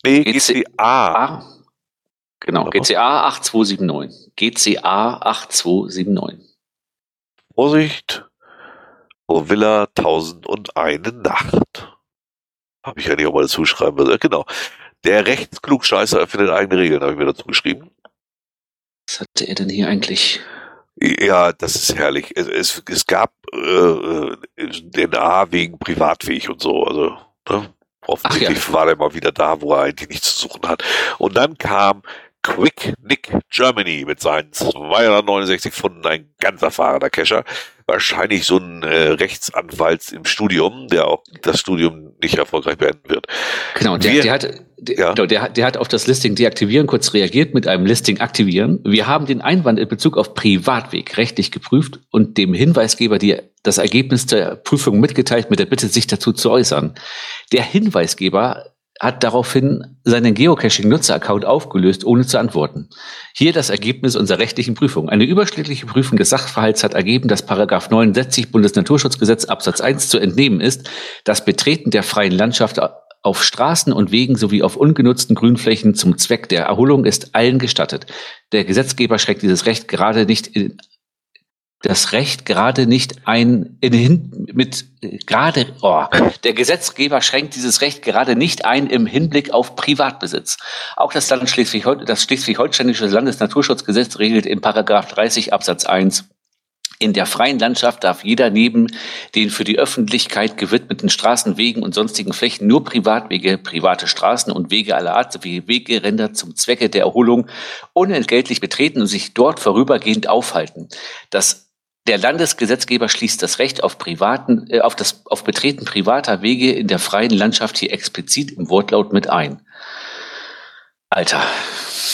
Nee, GC GCA. Genau, GCA 8279. GCA 8279. Vorsicht, oh Villa 1001 Nacht. Habe ich ja nicht auch mal dazu schreiben. Genau. Der Rechtsklugscheißer erfindet eigene Regeln, habe ich mir dazu geschrieben. Was hatte er denn hier eigentlich? Ja, das ist herrlich. Es, es, es gab äh, den A wegen privatfähig und so. Also ne? offensichtlich ja. war er mal wieder da, wo er eigentlich nichts zu suchen hat. Und dann kam Quick Nick Germany mit seinen 269 Pfunden, ein ganz erfahrener Kescher. Wahrscheinlich so ein äh, Rechtsanwalt im Studium, der auch das Studium nicht erfolgreich beenden wird. Genau, der, Wir, der hat, der, ja. genau, der, der hat auf das Listing deaktivieren kurz reagiert mit einem Listing aktivieren. Wir haben den Einwand in Bezug auf Privatweg rechtlich geprüft und dem Hinweisgeber die, das Ergebnis der Prüfung mitgeteilt mit der Bitte, sich dazu zu äußern. Der Hinweisgeber hat daraufhin seinen Geocaching-Nutzer-Account aufgelöst, ohne zu antworten. Hier das Ergebnis unserer rechtlichen Prüfung. Eine überschlägliche Prüfung des Sachverhalts hat ergeben, dass Paragraph 69 Bundesnaturschutzgesetz Absatz 1 zu entnehmen ist, das Betreten der freien Landschaft auf Straßen und Wegen sowie auf ungenutzten Grünflächen zum Zweck der Erholung ist allen gestattet. Der Gesetzgeber schreckt dieses Recht gerade nicht in das Recht gerade nicht ein in, mit gerade oh, der Gesetzgeber schränkt dieses Recht gerade nicht ein im Hinblick auf Privatbesitz. Auch das Land Schleswig das Schleswig-Holsteinische Landesnaturschutzgesetz regelt in Paragraph 30 Absatz 1 in der freien Landschaft darf jeder neben den für die Öffentlichkeit gewidmeten Straßen, Wegen und sonstigen Flächen nur Privatwege, private Straßen und Wege aller Art sowie Wegeränder zum Zwecke der Erholung unentgeltlich betreten und sich dort vorübergehend aufhalten. Das der Landesgesetzgeber schließt das Recht auf privaten, äh, auf das, auf Betreten privater Wege in der freien Landschaft hier explizit im Wortlaut mit ein. Alter.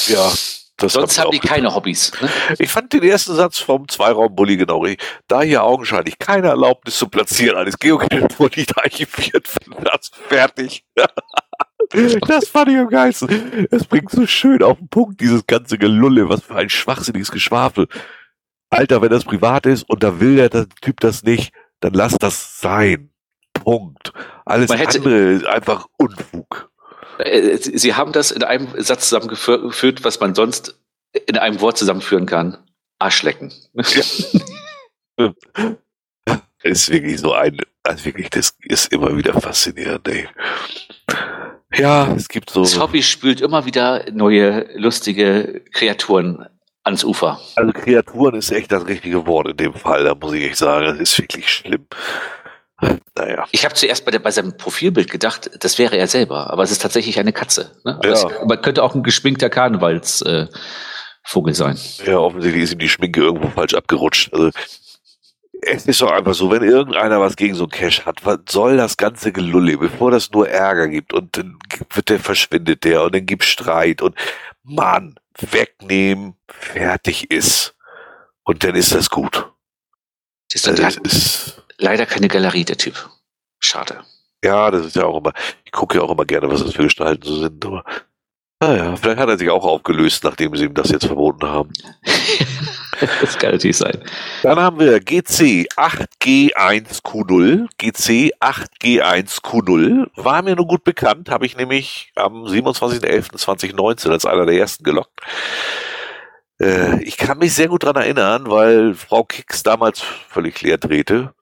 Ja. Das Sonst haben die keine Hobbys. Ne? Ich fand den ersten Satz vom Zweiraumbully genau richtig. Da hier augenscheinlich keine Erlaubnis zum Platzieren eines Geocaches wurde nicht archiviert, das fertig. Das fand ich am geilsten. Es bringt so schön auf den Punkt, dieses ganze Gelulle. Was für ein schwachsinniges Geschwafel. Alter, wenn das privat ist und da will der Typ das nicht, dann lass das sein. Punkt. Alles hätte, andere ist einfach Unfug. Äh, Sie haben das in einem Satz zusammengeführt, was man sonst in einem Wort zusammenführen kann. Arschlecken. Ja. ist wirklich so ein, also wirklich, das ist immer wieder faszinierend, ey. Ja, es gibt so. Das Hobby spült immer wieder neue, lustige Kreaturen ans Ufer. Also Kreaturen ist echt das richtige Wort in dem Fall, da muss ich echt sagen, das ist wirklich schlimm. Naja. Ich habe zuerst bei, der, bei seinem Profilbild gedacht, das wäre er selber, aber es ist tatsächlich eine Katze. Ne? Aber, ja. es, aber könnte auch ein geschminkter Karnevalsvogel äh, sein. Ja, offensichtlich ist ihm die Schminke irgendwo falsch abgerutscht. Also es ist doch einfach so, wenn irgendeiner was gegen so ein Cash hat, was soll das ganze Gelulle, bevor das nur Ärger gibt und dann wird der verschwindet der und dann gibt Streit und Mann, wegnehmen, fertig ist. Und dann ist das gut. Du, also, der ist leider keine Galerie, der Typ. Schade. Ja, das ist ja auch immer, ich gucke ja auch immer gerne, was das für Gestalten so sind, aber naja, vielleicht hat er sich auch aufgelöst, nachdem sie ihm das jetzt verboten haben. das kann natürlich sein. Dann haben wir GC 8G1Q0. GC 8G1Q0 war mir nur gut bekannt, habe ich nämlich am 27.11.2019 als einer der ersten gelockt. Äh, ich kann mich sehr gut dran erinnern, weil Frau Kicks damals völlig leer drehte.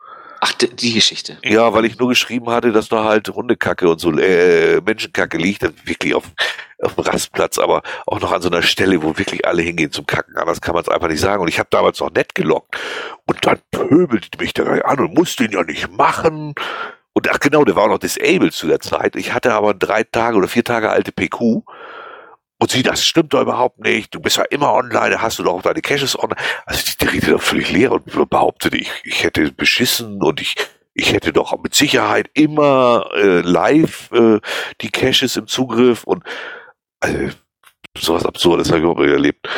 Ach, die Geschichte. Ja, weil ich nur geschrieben hatte, dass da halt Hundekacke und so äh, Menschenkacke liegt, wirklich auf, auf dem Rastplatz, aber auch noch an so einer Stelle, wo wirklich alle hingehen zum Kacken. Anders kann man es einfach nicht sagen. Und ich habe damals noch nett gelockt. Und dann pöbelte mich der an und musste ihn ja nicht machen. Und ach genau, der war auch noch disabled zu der Zeit. Ich hatte aber drei Tage oder vier Tage alte PQ und sie, das stimmt doch überhaupt nicht. Du bist ja immer online, hast du doch auch deine Caches online. Also die, die redet doch völlig leer und behauptete, ich, ich hätte beschissen und ich, ich hätte doch mit Sicherheit immer äh, live äh, die Caches im Zugriff und also, sowas Absurdes habe ich überhaupt nicht erlebt.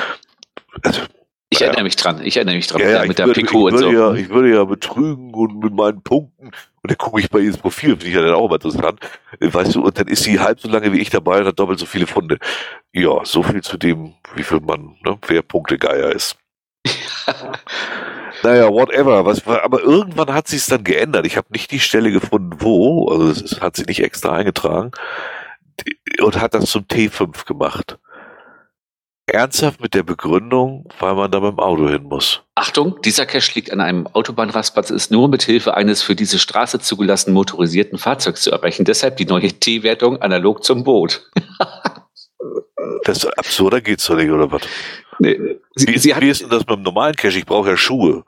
Also, Ich erinnere mich dran. Ich erinnere mich dran Ja, mit ja, mit der würde, Pico ich, und würde so. ja, ich würde ja betrügen und mit meinen Punkten. Und dann gucke ich bei ihr ins Profil, finde ich ja dann auch immer interessant. Weißt du, und dann ist sie halb so lange wie ich dabei und hat doppelt so viele Funde. Ja, so viel zu dem, wie viel man, ne, wer Punktegeier ist. Naja, whatever. Was, aber irgendwann hat sie es dann geändert. Ich habe nicht die Stelle gefunden, wo. Also es hat sie nicht extra eingetragen. Und hat das zum T5 gemacht. Ernsthaft mit der Begründung, weil man da beim Auto hin muss. Achtung, dieser Cache liegt an einem Autobahnrastplatz, ist nur mit Hilfe eines für diese Straße zugelassenen motorisierten Fahrzeugs zu erreichen. Deshalb die neue T-Wertung analog zum Boot. Das absurder geht's doch nicht, oder was? Nee, Wie, sie, ist- sie wie ist denn das mit dem normalen Cache? Ich brauche ja Schuhe.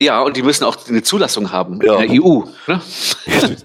ja, und die müssen auch eine Zulassung haben Ja. in der EU. Ne?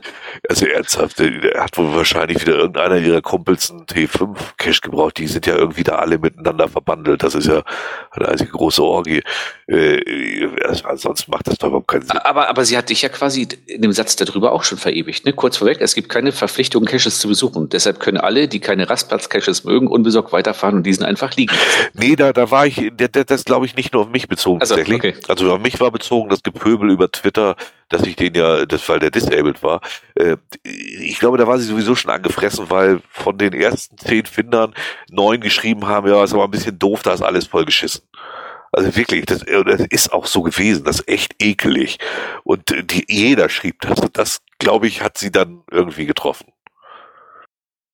Also ernsthaft, der hat wohl wahrscheinlich wieder irgendeiner ihrer Kumpels einen T5-Cache gebraucht. Die sind ja irgendwie da alle miteinander verbandelt. Das ist ja eine einzige große Orgie. Äh, also ansonsten macht das doch überhaupt keinen Sinn. Aber, aber sie hat dich ja quasi in dem Satz darüber auch schon verewigt. Ne? Kurz vorweg, es gibt keine Verpflichtung, Caches zu besuchen. Deshalb können alle, die keine Rastplatz-Caches mögen, unbesorgt weiterfahren und diesen einfach liegen. lassen. Nee, da, da war ich, der, das glaube ich nicht nur auf mich bezogen Also, okay. Also auf mich war bezogen das Gepöbel über Twitter, dass ich den ja, das weil der disabled war. Äh, ich glaube, da war sie sowieso schon angefressen, weil von den ersten zehn Findern neun geschrieben haben, ja, ist aber ein bisschen doof, da ist alles voll geschissen. Also wirklich, das, äh, das ist auch so gewesen, das ist echt ekelig. Und äh, die, jeder schrieb das. Und das, glaube ich, hat sie dann irgendwie getroffen.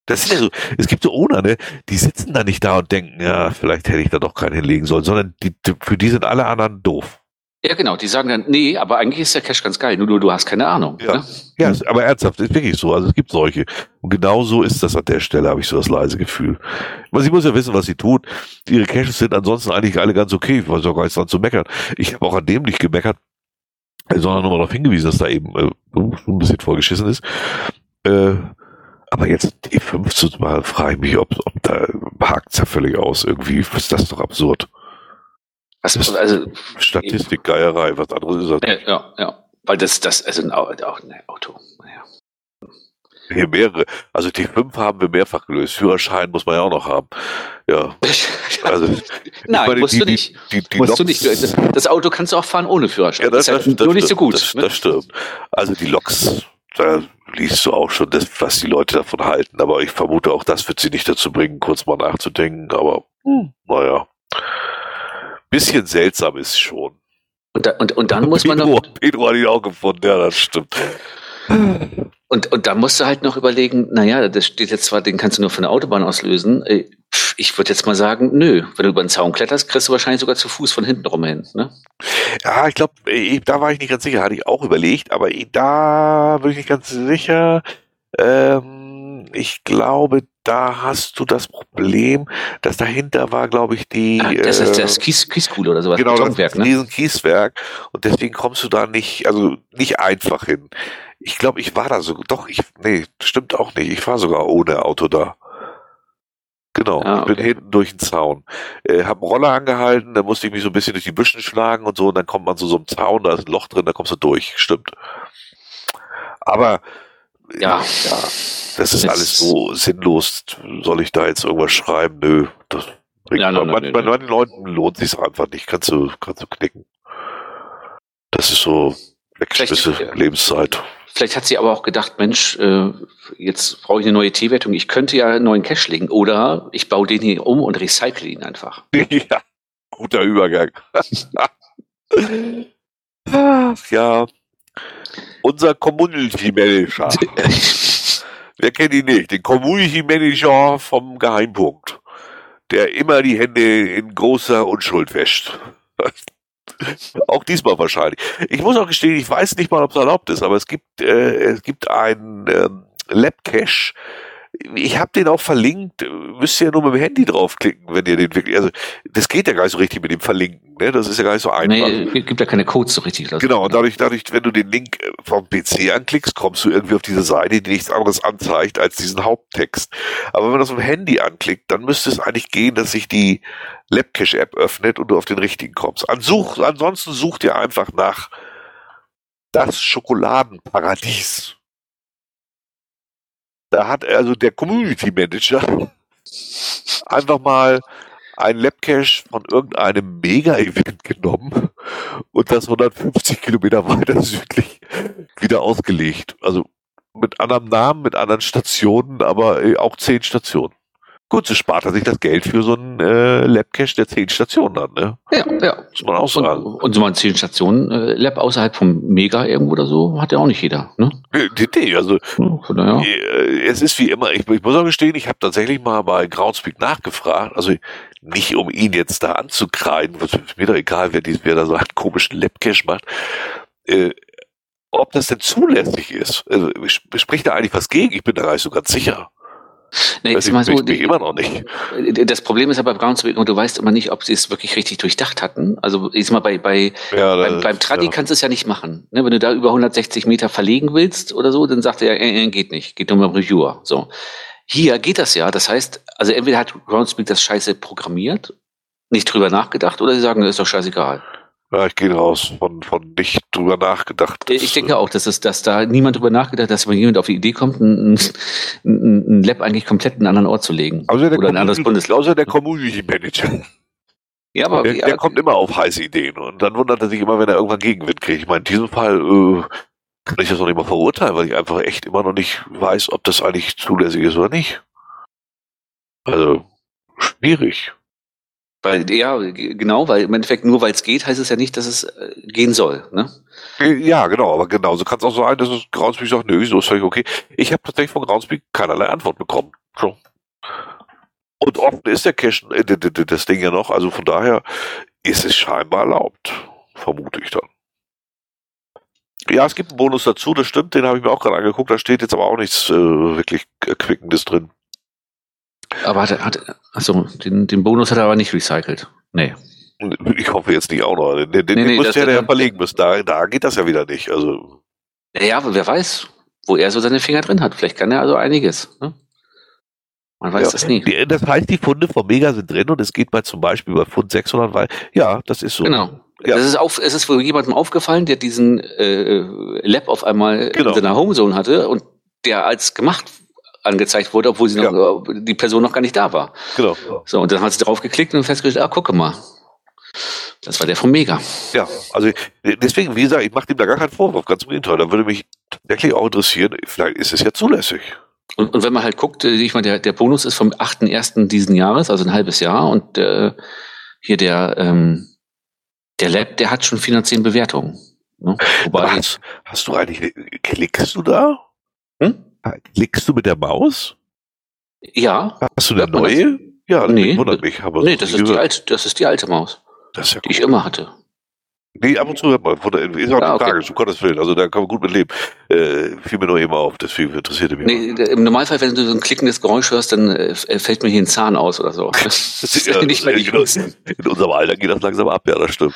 Das ist ja so, es gibt so Owner, ne, die sitzen da nicht da und denken, ja, vielleicht hätte ich da doch keinen hinlegen sollen, sondern die, für die sind alle anderen doof. Ja, genau. Die sagen dann, nee, aber eigentlich ist der Cache ganz geil. Nur du, du hast keine Ahnung. Ja. Ne? Ja, es- aber ernsthaft, ist wirklich so. Also es gibt solche. Und genau so ist das an der Stelle, habe ich so das leise Gefühl. Aber sie muss ja wissen, was sie tut. Ihre Caches sind ansonsten eigentlich alle ganz okay. Ich weiß auch gar nichts dran zu meckern. Ich habe auch an dem nicht gemeckert, sondern nur mal darauf hingewiesen, dass da eben äh, ein bisschen vollgeschissen ist. Äh, aber jetzt T5 zu machen, frage ich mich, ob, ob da hakt's ja völlig aus. Irgendwie ist das doch absurd. Also, also Statistikgeierei, was anderes ist das. ja, ja, ja. Weil das, das, also ein Au- auch ein Auto. Naja. Hier mehrere. Also T5 haben wir mehrfach gelöst. Führerschein muss man ja auch noch haben. Ja. Also, Nein, meine, musst die- du die- nicht. Die, die musst du Loks- nicht. Das, das Auto kannst du auch fahren ohne Führerschein. Ja, das, ist das, halt das, nur nicht so gut. Das, ne? das stimmt. Also die Loks, da liest du auch schon, das, was die Leute davon halten. Aber ich vermute, auch das wird sie nicht dazu bringen, kurz mal nachzudenken. Aber Hm. naja. Bisschen seltsam ist schon. Und, da, und, und dann muss man Pedro, noch, Pedro hat ihn auch gefunden, ja, das stimmt. und, und dann musst du halt noch überlegen, naja, das steht jetzt zwar, den kannst du nur von der Autobahn aus lösen. Äh, Ich würde jetzt mal sagen, nö. Wenn du über den Zaun kletterst, kriegst du wahrscheinlich sogar zu Fuß von hinten rum hin. Ne? Ja, ich glaube, da war ich nicht ganz sicher, hatte ich auch überlegt, aber eh, da bin ich nicht ganz sicher. Ähm, ich glaube, da hast du das Problem, dass dahinter war, glaube ich, die. Ah, das ist äh, das Kies, Kieskuhle oder sowas. Genau, das ist ein ne? riesen Kieswerk und deswegen kommst du da nicht, also nicht einfach hin. Ich glaube, ich war da so, doch, ich, nee, stimmt auch nicht. Ich war sogar ohne Auto da. Genau, Ah, ich bin okay. hinten durch den Zaun. Äh, hab einen Roller angehalten, da musste ich mich so ein bisschen durch die Büschen schlagen und so, und dann kommt man zu so einem Zaun, da ist ein Loch drin, da kommst du durch. Stimmt. Aber Ja. ja, das ist alles so sinnlos. Soll ich da jetzt irgendwas schreiben? Nö, das bringt Ja, nein, bei, nein, bei nein. manchen Leuten lohnt sich einfach nicht. Kannst du, kannst du knicken. Das ist so ja. Lebenszeit. Vielleicht hat sie aber auch gedacht, Mensch, äh, jetzt brauche ich eine neue T-Wertung. Ich könnte ja einen neuen Cache legen. Oder ich baue den hier um und recycle ihn einfach. ja, guter Übergang. Ja. Unser Community Manager. Wer kennt ihn nicht? Den Community Manager vom Geheimpunkt. Der immer die Hände in großer Unschuld wäscht. auch diesmal wahrscheinlich. Ich muss auch gestehen, ich weiß nicht mal, ob es erlaubt ist, aber es gibt, äh, es gibt einen ähm, Lab-Cache. Ich habe den auch verlinkt. Müsst ihr ja nur mit dem Handy draufklicken, wenn ihr den wirklich. Also, das geht ja gar nicht so richtig mit dem Verlinken. Ne? Das ist ja gar nicht so einfach. Nee, gibt ja keine Codes so richtig. so. Genau, und dadurch, dadurch, wenn du den Link äh, vom PC anklickst, kommst du irgendwie auf diese Seite, die nichts anderes anzeigt als diesen Haupttext. Aber wenn man das auf dem Handy anklickt, dann müsste es eigentlich gehen, dass sich die Labcache-App öffnet und du auf den richtigen kommst. An such, ansonsten such dir einfach nach das Schokoladenparadies. Da hat also der Community Manager einfach mal ein Labcache von irgendeinem Mega-Event genommen und das 150 Kilometer weiter südlich wieder ausgelegt. Also mit anderem Namen, mit anderen Stationen, aber auch zehn Stationen. Gut, so spart er sich das Geld für so einen äh, Labcache, der zehn Stationen hat, ne? Ja, ja. Muss man auch sagen. Und, und so mal zehn Stationen äh, Lab außerhalb vom Mega irgendwo oder so hat ja auch nicht jeder, ne? Nee, nee, also Ja, daher. äh, es ist wie immer, ich, ich muss auch gestehen, ich habe tatsächlich mal bei Groundspeak nachgefragt, also nicht um ihn jetzt da anzukreiden, was ist mir doch egal, wer, dies, wer da so einen komischen Labcache macht, äh, ob das denn zulässig ist. Also, sp- spricht da eigentlich was gegen? Ich bin da gar nicht so ganz sicher. Nee, Das mal so, ich immer noch nicht. das Problem ist aber bei Brownspeak, und du weißt immer nicht, ob sie es wirklich richtig durchdacht hatten. Also jetzt mal bei, bei Ja, beim, das- beim Tradi ja. kannst du es ja nicht machen. Ne, wenn du da über 160 Meter verlegen willst oder so, dann sagt er, äh, äh, geht nicht, geht nur beim Reviewer. So. Hier geht das ja. Das heißt, also entweder hat Groundspeak das Scheiße programmiert, nicht drüber nachgedacht, oder sie sagen, ist doch scheißegal. Ja, ich gehe raus von, von nicht drüber nachgedacht. Ich denke auch, dass, es, dass da niemand drüber nachgedacht hat, dass wenn jemand auf die Idee kommt, ein, ein, ein Lab eigentlich komplett in einen anderen Ort zu legen. Außer der, oder ein anderes Bundesland. außer der Community Manager. Ja, aber Der, ja, der kommt immer auf heiße Ideen und dann wundert er sich immer, wenn er irgendwann Gegenwind kriegt. Ich meine, in diesem Fall äh, kann ich das noch nicht mal verurteilen, weil ich einfach echt immer noch nicht weiß, ob das eigentlich zulässig ist oder nicht. Also, schwierig. Weil, ja, genau, weil im Endeffekt nur weil es geht, heißt es ja nicht, dass es äh, gehen soll. Ne? Ja, genau, aber genauso kann es auch sein, dass es Groundspeak sagt, nö, so ist völlig okay. Ich habe tatsächlich von Groundspeak keinerlei Antwort bekommen. So. Und offen ist der Cache, äh, das Ding ja noch, also von daher ist es scheinbar erlaubt, vermute ich dann. Ja, es gibt einen Bonus dazu, das stimmt, den habe ich mir auch gerade angeguckt, da steht jetzt aber auch nichts äh, wirklich Erquickendes drin. Aber hat, hat also den, den Bonus hat er aber nicht recycelt. Nee. Ich hoffe jetzt nicht auch noch. Den, den, den Nee, nee, muss das- der, verlegen müssen. Da, da geht das ja wieder nicht. Also, Naja, wer weiß, wo er so seine Finger drin hat. Vielleicht kann er also einiges. Ne? Man weiß Ja. das nie. Die, das heißt, die Funde vom Mega sind drin und es geht bei zum Beispiel bei Fund 600, weil, ja, das ist so. Genau. Ja. Das ist auf, es ist wohl jemandem aufgefallen, der diesen äh, Lab auf einmal Genau. in seiner Homezone hatte und der als gemacht angezeigt wurde, obwohl sie noch, äh, die Person noch gar nicht da war. Genau. So, und dann hat sie drauf geklickt und festgestellt, ah, gucke mal. Das war der vom Mega. Ja, also deswegen, wie gesagt, ich mache dem da gar keinen Vorwurf, ganz im Gegenteil. Da würde mich tatsächlich auch interessieren, vielleicht ist es ja zulässig. Und, und wenn man halt guckt, äh, ich meine, der, der Bonus ist vom 8.1. diesen Jahres, also ein halbes Jahr, und äh, hier der, ähm, der Lab, der hat schon 410 Bewertungen. Ne? Wobei, hast, hast du eigentlich, klickst du da? Hm? Klickst du mit der Maus? ja, Hast du eine neue? Ja, Nee. wundert mich. Aber nee, das ist, die alte, das ist die alte Maus, Das ist ja die ich cool. immer hatte. Nee, ab und zu hört man. Von der, ist auch Ah, okay. tragisch, um Gottes Willen. Also da kann man gut mit leben. Äh, fiel mir nur immer auf, deswegen interessierte mich. Nee, Im Normalfall, wenn du so ein klickendes Geräusch hörst, dann äh, äh, fällt mir hier ein Zahn aus oder so. Das ist Ja, nicht mehr die genau. In unserem Alter geht das langsam ab, ja, das stimmt.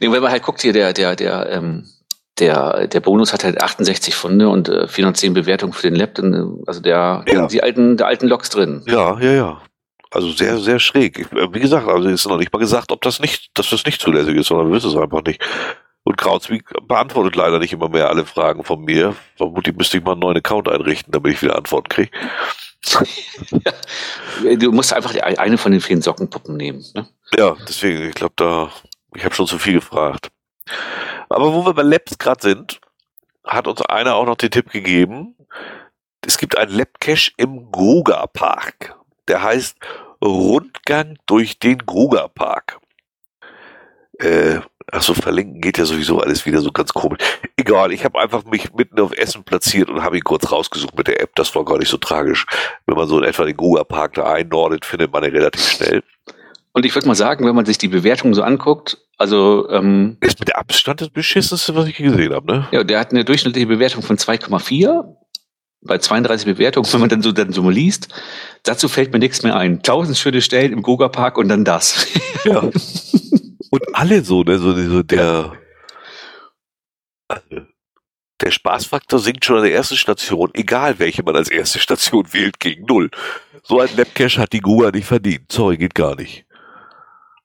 Nee, wenn man halt guckt hier, der, der, der, ähm, der, der Bonus hat halt 68 Funde und äh, 410 Bewertungen für den Lab, äh, also der, Ja. die alten, der alten Loks drin. Ja, ja, ja. Also sehr, sehr schräg. Ich, äh, wie gesagt, also ist noch nicht mal gesagt, ob das nicht, dass das nicht zulässig ist, sondern wir wissen es einfach nicht. Und Krautswig beantwortet leider nicht immer mehr alle Fragen von mir. Vermutlich müsste ich mal einen neuen Account einrichten, damit ich wieder Antworten kriege. Du musst einfach eine von den vielen Sockenpuppen nehmen. Ne? Ja, deswegen, ich glaube, da, ich habe schon zu viel gefragt. Aber wo wir bei Labs gerade sind, hat uns einer auch noch den Tipp gegeben. Es gibt einen Labcache im Gruger Park. Der heißt Rundgang durch den Gruger Park. Äh, achso, verlinken geht ja sowieso alles wieder so ganz komisch. Egal, ich habe einfach mich mitten auf Essen platziert und habe ihn kurz rausgesucht mit der App. Das war gar nicht so tragisch. Wenn man so in etwa den Gruger Park da einnordet, findet man ihn relativ schnell. Und ich würde mal sagen, wenn man sich die Bewertung so anguckt, also ähm, Ist mit Abstand das beschissenste, was ich gesehen habe, ne? ja, der hat eine durchschnittliche Bewertung von 2,4 bei 32 Bewertungen, wenn man dann so dann so mal liest. Dazu fällt mir nichts mehr ein. Tausend schöne Stellen im Goga Park und dann das. Ja. Und alle so, ne? So, so der, also, der Spaßfaktor sinkt schon an der ersten Station, egal welche man als erste Station wählt, gegen null. So ein Labcache hat die Guga nicht verdient. Sorry, geht gar nicht.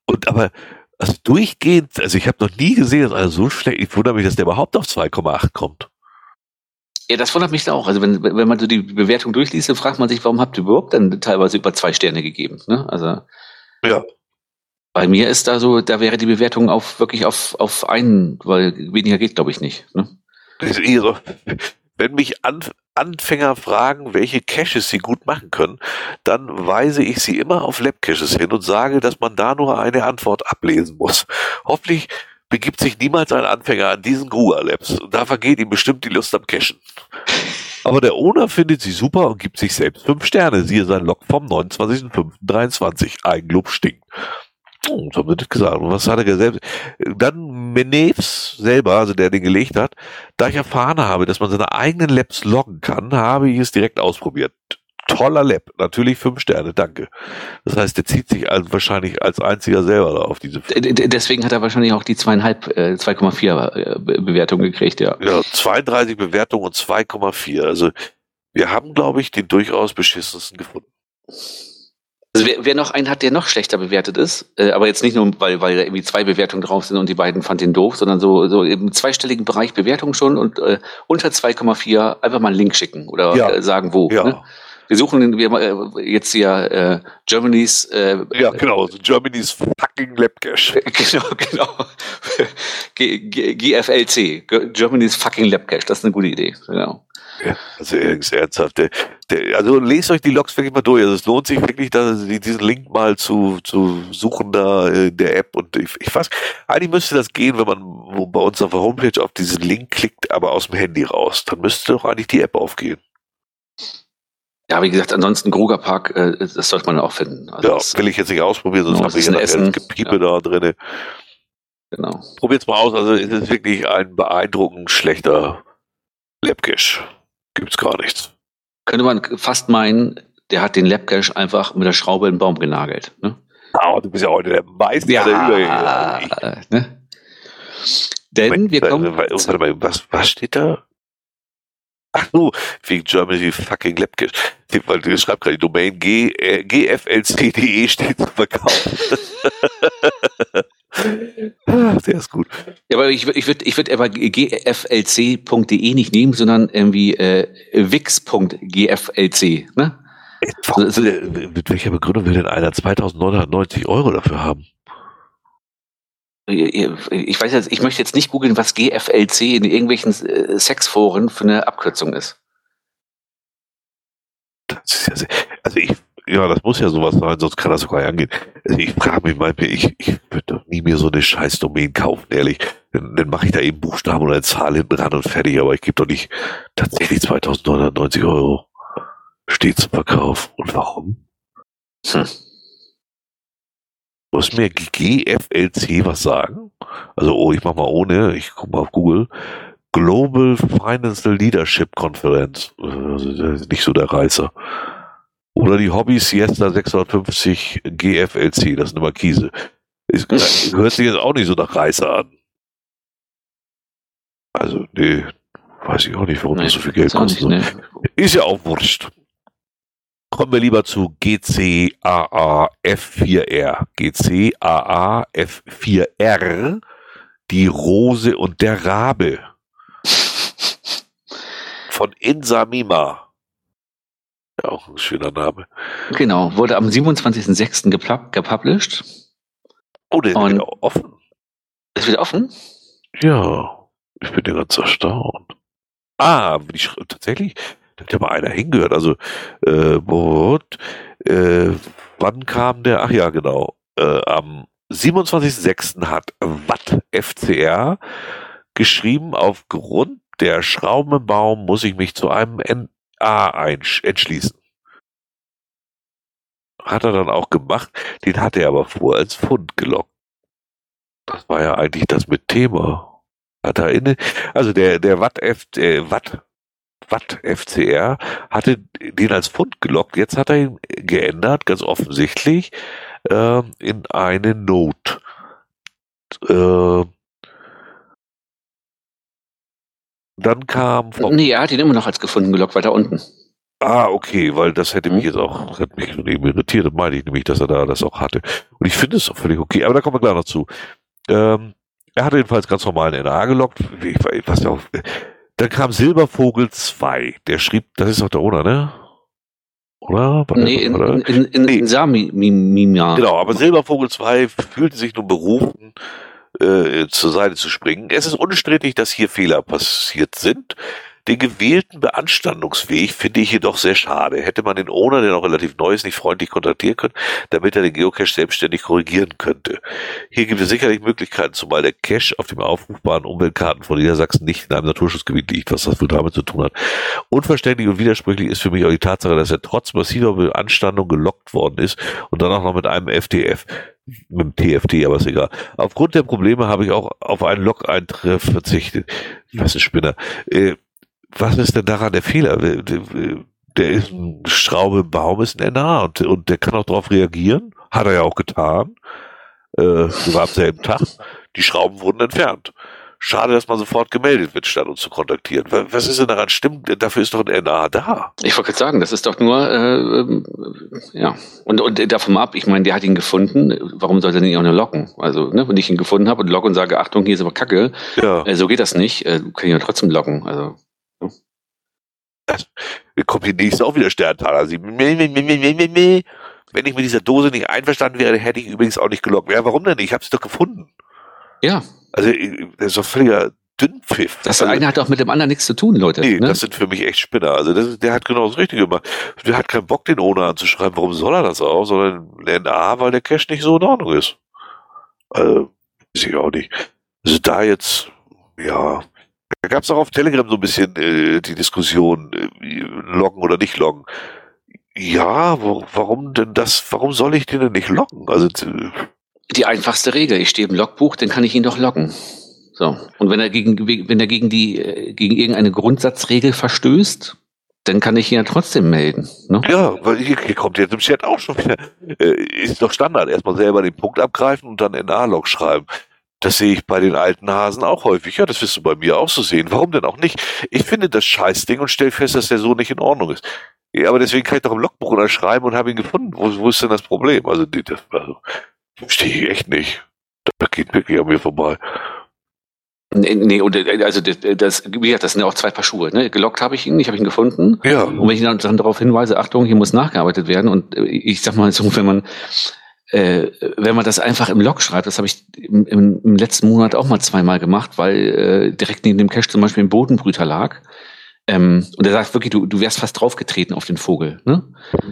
Und aber, also durchgehend, also ich habe noch nie gesehen, dass einer so schlecht, ich wundere mich, dass der überhaupt auf 2,8 kommt. Ja, das wundert mich auch. Also wenn, wenn man so die Bewertung durchliest, dann fragt man sich, warum habt ihr überhaupt dann teilweise über zwei Sterne gegeben? Ne? Also Ja. Bei mir ist da so, da wäre die Bewertung auf wirklich auf, auf einen, weil weniger geht, glaube ich, nicht. Ne? Wenn mich An Anfänger fragen, welche Caches sie gut machen können, dann weise ich sie immer auf Lab-Caches hin und sage, dass man da nur eine Antwort ablesen muss. Hoffentlich begibt sich niemals ein Anfänger an diesen Grua-Labs da vergeht ihm bestimmt die Lust am Cachen. Aber der Owner findet sie super und gibt sich selbst fünf Sterne. Siehe sein Log vom 29.05.23. Eigenlob stinkt. Oh, so wird gesagt. Und was hat er selbst? Dann Meneves selber, also der den gelegt hat, da ich erfahren habe, dass man seine eigenen Labs loggen kann, habe ich es direkt ausprobiert. Toller Lab, natürlich fünf Sterne, danke. Das heißt, der zieht sich also wahrscheinlich als einziger selber da auf diese. Deswegen hat er wahrscheinlich auch die zweieinhalb, äh, 2,4 äh, Bewertung gekriegt, ja. Ja, 32 Bewertungen und 2,4. Also wir haben, glaube ich, den durchaus beschissensten gefunden. Also wer, wer noch einen hat, der noch schlechter bewertet ist, äh, aber jetzt nicht nur, weil, weil da irgendwie zwei Bewertungen drauf sind und die beiden fanden ihn doof, sondern so, so im zweistelligen Bereich Bewertung schon und äh, unter 2,4 einfach mal einen Link schicken oder ja. äh, sagen wo. Ja. Ne? Wir suchen wir, äh, jetzt hier äh, Germany's äh, Ja, genau, Germany's fucking Labcache. Genau, genau. G, G, GFLC, Germany's fucking Labcache, das ist eine gute Idee. Genau. Ja, also ernsthaft. Der, der, also lest euch die Logs wirklich mal durch. Also es lohnt sich wirklich, da, diesen Link mal zu, zu suchen da in der App. Und ich, ich weiß, eigentlich müsste das gehen, wenn man bei uns auf der Homepage auf diesen Link klickt, aber aus dem Handy raus. Dann müsste doch eigentlich die App aufgehen. Ja, wie gesagt, ansonsten Gruger Park, äh, das sollte man auch finden. Also ja, das, will ich jetzt nicht ausprobieren, sonst habe ich hier Essen. Gepiepe ja. da drin. Genau. Probiert's mal aus. Also es ist wirklich ein beeindruckend schlechter Labcache gibt's gar nichts. Könnte man fast meinen, der hat den Labcache einfach mit der Schraube in den Baum genagelt. Ne? Oh, du bist ja heute der Meister ja, der Übergänge. Ne? Denn wir kommen. Warte mal, was, was steht da? Ach so, wegen Germany fucking Labcache. Weil du schreibst gerade die Domain G, äh, gflc.de steht zu verkaufen. Ah, der ist gut. Ja, aber ich würde ich würd, ich würd aber gflc.de nicht nehmen, sondern irgendwie äh, wix.gflc. Ne? Also, mit welcher Begründung will denn einer 2990 Euro dafür haben? Ich weiß jetzt, ich möchte jetzt nicht googeln, was GFLC in irgendwelchen äh, Sexforen für eine Abkürzung ist. ist ja sehr, also ich ja, das muss ja sowas sein, sonst kann das sogar angehen. Also ich frage mich mal, ich, ich würde doch nie mir so eine scheiß Domain kaufen, ehrlich. Dann, dann mache ich da eben Buchstaben oder eine Zahl hinten ran und fertig, aber ich gebe doch nicht tatsächlich 2990 Euro. Steht zum Verkauf. Und warum? Hm. Muss mir GFLC was sagen? Also, oh, ich mach mal ohne, ich guck mal auf Google. Global Financial Leadership Conference. Also, nicht so der Reißer. Oder die Hobby Siesta 650 GFLC, das ist eine Markise. Ist, hört sich jetzt auch nicht so nach Reißer an. Also, nee, weiß ich auch nicht, warum nee, das so viel Geld kostet. Nee. Ist ja auch wurscht. Kommen wir lieber zu GCAA F4R. GCAA F4R, die Rose und der Rabe. Von Insamima. Auch ein schöner Name. Genau, wurde am 27.06. gepublished. Oh, der ist wieder offen. Ist wieder offen? Ja, ich bin ja ganz erstaunt. Ah, die tatsächlich, da hat ja mal einer hingehört. Also, äh, what, äh, wann kam der? Ach ja, genau. Äh, am 27.06. hat Watt FCR geschrieben, aufgrund der Schraubenbaum muss ich mich zu einem A entschließen. Hat er dann auch gemacht, den hat er aber vor als Fund gelockt. Das war ja eigentlich das mit Thema. Hat er inne, also der, der Watt, F, äh, Watt, Watt FCR hatte den als Fund gelockt. Jetzt hat er ihn geändert, ganz offensichtlich, äh, in eine Note. Äh, Dann kam vom Nee, er hat ihn immer noch als gefunden gelockt, weiter unten. Ah, okay, weil das hätte mich mhm. jetzt auch, das hat mich eben irritiert, das meine ich nämlich, dass er da das auch hatte. Und ich finde es auch völlig okay, aber da kommen wir gleich noch zu. Ähm, er hatte jedenfalls ganz normal einen NA gelockt. Ich, ich weiß auch, dann kam Silbervogel 2, der schrieb, das ist doch der Owner, ne? oder? Nee, in, in, in, in, Nee. in Samimia. Genau, aber Silbervogel 2 fühlte sich nun berufen, äh, zur Seite zu springen. Es ist unstrittig, dass hier Fehler passiert sind. Den gewählten Beanstandungsweg finde ich jedoch sehr schade. Hätte man den Owner, der noch relativ neu ist, nicht freundlich kontaktieren können, damit er den Geocache selbstständig korrigieren könnte. Hier gibt es sicherlich Möglichkeiten, zumal der Cache auf dem aufrufbaren Umweltkarten von Niedersachsen nicht in einem Naturschutzgebiet liegt, was das wohl damit zu tun hat. Unverständlich und widersprüchlich ist für mich auch die Tatsache, dass er trotz massiver Beanstandung gelockt worden ist und dann auch noch mit einem FTF mit dem TFT, aber ist egal. Aufgrund der Probleme habe ich auch auf einen Log-Eintreff verzichtet. Was ein Spinner. Äh, was ist denn daran der Fehler? Der ist ein Schraube im Baum, ist ein NA und, und der kann auch darauf reagieren. Hat er ja auch getan. Äh, sogar am selben Tag. Die Schrauben wurden entfernt. Schade, dass man sofort gemeldet wird, statt uns zu kontaktieren. Wa- Was ist denn daran stimmt? Dafür ist doch ein NA da. Ich wollte gerade sagen, das ist doch nur, äh, ähm, ja. Und, und davon ab, ich meine, der hat ihn gefunden. Warum sollte er nicht auch nur locken? Also, ne, wenn ich ihn gefunden habe und logge und sage, Achtung, hier ist aber Kacke, Ja. äh, so geht das nicht. Äh, kann ich ja trotzdem locken. Also, kommt die nächste auch wieder Sterntaler. Sie, meh. Wenn ich mit dieser Dose nicht einverstanden wäre, hätte ich übrigens auch nicht gelockt. Ja, warum denn nicht? Ich habe es doch gefunden. ja, Also, äh, das ist doch völliger Dünnpfiff. das also, eine hat doch mit dem anderen nichts zu tun, Leute. Nee, ne? das sind für mich echt Spinner. Also das, der hat genau das Richtige gemacht. Der hat keinen Bock, den Owner anzuschreiben. Warum soll er das auch? Sondern lernen A, weil der Cash nicht so in Ordnung ist. Also, weiß ich auch nicht. Also da jetzt, ja. Da gab es auch auf Telegram so ein bisschen äh, die Diskussion, äh, loggen oder nicht loggen. Ja, wo, warum denn das, warum soll ich den denn nicht loggen? Also äh, die einfachste Regel. Ich stehe im Logbuch, dann kann ich ihn doch loggen. So. Und wenn er gegen, wenn er gegen die, äh, gegen irgendeine Grundsatzregel verstößt, dann kann ich ihn ja trotzdem melden. Ne? Ja, weil hier, hier kommt jetzt im Chat auch schon wieder. Äh, ist doch Standard. Erstmal selber den Punkt abgreifen und dann NA-Log schreiben. Das sehe ich bei den alten Hasen auch häufig. Ja, das wirst du bei mir auch so sehen. Warum denn auch nicht? Ich finde das Scheißding und stelle fest, dass der so nicht in Ordnung ist. Ja, aber deswegen kann ich doch im Logbuch unterschreiben und habe ihn gefunden. Wo, wo ist denn das Problem? Also, die- das also, verstehe ich echt nicht. Das geht wirklich an mir vorbei. Nee, nee, und äh, also das, das, wie gesagt, das sind ja auch zwei Paar Schuhe. Ne? Gelockt habe ich ihn, ich habe ihn gefunden. Ja, Und wenn ich dann, dann darauf hinweise, Achtung, hier muss nachgearbeitet werden und äh, ich sag mal so, wenn man äh, wenn man das einfach im Log schreibt, das habe ich im, im, im letzten Monat auch mal zweimal gemacht, weil äh, direkt neben dem Cache zum Beispiel ein Bodenbrüter lag. Ähm, und er sagt wirklich, du, du wärst fast draufgetreten auf den Vogel. Ne?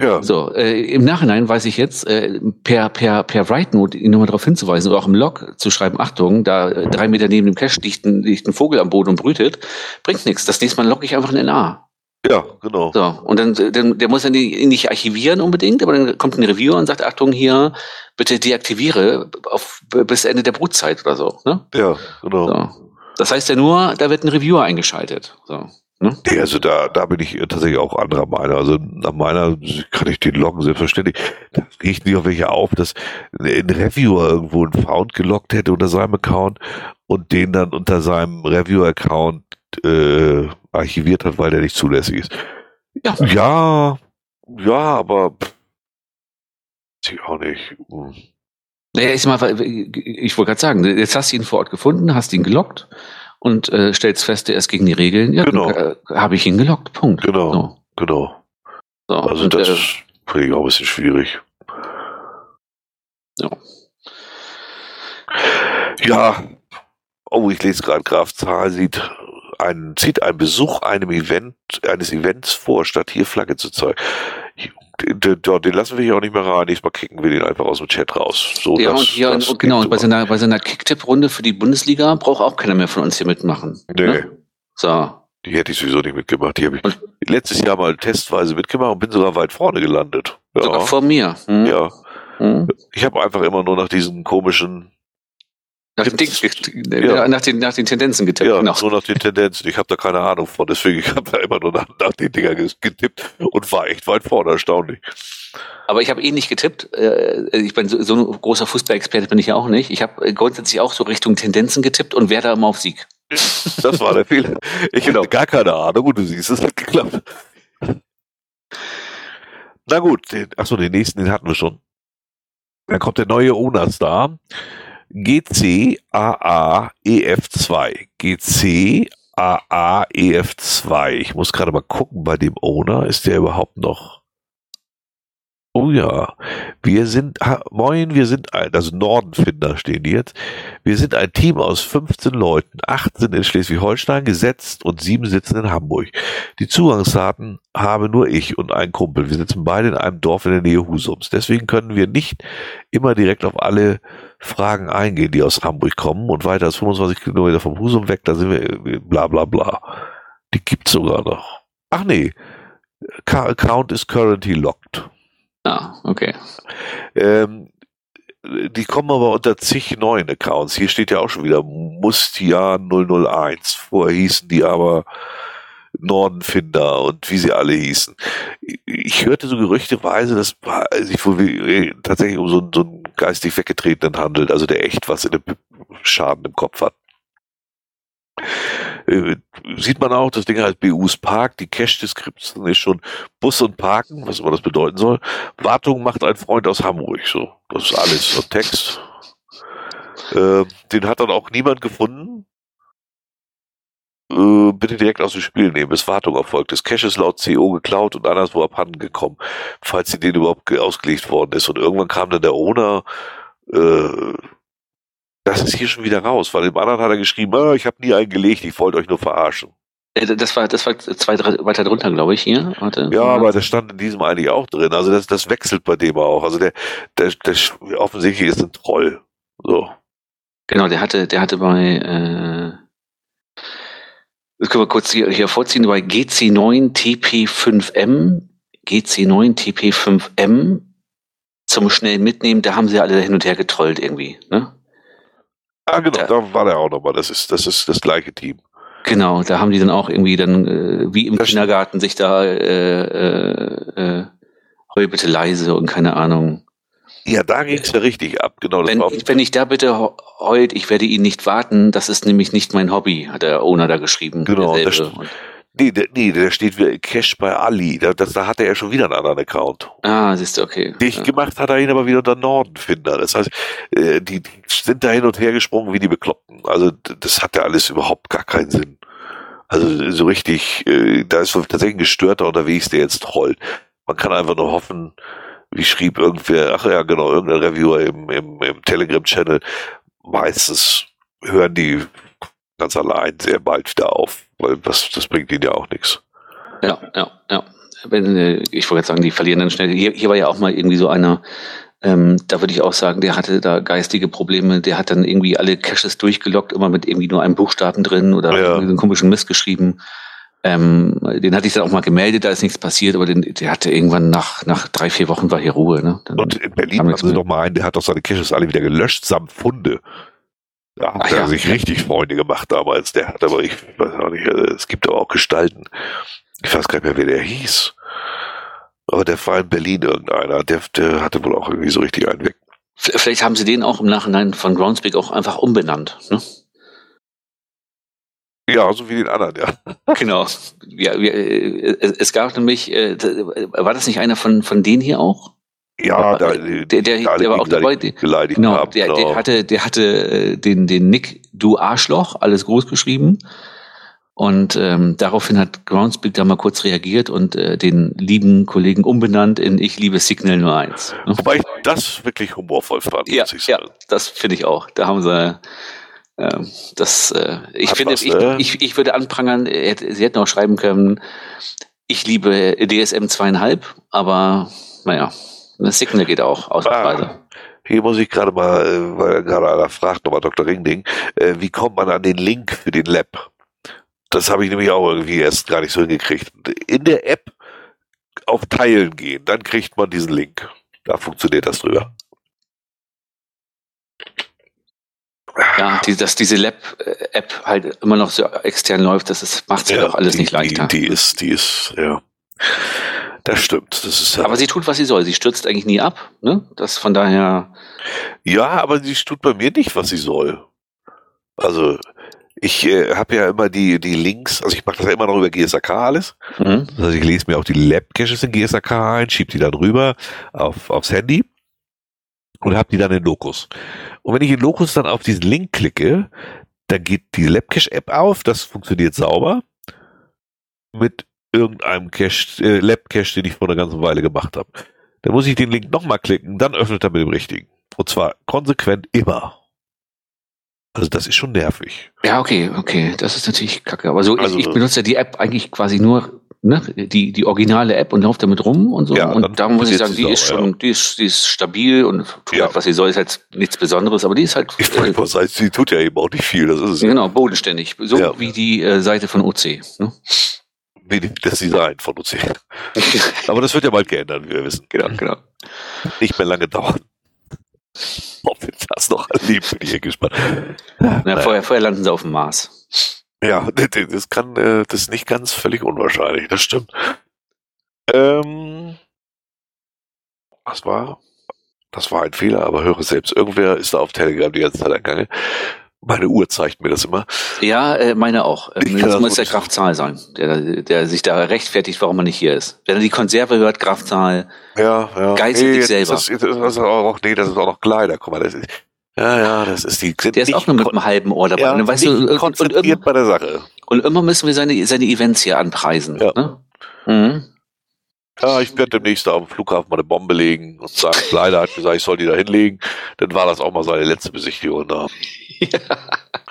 ja. So, äh, im Nachhinein weiß ich jetzt, äh, per, per, per Write-Note ihn nochmal darauf hinzuweisen oder auch im Log zu schreiben, Achtung, da äh, drei Meter neben dem Cache liegt ein, liegt ein Vogel am Boden und brütet, bringt nichts. Das nächste Mal logge ich einfach in NA. Ja, genau. So, und dann, dann der muss dann die- nicht archivieren unbedingt, aber dann kommt ein Reviewer und sagt, Achtung, hier, bitte deaktiviere auf, bis Ende der Brutzeit oder so. Ne? Ja, genau. so. Das heißt ja nur, da wird ein Reviewer eingeschaltet. So. Ne? Nee, also da, da bin ich tatsächlich auch anderer Meinung. Also nach meiner kann ich den loggen, selbstverständlich. Da riecht nicht auf welche auf, dass ein Reviewer irgendwo einen Found geloggt hätte unter seinem Account und den dann unter seinem Reviewer-Account äh, archiviert hat, weil der nicht zulässig ist. Ja. Ja, ja, aber ich auch nicht. Hm. Naja, ich, mal, ich wollte gerade sagen, jetzt hast du ihn vor Ort gefunden, hast ihn gelockt und äh, stellst fest, er ist gegen die Regeln. Ja, Genau. äh, habe ich ihn gelockt. Punkt. Genau. So. Genau. So. Also und, das äh, finde ich auch ein bisschen schwierig. Ja. Ja. Oh, ich lese gerade, Graf Zahl sieht einen, zieht einen Besuch einem Event, eines Events vor, statt hier Flagge zu zeigen. Den, den, lassen wir hier auch nicht mehr rein. Nächstes Mal kicken wir den einfach aus dem Chat raus. So, ja, das- und hier, das und, genau, und bei seiner, bei seiner Kicktipp-Runde für die Bundesliga braucht auch keiner mehr von uns hier mitmachen. Nee, Ne? So. die hätte ich sowieso nicht mitgemacht. Die habe ich Und- letztes Jahr mal testweise mitgemacht und bin sogar weit vorne gelandet. Ja, Sogar vor mir. Hm? ja. Hm? Ich habe einfach immer nur nach diesen komischen Nach, den Gibt's- Dings, Ja. nach, den, nach den Tendenzen getippt. Ja, genau. so nach den Tendenzen. Ich habe da keine Ahnung von. Deswegen ich habe da immer nur nach, nach den Dingern ges- getippt und war echt weit vorne, erstaunlich. Aber ich habe eh nicht getippt. Äh, Ich bin so, so ein großer Fußballexperte bin ich ja auch nicht. Ich habe grundsätzlich auch so Richtung Tendenzen getippt und wer da immer auf Sieg. Das war der Fehler. Ich Genau. hatte gar keine Ahnung und du siehst, es hat geklappt. Na gut, den, achso, den nächsten, den hatten wir schon. Dann kommt der neue Owner-Star. GCAAEF2. GCAAEF2. Ich muss gerade mal gucken bei dem Owner. Ist der überhaupt noch Oh ja, wir sind, ha, moin, wir sind ein, also Nordenfinder stehen die jetzt. Wir sind ein Team aus 15 Leuten. Acht sind in Schleswig-Holstein gesetzt und sieben sitzen in Hamburg. Die Zugangsdaten habe nur ich und ein Kumpel. Wir sitzen beide in einem Dorf in der Nähe Husums. Deswegen können wir nicht immer direkt auf alle Fragen eingehen, die aus Hamburg kommen und weiter als 25 Kilometer vom Husum weg, da sind wir, bla, bla, bla. Die gibt's sogar noch. Ach nee. Account is currently locked. Ah, okay. Ähm, die kommen aber unter zig neuen Accounts. Hier steht ja auch schon wieder Mustian 001. Vorher hießen die aber Nordenfinder und wie sie alle hießen. Ich hörte so gerüchteweise, dass sich wohl tatsächlich um so, so einen geistig weggetretenen handelt, also der echt was in dem Schaden im Kopf hat. Äh, sieht man auch, das Ding heißt BUs Park, die Cache-Description ist schon Bus und Parken, was immer das bedeuten soll. Wartung macht ein Freund aus Hamburg, so. Das ist alles so Text. Äh, den hat dann auch niemand gefunden. Äh, bitte direkt aus dem Spiel nehmen, bis Wartung erfolgt. Ist laut CO geklaut und anderswo abhanden gekommen, falls sie den überhaupt ausgelegt worden ist. Und irgendwann kam dann der Owner, äh, das ist hier schon wieder raus, weil im anderen hat er geschrieben, ah, ich habe nie einen gelegt, ich wollte euch nur verarschen. Äh, das war, das war zwei, drei weiter drunter, glaube ich, hier. Warte. Ja, aber das stand in diesem eigentlich auch drin. Also das, das wechselt bei dem auch. Also der, der, der offensichtlich ist ein Troll. So. Genau, der hatte, der hatte bei, äh, das können wir kurz hier, hier vorziehen, bei GC9 TP5M, GC9 TP5M zum schnell mitnehmen, da haben sie alle hin und her getrollt irgendwie, ne? Ah, genau, da, da war der auch nochmal. Das ist, das ist das gleiche Team. Genau, da haben die dann auch irgendwie dann, äh, wie im das Kindergarten, sich da äh, äh, äh, heul bitte leise und keine Ahnung. Ja, da ging es ja richtig ab, genau. Wenn, wenn ich da bitte heult, ich werde ihn nicht warten, das ist nämlich nicht mein Hobby, hat der Owner da geschrieben. Genau, das, Nee, der, nee, der steht wie Cash bei Ali. Da, das, da hat er ja schon wieder einen anderen Account. Ah, siehst du, okay. Dich ja. gemacht hat er ihn aber wieder unter Nordenfinder. Das heißt, äh, die, die sind da hin und her gesprungen wie die Bekloppten. Also das hat ja alles überhaupt gar keinen Sinn. Also so richtig, äh, da ist tatsächlich ein Gestörter unterwegs, der jetzt trollt. Man kann einfach nur hoffen, wie schrieb irgendwer, ach ja, genau, irgendein Reviewer im, im, im Telegram-Channel, meistens hören die ganz allein sehr bald wieder auf, weil das, das bringt ihnen ja auch nichts. Ja, ja, ja. Wenn, äh, ich wollte jetzt sagen, die verlieren dann schnell. Hier, hier war ja auch mal irgendwie so einer, ähm, da würde ich auch sagen, der hatte da geistige Probleme. Der hat dann irgendwie alle Caches durchgelockt, immer mit irgendwie nur einem Buchstaben drin oder ja. einen komischen Mist geschrieben. Ähm, den hatte ich dann auch mal gemeldet, da ist nichts passiert, aber den, der hatte irgendwann nach, nach drei, vier Wochen war hier Ruhe. Ne? Dann und in Berlin haben sie noch mal einen, der hat doch seine Caches alle wieder gelöscht samt Funde. Da hat Ach, er ja. sich richtig Freunde gemacht damals. Der hat aber, ich weiß auch nicht, äh, es gibt aber auch Gestalten. Ich weiß gar nicht mehr, wer der hieß. Aber der war in Berlin irgendeiner. Der, der hatte wohl auch irgendwie so richtig einen weg. Vielleicht haben sie den auch im Nachhinein von Groundspeak auch einfach umbenannt, ne? Ja, so wie den anderen, ja. Genau. Ja, wir, äh, es gab nämlich, äh, war das nicht einer von, von denen hier auch? Ja, da, der, der, der, der war auch dabei. Beleidigt genau, haben, der, genau. der hatte, der hatte äh, den, den Nick, du Arschloch, alles groß geschrieben. Und ähm, daraufhin hat Groundspeak da mal kurz reagiert und äh, den lieben Kollegen umbenannt in Ich liebe Signal nur eins. Ne? Wobei ich das wirklich humorvoll fand. Ja, ja das finde ich auch. Da haben sie äh, das. Äh, ich Hat finde, was, ich, ne? ich, ich würde anprangern, sie hätten auch schreiben können, ich liebe DSM zweieinhalb, aber naja. Eine Signal geht auch, ausnahmsweise. Ah, hier muss ich gerade mal, äh, weil gerade einer fragt, nochmal Dr. Ringding, äh, wie kommt man an den Link für den Lab? Das habe ich nämlich auch irgendwie erst gar nicht so hingekriegt. In der App auf Teilen gehen, dann kriegt man diesen Link. Da funktioniert das drüber. Ja, die, dass diese Lab-App äh, halt immer noch so extern läuft, das macht es ja, halt auch alles die, nicht leichter. Die, die ist, die ist, ja. Das stimmt. Das ist, aber sie tut, was sie soll. Sie stürzt eigentlich nie ab. Ne? Das von daher. Ja, aber sie tut bei mir nicht, was sie soll. Also ich äh, habe ja immer die, die Links, also ich mache das ja immer noch über GSAK alles. Mhm. Also ich lese mir auch die Lab-Caches in GSAK ein, schiebe die dann rüber auf, aufs Handy und habe die dann in Locus. Und wenn ich in Locus dann auf diesen Link klicke, dann geht die LabCache-App auf, das funktioniert sauber. Mit irgendeinem Cache, äh, Lab-Cache, den ich vor einer ganzen Weile gemacht habe. Dann muss ich den Link nochmal klicken, dann öffnet er mit dem richtigen. Und zwar konsequent immer. Also das ist schon nervig. Ja, okay, okay. Das ist natürlich kacke. Aber so, Also, ich, ich benutze ja die App eigentlich quasi nur, ne, die, die originale App und laufe damit rum und so. Ja, und da muss ich sagen, die ist auch, schon, die ist, die ist stabil und tut Ja. halt, was sie soll, ist halt nichts Besonderes, aber die ist halt, Ich wollte äh, mal sagen, sie tut ja eben auch nicht viel. Das ist es. genau, bodenständig. So Ja. wie die äh, Seite von OC. Ne? Das Design von uns. Aber das wird ja bald geändert, wie wir wissen. genau, genau. Nicht mehr lange dauern. Ob wir das noch erleben, bin ich gespannt. Na, vorher, vorher landen sie auf dem Mars. Ja, das das kann, äh, das ist nicht ganz völlig unwahrscheinlich, das stimmt. Ähm, was war? Das war ein Fehler, aber höre selbst. Irgendwer ist da auf Telegram die ganze Zeit angegangen. Meine Uhr zeigt mir das immer. Ja, äh, meine auch. Ich Ähm, das das muss der gut- Graf Zahl sein, der, der sich da rechtfertigt, warum er nicht hier ist. Wenn er die Konserve hört, Graf Zahl, Ja, ja. Geißel dich jetzt selber. ist Das, das ist auch, nee, das ist auch noch Kleider. Guck mal, das ist, ja, ja, das ist die. der ist auch nur mit einem halben Ohr dabei. ja, und, weißt du, und, und, konzentriert immer, bei der Sache. und immer müssen wir seine, seine Events hier anpreisen. Ja. Ne? Mhm. Ja, ich werde demnächst am Flughafen mal eine Bombe legen und sagen, Kleider hat gesagt, ich soll die da hinlegen. Dann war das auch mal seine letzte Besichtigung da.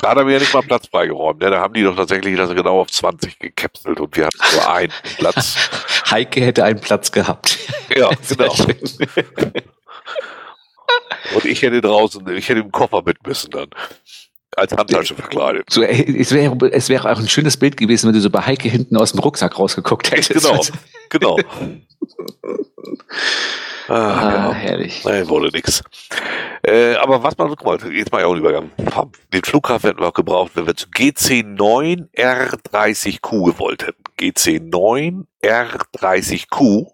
Da hat er mir ja nicht mal Platz freigeräumt. Ne? Da haben die doch tatsächlich das genau auf 20 gekapselt und wir hatten nur einen Platz. Heike hätte einen Platz gehabt. Ja, genau. Und ich hätte draußen, ich hätte im Koffer mit müssen dann. Als Handtasche verkleidet. So, es wäre es wäre auch ein schönes Bild gewesen, wenn du so bei Heike hinten aus dem Rucksack rausgeguckt hättest. Genau, genau. Ah, Ah, ja. herrlich. Nein, wurde nix. Äh, aber was man, guck mal, jetzt mal ja auch einen Übergang. Den Flughafen hätten wir auch gebraucht, wenn wir zu GC9 R30Q gewollt hätten. GC9 R30Q.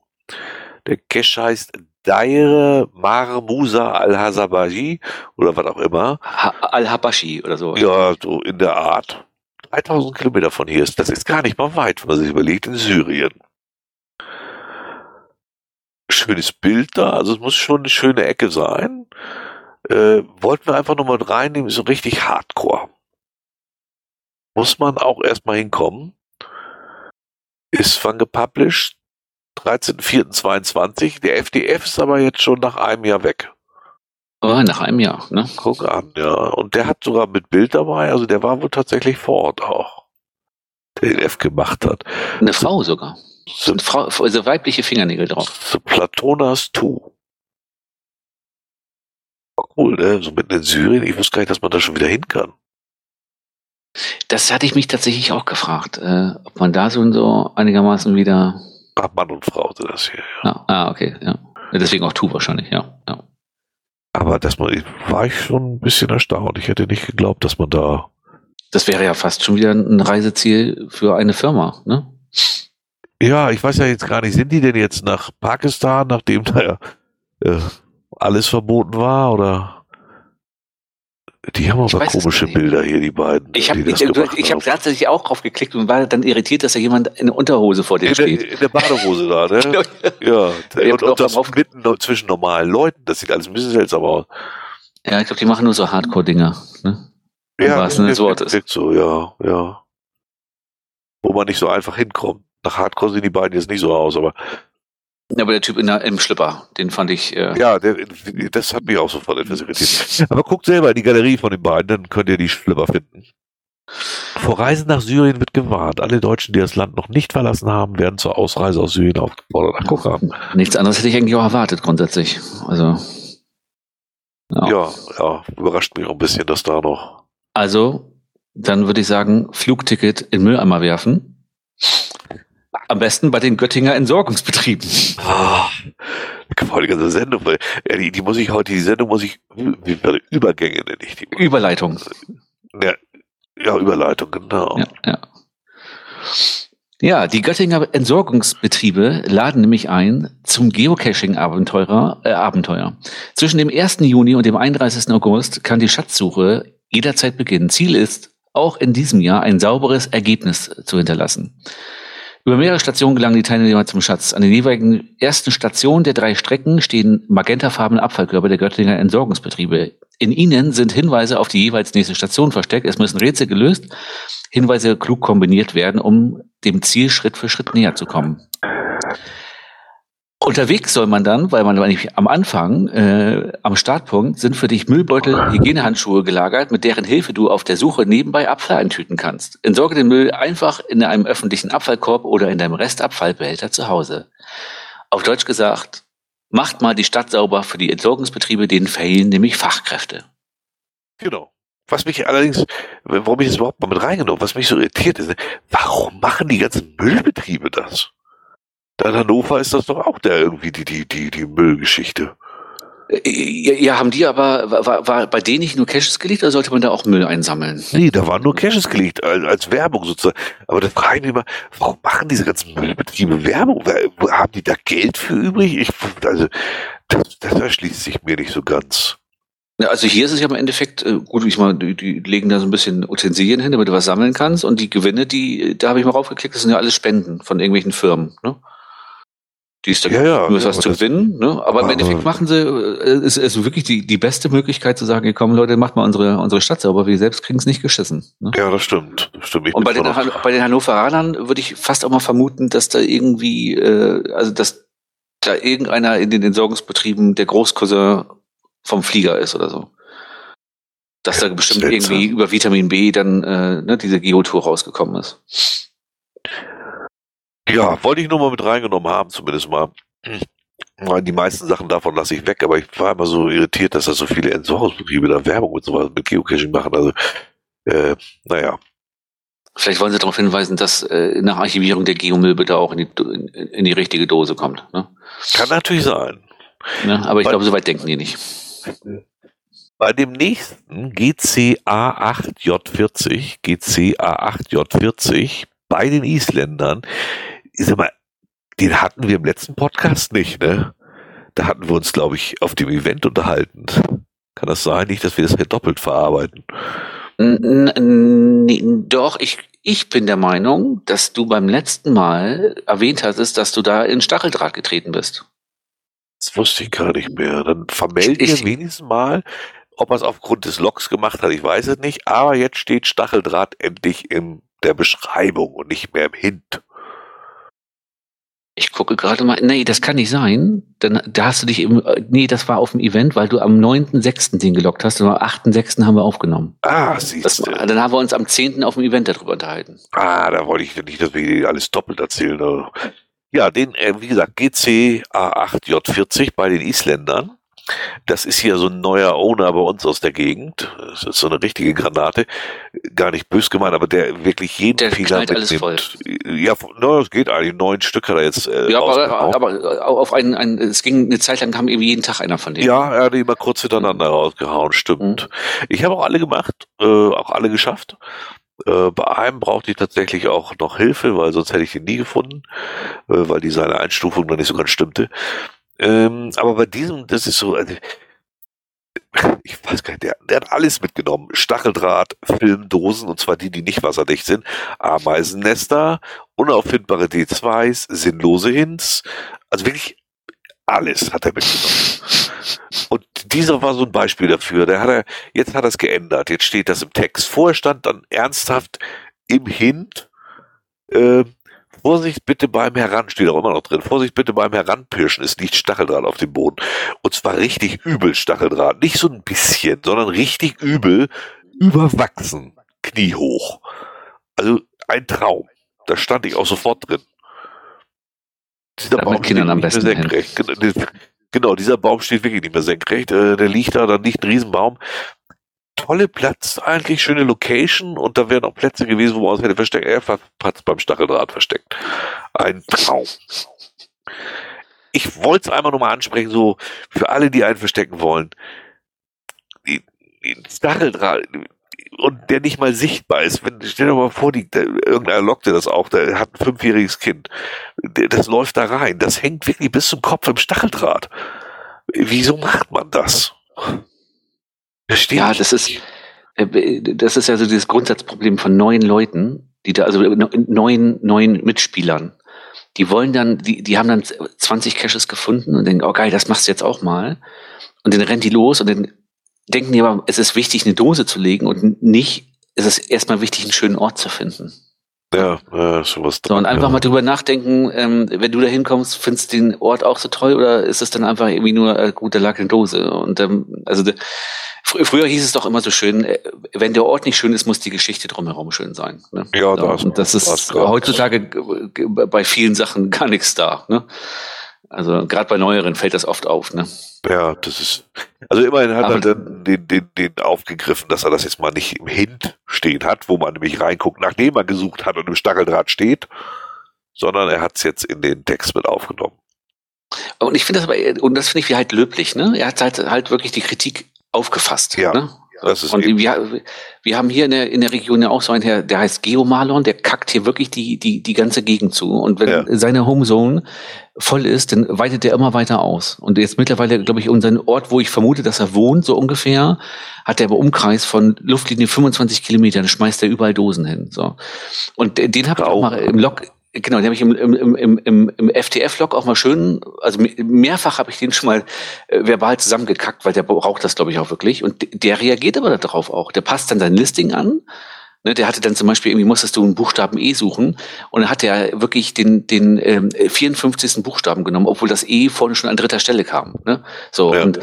Der Cache heißt Daire Mar Musa Al-Hasabaji oder was auch immer. Ha Al-Habashi oder so. Ja, so in der Art. 3000 Kilometer von hier ist, das ist gar nicht mal weit, wenn man sich überlegt, in Syrien. Schönes Bild da, also es muss schon eine schöne Ecke sein. Äh, wollten wir einfach nochmal reinnehmen, so richtig hardcore. Muss man auch erstmal hinkommen. Ist wann gepublished? 13.04.22. Der FDF ist aber jetzt schon nach einem Jahr weg. Oh, nach einem Jahr, ne? Guck an, ja. Und der hat sogar mit Bild dabei, also der war wohl tatsächlich vor Ort auch. Der den F gemacht hat. Eine Frau sogar. So, Und Frau, also weibliche Fingernägel drauf. so Platonas Tu. Cool, ne? So mitten in Syrien. Ich wusste gar nicht, dass man da schon wieder hin kann. Das hatte ich mich tatsächlich auch gefragt, äh, ob man da so, so einigermaßen wieder. Ach, Mann und Frau sind das hier. Ja. Ja, ah, okay, ja. Deswegen auch Tu wahrscheinlich, ja. ja. Aber das war ich schon ein bisschen erstaunt. Ich hätte nicht geglaubt, dass man da. Das wäre ja fast schon wieder ein Reiseziel für eine Firma, ne? Ja, ich weiß ja jetzt gar nicht, sind die denn jetzt nach Pakistan, nachdem da ja äh, alles verboten war, oder? Die haben aber komische. Bilder hier, die beiden. Ich habe das hab tatsächlich auch drauf geklickt und war dann irritiert, dass da jemand in der Unterhose vor dir in, steht. der, in der Badehose da, ne? Ja, Ja, hab und, und das mitten zwischen normalen Leuten, das sieht alles ein bisschen seltsam aus. Ja, ich glaube, die machen nur so Hardcore-Dinger. Ne? Ja, Sinne des wirkt- Wortes. wirkt so, ja, ja. Wo man nicht so einfach hinkommt. Nach Hardcore sehen die beiden jetzt nicht so aus, aber Ja, aber der Typ in der, im Schlipper, den fand ich. Äh, ja, der, das hat mich auch sofort etwas irritiert. Aber guckt selber in die Galerie von den beiden, dann könnt ihr die Schlipper finden. Vor Reisen nach Syrien wird gewarnt. Alle Deutschen, die das Land noch nicht verlassen haben, werden zur Ausreise aus Syrien aufgefordert. Ach, guck an. Nichts anderes hätte ich eigentlich auch erwartet, grundsätzlich. Also. Ja. Ja, ja, überrascht mich auch ein bisschen, dass da noch. Also, dann würde ich sagen, Flugticket in Mülleimer werfen. Am besten bei den Göttinger Entsorgungsbetrieben. Ah, voll die ganze Sendung. die, die muss ich heute, die Sendung muss ich, wie, warte, Übergänge nenne ich die. Überleitung. Ja, ja, Überleitung, genau. Ja, ja. Ja, die Göttinger Entsorgungsbetriebe laden nämlich ein zum Geocaching-Abenteuer. Äh, Abenteuer. Zwischen dem 1. Juni und dem 31. August kann die Schatzsuche jederzeit beginnen. Ziel ist, auch in diesem Jahr ein sauberes Ergebnis zu hinterlassen. Über mehrere Stationen gelangen die Teilnehmer zum Schatz. An den jeweiligen ersten Stationen der drei Strecken stehen magentafarbene Abfallkörper der Göttinger Entsorgungsbetriebe. In ihnen sind Hinweise auf die jeweils nächste Station versteckt. Es müssen Rätsel gelöst, Hinweise klug kombiniert werden, um dem Ziel Schritt für Schritt näher zu kommen. Unterwegs soll man dann, weil man nämlich am Anfang, äh, am Startpunkt, sind für dich Müllbeutel, Hygienehandschuhe gelagert, mit deren Hilfe du auf der Suche nebenbei Abfall eintüten kannst. Entsorge den Müll einfach in einem öffentlichen Abfallkorb oder in deinem Restabfallbehälter zu Hause. Auf Deutsch gesagt, macht mal die Stadt sauber für die Entsorgungsbetriebe, denen fehlen nämlich Fachkräfte. Genau. Was mich allerdings, warum ich das überhaupt mal mit reingenommen, was mich so irritiert ist, warum machen die ganzen Müllbetriebe das? Da in Hannover ist das doch auch der irgendwie die, die, die, die Müllgeschichte. Ja, ja, haben die aber, war, war bei denen nicht nur Caches gelegt oder sollte man da auch Müll einsammeln? Nee, da waren nur Caches gelegt, als, als Werbung sozusagen. Aber da frage ich mich mal, warum machen diese ganzen Müllbetriebe Werbung? Haben die da Geld für übrig? Ich, also, das, das erschließt sich mir nicht so ganz. Ja, also hier ist es ja im Endeffekt, äh, gut, ich mal, die, die legen da so ein bisschen Utensilien hin, damit du was sammeln kannst. Und die Gewinne, die, da habe ich mal raufgeklickt, das sind ja alles Spenden von irgendwelchen Firmen. Ne? Die ist da ja, ja, nur ja, was zu gewinnen. Ne? Aber im Endeffekt machen sie, äh, ist, ist wirklich die, die beste Möglichkeit zu sagen, komm Leute, macht mal unsere, unsere Stadt sauber, wir selbst kriegen es nicht geschissen. Ne? Ja, das stimmt. Das stimmt. Und bei den, bei den Hannoveranern würde ich fast auch mal vermuten, dass da irgendwie, äh, also dass da irgendeiner in den Entsorgungsbetrieben der Großcousin vom Flieger ist oder so. Dass da bestimmt irgendwie über Vitamin B dann äh, ne, diese Geotour rausgekommen ist. Ja, wollte ich nur mal mit reingenommen haben, zumindest mal. Die meisten Sachen davon lasse ich weg, aber ich war immer so irritiert, dass da so viele Entsorgungsbetriebe da Werbung und so was mit Geocaching machen. Also, äh, naja. Vielleicht wollen Sie darauf hinweisen, dass äh, nach Archivierung der Geomüll bitte auch in die, in, in die richtige Dose kommt. Ne? Kann natürlich sein. Ja, aber ich glaube, so weit denken die nicht. Bei dem nächsten GCA8J40, GCA8J40 bei den Isländern, ist aber, den hatten wir im letzten Podcast nicht, ne? Da hatten wir uns, glaube ich, auf dem Event unterhalten. Kann das sein? Nicht, dass wir das hier doppelt verarbeiten. Nee, doch, ich, ich bin der Meinung, dass du beim letzten Mal erwähnt hattest, dass du da in Stacheldraht getreten bist. Das wusste ich gar nicht mehr. Dann vermelden wir wenigstens mal, ob er es aufgrund des Logs gemacht hat. Ich weiß es nicht. Aber jetzt steht Stacheldraht endlich in der Beschreibung und nicht mehr im Hint. Ich gucke gerade mal, nee, das kann nicht sein. Dann, da hast du dich eben, nee, das war auf dem Event, weil du am 9.6. den gelockt hast und am 8.6. haben wir aufgenommen. Ah, siehst du. Dann haben wir uns am 10. auf dem Event darüber unterhalten. Ah, da wollte ich nicht, dass wir alles doppelt erzählen. Ja, den, äh, wie gesagt, GC A8J40 bei den Isländern. Das ist hier so ein neuer Owner bei uns aus der Gegend. Das ist so eine richtige Granate. Gar nicht bös gemeint, aber der wirklich jeden der Fehler mitnimmt. Ja, no, es geht eigentlich. Neun Stück hat er jetzt. Äh, ja, aber, aber auf einen, einen, es ging eine Zeit lang kam irgendwie jeden Tag einer von denen. Ja, er hat immer kurz hintereinander rausgehauen, stimmt. Mhm. Ich habe auch alle gemacht, äh, auch alle geschafft. Äh, bei einem brauchte ich tatsächlich auch noch Hilfe, weil sonst hätte ich ihn nie gefunden, äh, weil die seine Einstufung noch nicht so ganz stimmte. Ähm, aber bei diesem, das ist so, also, ich weiß gar nicht, der, der hat alles mitgenommen. Stacheldraht, Filmdosen, und zwar die, die nicht wasserdicht sind, Ameisennester, unauffindbare D2s, sinnlose Hints, also wirklich alles hat er mitgenommen. Und dieser war so ein Beispiel dafür. Der hat er, jetzt hat er es geändert. Jetzt steht das im Text. Vorher stand dann ernsthaft im Hint, äh, Vorsicht bitte beim Heran, steht auch immer noch drin. Vorsicht bitte beim Heranpirschen, es liegt Stacheldraht auf dem Boden. Und zwar richtig übel Stacheldraht. Nicht so ein bisschen, sondern richtig übel, überwachsen, kniehoch. Also ein Traum. Da stand ich auch sofort drin. Dieser Baum Kindern am besten senkrecht. Genau, dieser Baum steht wirklich nicht mehr senkrecht. Äh, der liegt da, dann liegt ein Riesenbaum. Tolle Platz, eigentlich schöne Location und da wären auch Plätze gewesen, wo man uns hätte versteckt. Er hat beim Stacheldraht versteckt. Ein Traum. Ich wollte es einmal nochmal ansprechen, so für alle, die einen verstecken wollen. Stacheldraht, und der nicht mal sichtbar ist. Wenn, stell dir mal vor, die, der, irgendeiner lockte das auch, der hat ein fünfjähriges Kind. Das läuft da rein. Das hängt wirklich bis zum Kopf im Stacheldraht. Wieso macht man das? Verstehe ja, das ist, äh, das ist ja so dieses Grundsatzproblem von neuen Leuten, die da, also neuen, neuen Mitspielern. Die wollen dann, die, die haben dann 20 Caches gefunden und denken, oh geil, das machst du jetzt auch mal. Und dann rennt die los und dann denken die aber, es ist wichtig, eine Dose zu legen und nicht, es ist erstmal wichtig, einen schönen Ort zu finden. Ja, ja sowas. So, und einfach ja. mal drüber nachdenken, ähm, wenn du da hinkommst, findest du den Ort auch so toll oder ist es dann einfach irgendwie nur äh, gut, der lag in Dose? Und ähm, also fr früher hieß es doch immer so schön, äh, wenn der Ort nicht schön ist, muss die Geschichte drumherum schön sein. Ne? Ja, so, das, und das ist das heutzutage bei vielen Sachen gar nichts da. Ne? Also gerade bei neueren fällt das oft auf. Ne? Ja, das ist. Also immerhin hat Aber- er dann den, den, den aufgegriffen, dass er das jetzt mal nicht im Hint stehen hat, wo man nämlich reinguckt, nachdem er gesucht hat und im Stacheldraht steht, sondern er hat es jetzt in den Text mit aufgenommen. Und ich finde das aber, und das finde ich halt löblich, ne? Er hat halt, halt wirklich die Kritik aufgefasst. Ja, Ne? Das ist Und wir, wir haben hier in der, in der Region ja auch so einen Herr, der heißt Geomalon, der kackt hier wirklich die, die, die ganze Gegend zu. Und wenn Ja. seine Homezone voll ist, dann weitet er immer weiter aus. Und jetzt mittlerweile, glaube ich, unseren Ort, wo ich vermute, dass er wohnt, so ungefähr, hat er aber Umkreis von Luftlinie 25 Kilometern, schmeißt er überall Dosen hin. So. Und den- habe ich auch Auch. mal im Log, genau, den habe ich im, im, im, im, im FTF-Log auch mal schön, also me- mehrfach habe ich den schon mal äh, verbal zusammengekackt, weil der braucht das, glaube ich, auch wirklich. Und der reagiert aber darauf auch. Der passt dann sein Listing an. Ne, der hatte dann zum Beispiel, irgendwie musstest du einen Buchstaben E suchen und dann hat er wirklich den, den ähm, 54. Buchstaben genommen, obwohl das E vorne schon an dritter Stelle kam. Ne? So, Ja. und,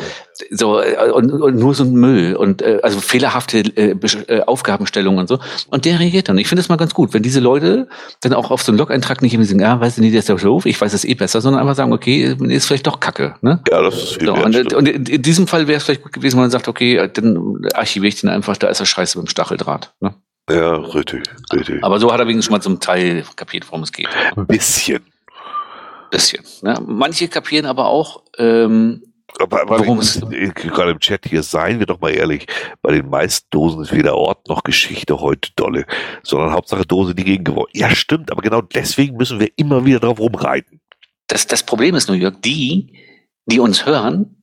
so äh, und, und nur so ein Müll und äh, also fehlerhafte äh, äh, Aufgabenstellungen und so. Und der reagiert dann. Ich finde es mal ganz gut, wenn diese Leute dann auch auf so einen Log-Eintrag nicht irgendwie sagen, ja, weißt du nicht, der ist doch doof, ich weiß es eh besser, sondern einfach sagen, okay, ist vielleicht doch Kacke. Ne? ja, das ist viel So, wert, und, und in in diesem Fall wäre es vielleicht gut gewesen, wenn man sagt, okay, dann archiviere ich den einfach, da ist er scheiße mit dem Stacheldraht. Ne? Ja, richtig, richtig. Aber so hat er wenigstens schon mal zum Teil kapiert, worum es geht. Ein bisschen. Bisschen. Ne? Manche kapieren aber auch, ähm, Aber, aber Worum es- ich- gerade im Chat hier, seien wir doch mal ehrlich, bei den meisten Dosen ist weder Ort noch Geschichte heute dolle, sondern Hauptsache Dose die Gegend geworden. Ja, stimmt, aber genau deswegen müssen wir immer wieder drauf rumreiten. das, das Problem ist nur, Jörg, die, die uns hören,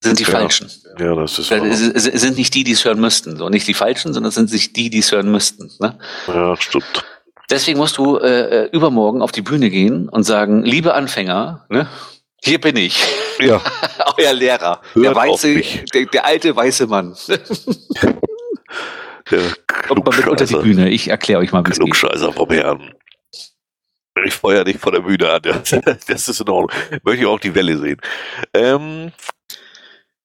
sind die Ja. Falschen. Ja, das ist Das sind nicht die, die es hören müssten. So, nicht die Falschen, sondern es sind sich die, die es hören müssten. Ne? Ja, stimmt. Deswegen musst du äh, äh, übermorgen auf die Bühne gehen und sagen, liebe Anfänger, ne, hier bin ich, Ja, euer Lehrer, Hört der weiße, der, der alte weiße Mann. Kommt mal mit unter die Bühne. Ich erkläre euch mal, geht. Klugscheißer vom Herrn. Ich feuer dich von der Bühne an. Das ist in Ordnung. Möchte ich auch die Welle sehen. Ähm,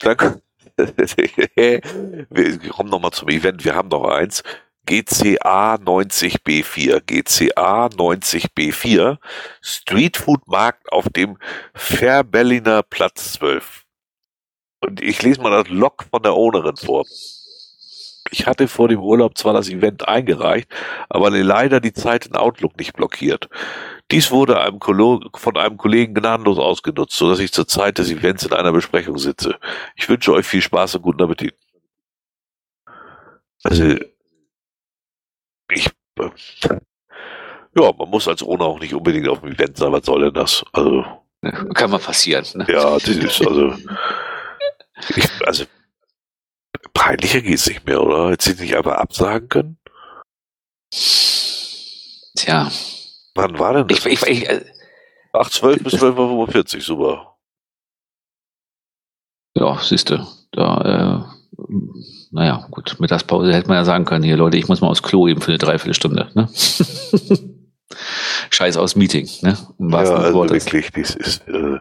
dann, wir kommen nochmal zum Event. Wir haben noch eins. GCA 90B4. GCA 90B4. Streetfood-Markt auf dem Fährberliner Platz 12. Und ich lese mal das Log von der Ownerin vor. Ich hatte vor dem Urlaub zwar das Event eingereicht, aber leider die Zeit in Outlook nicht blockiert. Dies wurde einem von einem Kollegen gnadenlos ausgenutzt, sodass ich zur Zeit des Events in einer Besprechung sitze. Ich wünsche euch viel Spaß und guten Appetit. Also, ich, äh, ja, man muss als Owner auch nicht unbedingt auf dem Event sein, was soll denn das? Also, Kann mal passieren. Ne? ja, das ist also, ich, also, peinlicher geht's nicht mehr, oder? Hätte sie nicht einfach absagen können? Tja, Wann war denn das? ich, ich, ich, äh, 8, 12 bis 12.45 Uhr, super. ja, siehst du, da, äh, naja, gut, Mittagspause hätte man ja sagen können, hier Leute, ich muss mal aufs Klo eben für eine Dreiviertelstunde. Ne? Scheiß aus Meeting, ne? Ja, also wirklich, dies ist, äh,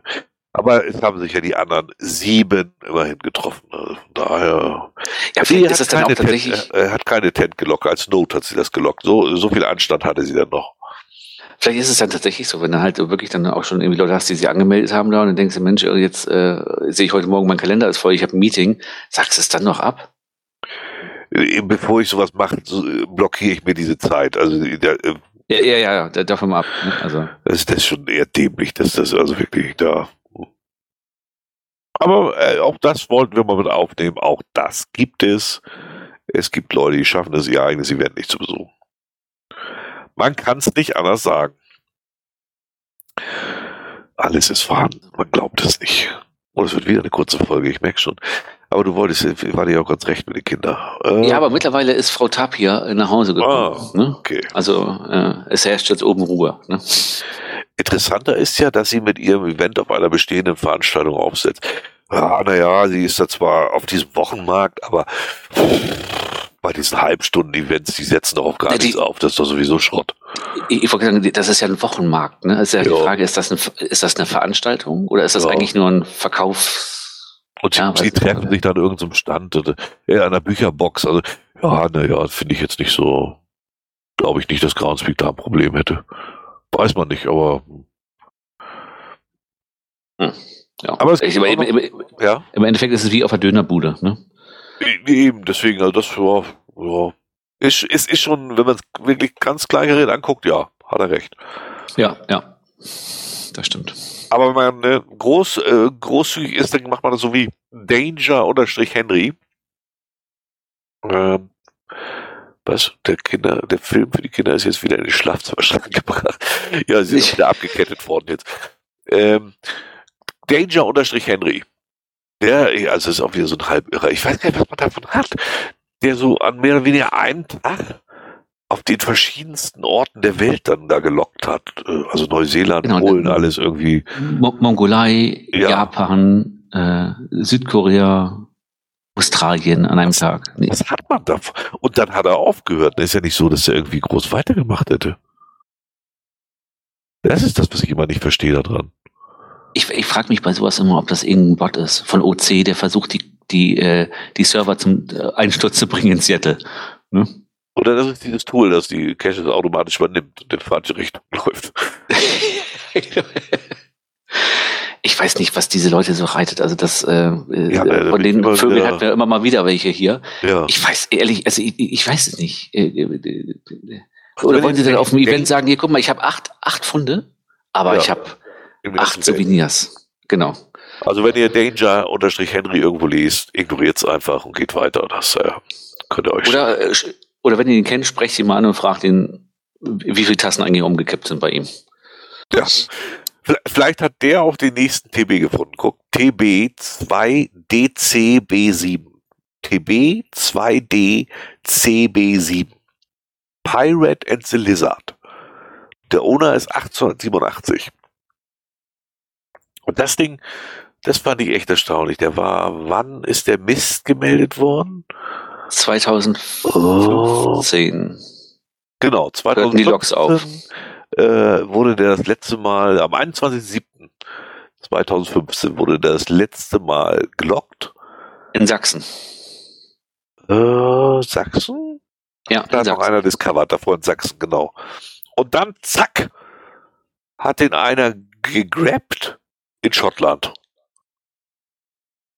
aber es haben sich ja die anderen sieben immerhin getroffen. Also von daher. Ja, Sie hat keine. Tent, äh, hat keine Tent gelockt, als Not hat sie das gelockt. So, so viel Anstand hatte sie dann noch. Vielleicht ist es dann tatsächlich so, wenn du halt wirklich dann auch schon irgendwie Leute hast, die sich angemeldet haben da und dann denkst du, Mensch, jetzt äh, sehe ich heute Morgen, mein Kalender ist voll, ich habe ein Meeting, sagst du es dann noch ab? Äh, Bevor ich sowas mache, äh, blockiere ich mir diese Zeit. Also der, äh, Ja, ja, ja, da- davon mal ab. Ne? Also, das ist das ist schon eher dämlich, dass das also wirklich da. Aber äh, auch das wollten wir mal mit aufnehmen. Auch das gibt es. Es gibt Leute, die schaffen es, ihr eigenes Event nicht zu besuchen. Man kann es nicht anders sagen. Alles ist vorhanden. Man glaubt es nicht. Und es wird wieder eine kurze Folge, ich merke schon. Aber du wolltest, war dir auch ganz recht mit den Kindern. Äh, ja, aber mittlerweile ist Frau Tapia nach Hause gekommen. Ah. Ne? okay. Also äh, es herrscht jetzt oben Ruhe. Ne? Interessanter ist ja, dass sie mit ihrem Event auf einer bestehenden Veranstaltung aufsetzt. Ja, naja, sie ist da zwar auf diesem Wochenmarkt, aber bei diesen Halbstunden-Events, die setzen doch auf gar Ja, die- nichts auf. Das ist doch sowieso Schrott. Ich, ich wollte sagen, das ist ja ein Wochenmarkt. Ne? ist ja, ja. die Frage, ist das, ein, ist das eine Veranstaltung oder ist das ja. eigentlich nur ein Verkaufs... Und ja, sie treffen sich dann irgendeinem Stand oder in einer Bücherbox. Also ja, naja, finde ich jetzt nicht so, glaube ich nicht, dass Groundspeak da ein Problem hätte. Weiß man nicht, aber. Hm. Ja. Aber, ich, aber im, im, ja? im, Endeffekt ist es wie auf der Dönerbude, ne? Eben, deswegen, also das war, ja, ist, ist, ist schon, wenn man es wirklich ganz kleingerät anguckt, ja, hat er recht. Ja, ja. Das stimmt. Aber wenn man ne, groß, äh, großzügig ist, dann macht man das so wie Danger-Henry. Ähm, was? Der Kinder, der Film für die Kinder ist jetzt wieder in den Schlafzimmerschrank gebracht. Ja, sie ist wieder abgekettet worden jetzt. Ähm, Danger-Henry. Der, also ist auch wieder so ein halb irrer. Ich weiß gar nicht, was man davon hat. Der so an mehr oder weniger einem Tag auf den verschiedensten Orten der Welt dann da gelockt hat. Äh, also Neuseeland, genau, Polen, alles irgendwie. Mongolei, ja. Japan, äh, Südkorea, Australien an einem was, Tag. Nee. Was hat man da? Und dann hat er aufgehört. Das ist ja nicht so, dass er irgendwie groß weitergemacht hätte. Das ist das, was ich immer nicht verstehe daran. Ich, ich frage mich bei sowas immer, ob das irgendein Bot ist von OC, der versucht, die, die, äh, die Server zum äh, Einsturz zu bringen in Seattle. Ne? Oder das ist dieses Tool, das die Caches automatisch übernimmt und in die falsche Richtung läuft. ich weiß nicht, was diese Leute so reitet. Also das äh, ja, äh, von den Vögeln wieder, hatten wir immer mal wieder welche hier. Ja. Ich weiß ehrlich, also ich, ich weiß es nicht. Äh, äh, Oder wollen Sie dann auf dem Event sagen, hier guck mal, ich habe acht, acht Funde, aber ja. ich habe Acht Souvenirs. Genau. Also wenn ihr Danger-Henry irgendwo liest, ignoriert es einfach und geht weiter. Das äh, könnt ihr euch. Oder, äh, oder wenn ihr ihn kennt, sprecht ihn mal an und fragt ihn, wie viele Tassen eigentlich umgekippt sind bei ihm. Ja. Vielleicht hat der auch den nächsten TB gefunden. Guck, TB2DCB7. TB2DCB7. Pirate and the Lizard. Der Owner ist 1887. Und das Ding, das fand ich echt erstaunlich. Der war, wann ist der Mist gemeldet worden? 2015. Oh. Genau, 2015 die Loks auf. Äh, wurde der das letzte Mal, am 21.07.2015 wurde der das letzte Mal gelockt. In Sachsen. Äh, Sachsen? Ja, da hat noch einer discovered, davor in Sachsen, genau. Und dann, zack, hat den einer gegrabt in Schottland.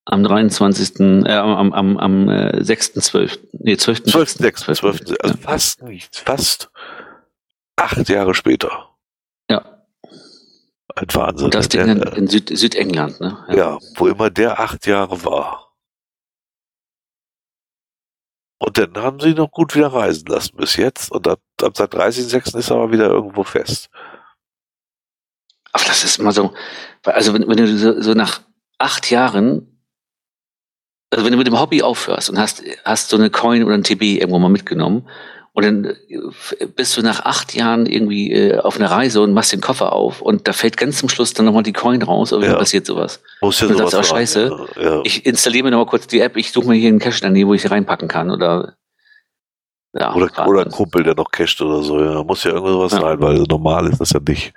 Am 23. Äh, am, am, am äh, 6.12. Nee, 12. 12. 6. 12. Also fast nicht, fast acht Jahre später. Ja. Ein Wahnsinn. Und das Ding in, in Süd, Südengland, ne? Ja. ja, wo immer der acht Jahre war. Und dann haben sie noch gut wieder reisen lassen bis jetzt. Und ab, ab seit 30.06. ist er aber wieder irgendwo fest. Aber das ist immer so, also wenn, wenn du so, so nach acht Jahren, also wenn du mit dem Hobby aufhörst und hast, hast so eine Coin oder ein TB irgendwo mal mitgenommen und dann äh, bist du nach acht Jahren irgendwie äh, auf einer Reise und machst den Koffer auf und da fällt ganz zum Schluss dann nochmal die Coin raus, aber ja. wie passiert sowas? Muss ja und du sagst, oh, scheiße, ja. Ich installiere mir nochmal kurz die App, ich suche mir hier einen Cache daneben, wo ich sie reinpacken kann oder ja, oder, oder ein Kumpel, der noch cached oder so, ja. Muss ja irgendwas ja. sein, weil normal ist das ja nicht.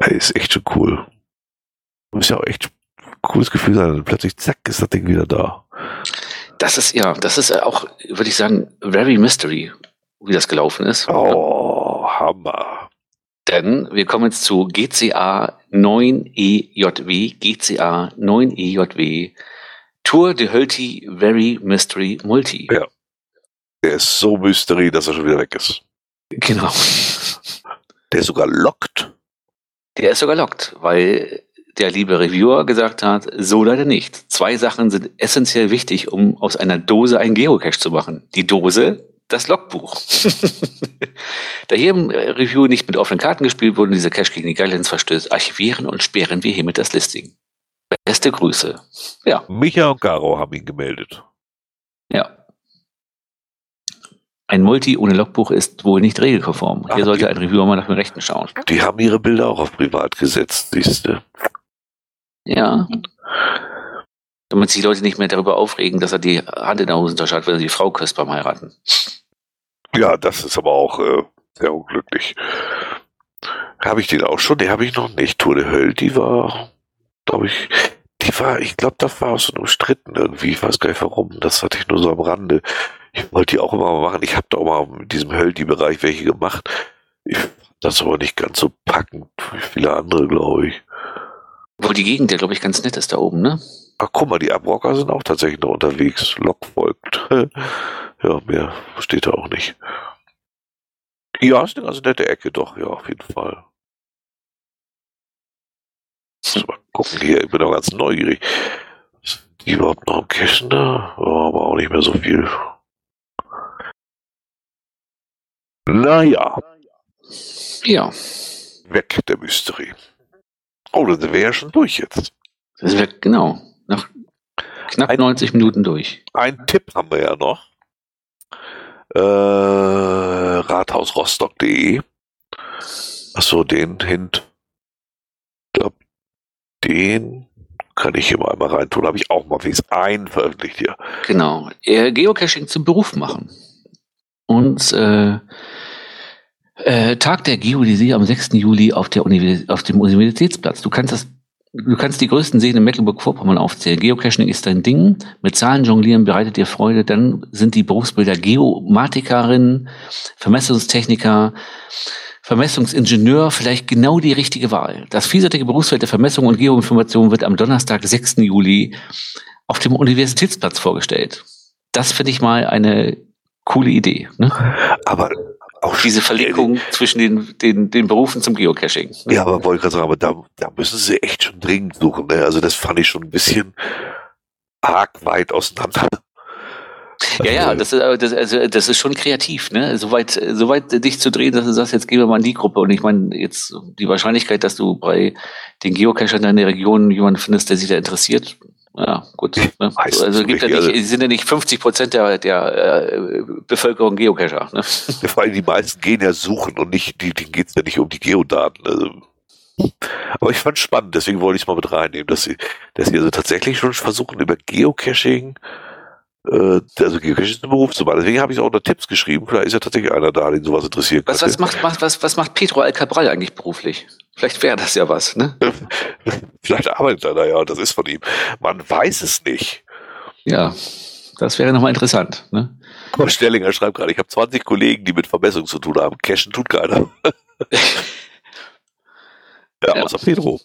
Ey, ist echt schon cool. Muss ja auch echt ein cooles Gefühl sein. Und plötzlich, zack, ist das Ding wieder da. Das ist, ja, das ist auch, würde ich sagen, very mystery, wie das gelaufen ist. Oh, Hammer. Denn wir kommen jetzt zu GCA 9EJW, GCA 9EJW, Tour de Hölti Very Mystery Multi. Ja. Der ist so Mystery, dass er schon wieder weg ist. Genau. Der sogar lockt. Der ist sogar lockt, weil der liebe Reviewer gesagt hat, so leider nicht. Zwei Sachen sind essentiell wichtig, um aus einer Dose einen Geocache zu machen. Die Dose, das Logbuch. da hier im Review nicht mit offenen Karten gespielt wurde und dieser Cache gegen die Guidelines verstößt, archivieren und sperren wir hiermit das Listing. Beste Grüße. Ja. Micha und Garo haben ihn gemeldet. Ja. Ein Multi ohne Logbuch ist wohl nicht regelkonform. Ach, Hier sollte die, ein Reviewer mal nach dem Rechten schauen. Die haben ihre Bilder auch auf privat gesetzt, siehst du. Ja. Damit sich die Leute nicht mehr darüber aufregen, dass er die Hand in der Hosentasche hat, wenn er die Frau küsst beim Heiraten. Ja, das ist aber auch, äh, Sehr unglücklich. Habe ich den auch schon? Den habe ich noch nicht. Tour de Höll, die war, glaube ich, die war, ich glaube, das war auch so umstritten irgendwie. Ich weiß gar nicht warum. Das hatte ich nur so am Rande. Ich wollte die auch immer mal machen. Ich habe da auch mal in diesem Höldi-Bereich welche gemacht. Ich das aber nicht ganz so packend wie viele andere, glaube ich. Wo die Gegend ja, glaube ich, ganz nett ist da oben, ne? Ach, guck mal, die Abrocker sind auch tatsächlich noch unterwegs. Lok folgt. ja, mehr steht da auch nicht. Ja, ist eine ganz nette Ecke, doch, ja, auf jeden Fall. Mal gucken hier, ich bin auch ganz neugierig. Sind die überhaupt noch im Cashen da? Oh, aber auch nicht mehr so viel. Naja. Ja. Weg der Mysterie. Oh, dann wir ja schon durch jetzt. Das weg, genau. Nach knapp ein, 90 Minuten durch. Ein Tipp haben wir ja noch. Äh, rathausrostock.de. Achso, den Hint. Ich glaube, den kann ich hier mal einmal reintun. Habe ich auch mal wenigstens einen veröffentlicht hier. Genau. Geocaching zum Beruf machen. Und äh, äh, Tag der Geodäsie am 6. Juli auf, der Univers auf dem Universitätsplatz. Du kannst das Du kannst die größten Seen in Mecklenburg-Vorpommern aufzählen. Geocaching ist dein Ding. Mit Zahlen jonglieren bereitet dir Freude. Dann sind die Berufsbilder Geomatikerin, Vermessungstechniker, Vermessungsingenieur vielleicht genau die richtige Wahl. Das vielseitige Berufsfeld der Vermessung und Geoinformation wird am Donnerstag, 6. Juli auf dem Universitätsplatz vorgestellt. Das finde ich mal eine coole Idee. Ne? Aber auch diese Verlinkung zwischen den, den, den Berufen zum Geocaching. Ne? Ja, aber wollte gerade sagen, aber da, da müssen sie echt schon dringend suchen. Ne? Also das fand ich schon ein bisschen arg weit auseinander. Ja, ja, also, das ist, das, also, das ist schon kreativ, ne? Soweit, soweit dich zu drehen, dass du sagst, jetzt gehen wir mal in die Gruppe. Und ich meine, jetzt die Wahrscheinlichkeit, dass du bei den Geocachern in deiner Region jemanden findest, der sich da interessiert, ja, gut. Ne? Also, gibt ja nicht, also, sind ja nicht 50 Prozent der, der äh, Bevölkerung Geocacher. Ne? Ja, vor allem die meisten gehen ja suchen und nicht, die, denen geht es ja nicht um die Geodaten. Also. Aber ich fand spannend, deswegen wollte ich es mal mit reinnehmen, dass sie, dass sie also tatsächlich schon versuchen, über Geocaching äh, also ein Beruf zu machen. Deswegen habe ich auch noch Tipps geschrieben. Vielleicht ist ja tatsächlich einer da, den sowas interessiert. Was, was, macht, was, was macht Pedro Alcabral eigentlich beruflich? Vielleicht wäre das ja was, ne? Vielleicht arbeitet er da ja, das ist von ihm. Man weiß es nicht. Ja, das wäre nochmal interessant. Ne? Stellinger schreibt gerade, ich habe 20 Kollegen, die mit Verbesserung zu tun haben. Cashen tut keiner. ja, ja, außer Pedro.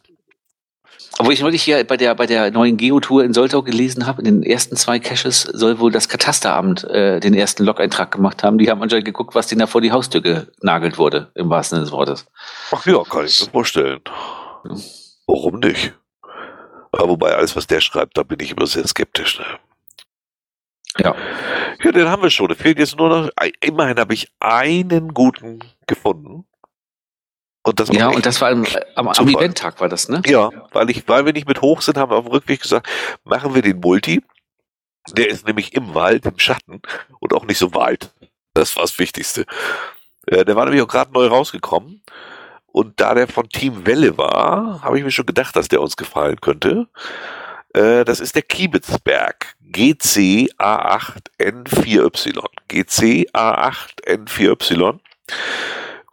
Obwohl ich neulich hier bei der, bei der neuen Geotour in Soltau gelesen habe, in den ersten zwei Caches soll wohl das Katasteramt äh, den ersten Log-Eintrag gemacht haben. Die haben anscheinend geguckt, was denen da vor die Haustür genagelt wurde, im wahrsten Sinne des Wortes. Ach ja, kann ich mir vorstellen. Ja. Warum nicht? Aber wobei alles, was der schreibt, da bin ich immer sehr skeptisch. Ne? Ja. Ja, den haben wir schon. Da fehlt jetzt nur noch, immerhin habe ich einen guten gefunden. Und das ja, und das war am, am, am Eventtag war das, ne? Ja, weil ich, weil wir nicht mit hoch sind, haben wir auf dem Rückweg gesagt, machen wir den Multi. Der ist nämlich im Wald, im Schatten und auch nicht so weit. Das war das Wichtigste. Äh, der war nämlich auch gerade neu rausgekommen. Und da der von Team Welle war, habe ich mir schon gedacht, dass der uns gefallen könnte. Äh, das ist der Kiebitzberg GC A8N4Y.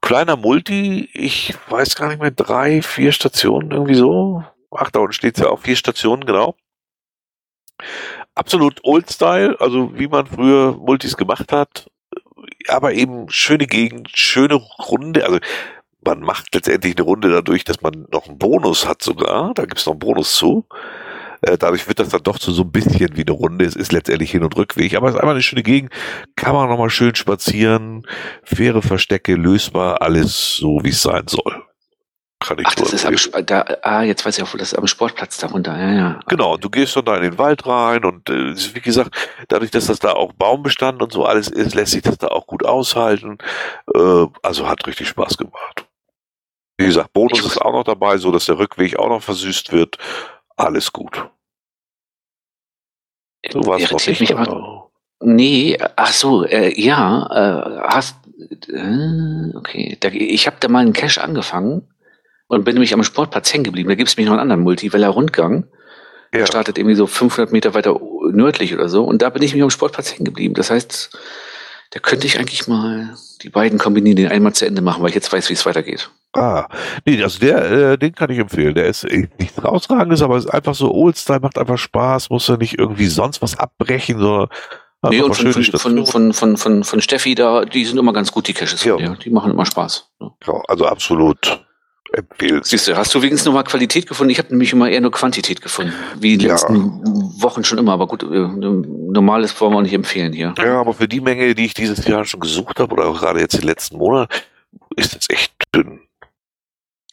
GC A8N4Y kleiner Multi, ich weiß gar nicht mehr, drei, vier Stationen irgendwie so. Ach, da unten steht ja auch vier Stationen, genau. Absolut Old Style, also wie man früher Multis gemacht hat, aber eben schöne Gegend, schöne Runde, also man macht letztendlich eine Runde dadurch, dass man noch einen Bonus hat sogar, da gibt es noch einen Bonus zu. Äh, dadurch wird das dann doch zu so ein bisschen wie eine Runde. Es ist letztendlich Hin- und Rückweg, aber es ist einfach eine schöne Gegend. Kann man nochmal schön spazieren, faire Verstecke, lösbar, alles so, wie es sein soll. Kann ich Ach, das ist am, da, ah, jetzt weiß ich auch, das ist am Sportplatz darunter, ja, ja. Genau, du gehst dann da in den Wald rein und äh, wie gesagt, dadurch, dass das da auch Baumbestand und so alles ist, lässt sich das da auch gut aushalten. Äh, also hat richtig Spaß gemacht. Wie gesagt, Bonus ich ist auch noch dabei, so dass der Rückweg auch noch versüßt wird. Alles gut. Du warst nicht mich aber, Nee, ach so, äh, ja, äh, hast, äh, okay, da, ich habe da mal einen Cache angefangen und bin nämlich am Sportplatz hängen geblieben. Da gibt es mich noch einen anderen Multiweller Rundgang. Ja. Der startet irgendwie so 500 Meter weiter nördlich oder so und da bin ich mich am Sportplatz hängen geblieben. Das heißt, da könnte ich eigentlich mal die beiden kombinieren, den einmal zu Ende machen, weil ich jetzt weiß, wie es weitergeht. Ah, nee, also der, äh, den kann ich empfehlen. Der ist äh, nichts rausragendes, aber ist einfach so Oldstyle, macht einfach Spaß, muss ja nicht irgendwie sonst was abbrechen, sondern Nee, und von, von, von, von, von, von, Steffi da, die sind immer ganz gut, die Caches ja. Die machen immer Spaß. Ja, also absolut empfehlen. Siehst du, hast du wenigstens nochmal Qualität gefunden? Ich habe nämlich immer eher nur Quantität gefunden. Wie die ja. letzten Wochen schon immer. Aber gut, äh, normales wollen wir auch nicht empfehlen hier. Ja, aber für die Menge, die ich dieses Jahr schon gesucht habe, oder auch gerade jetzt die letzten Monate, ist es echt dünn.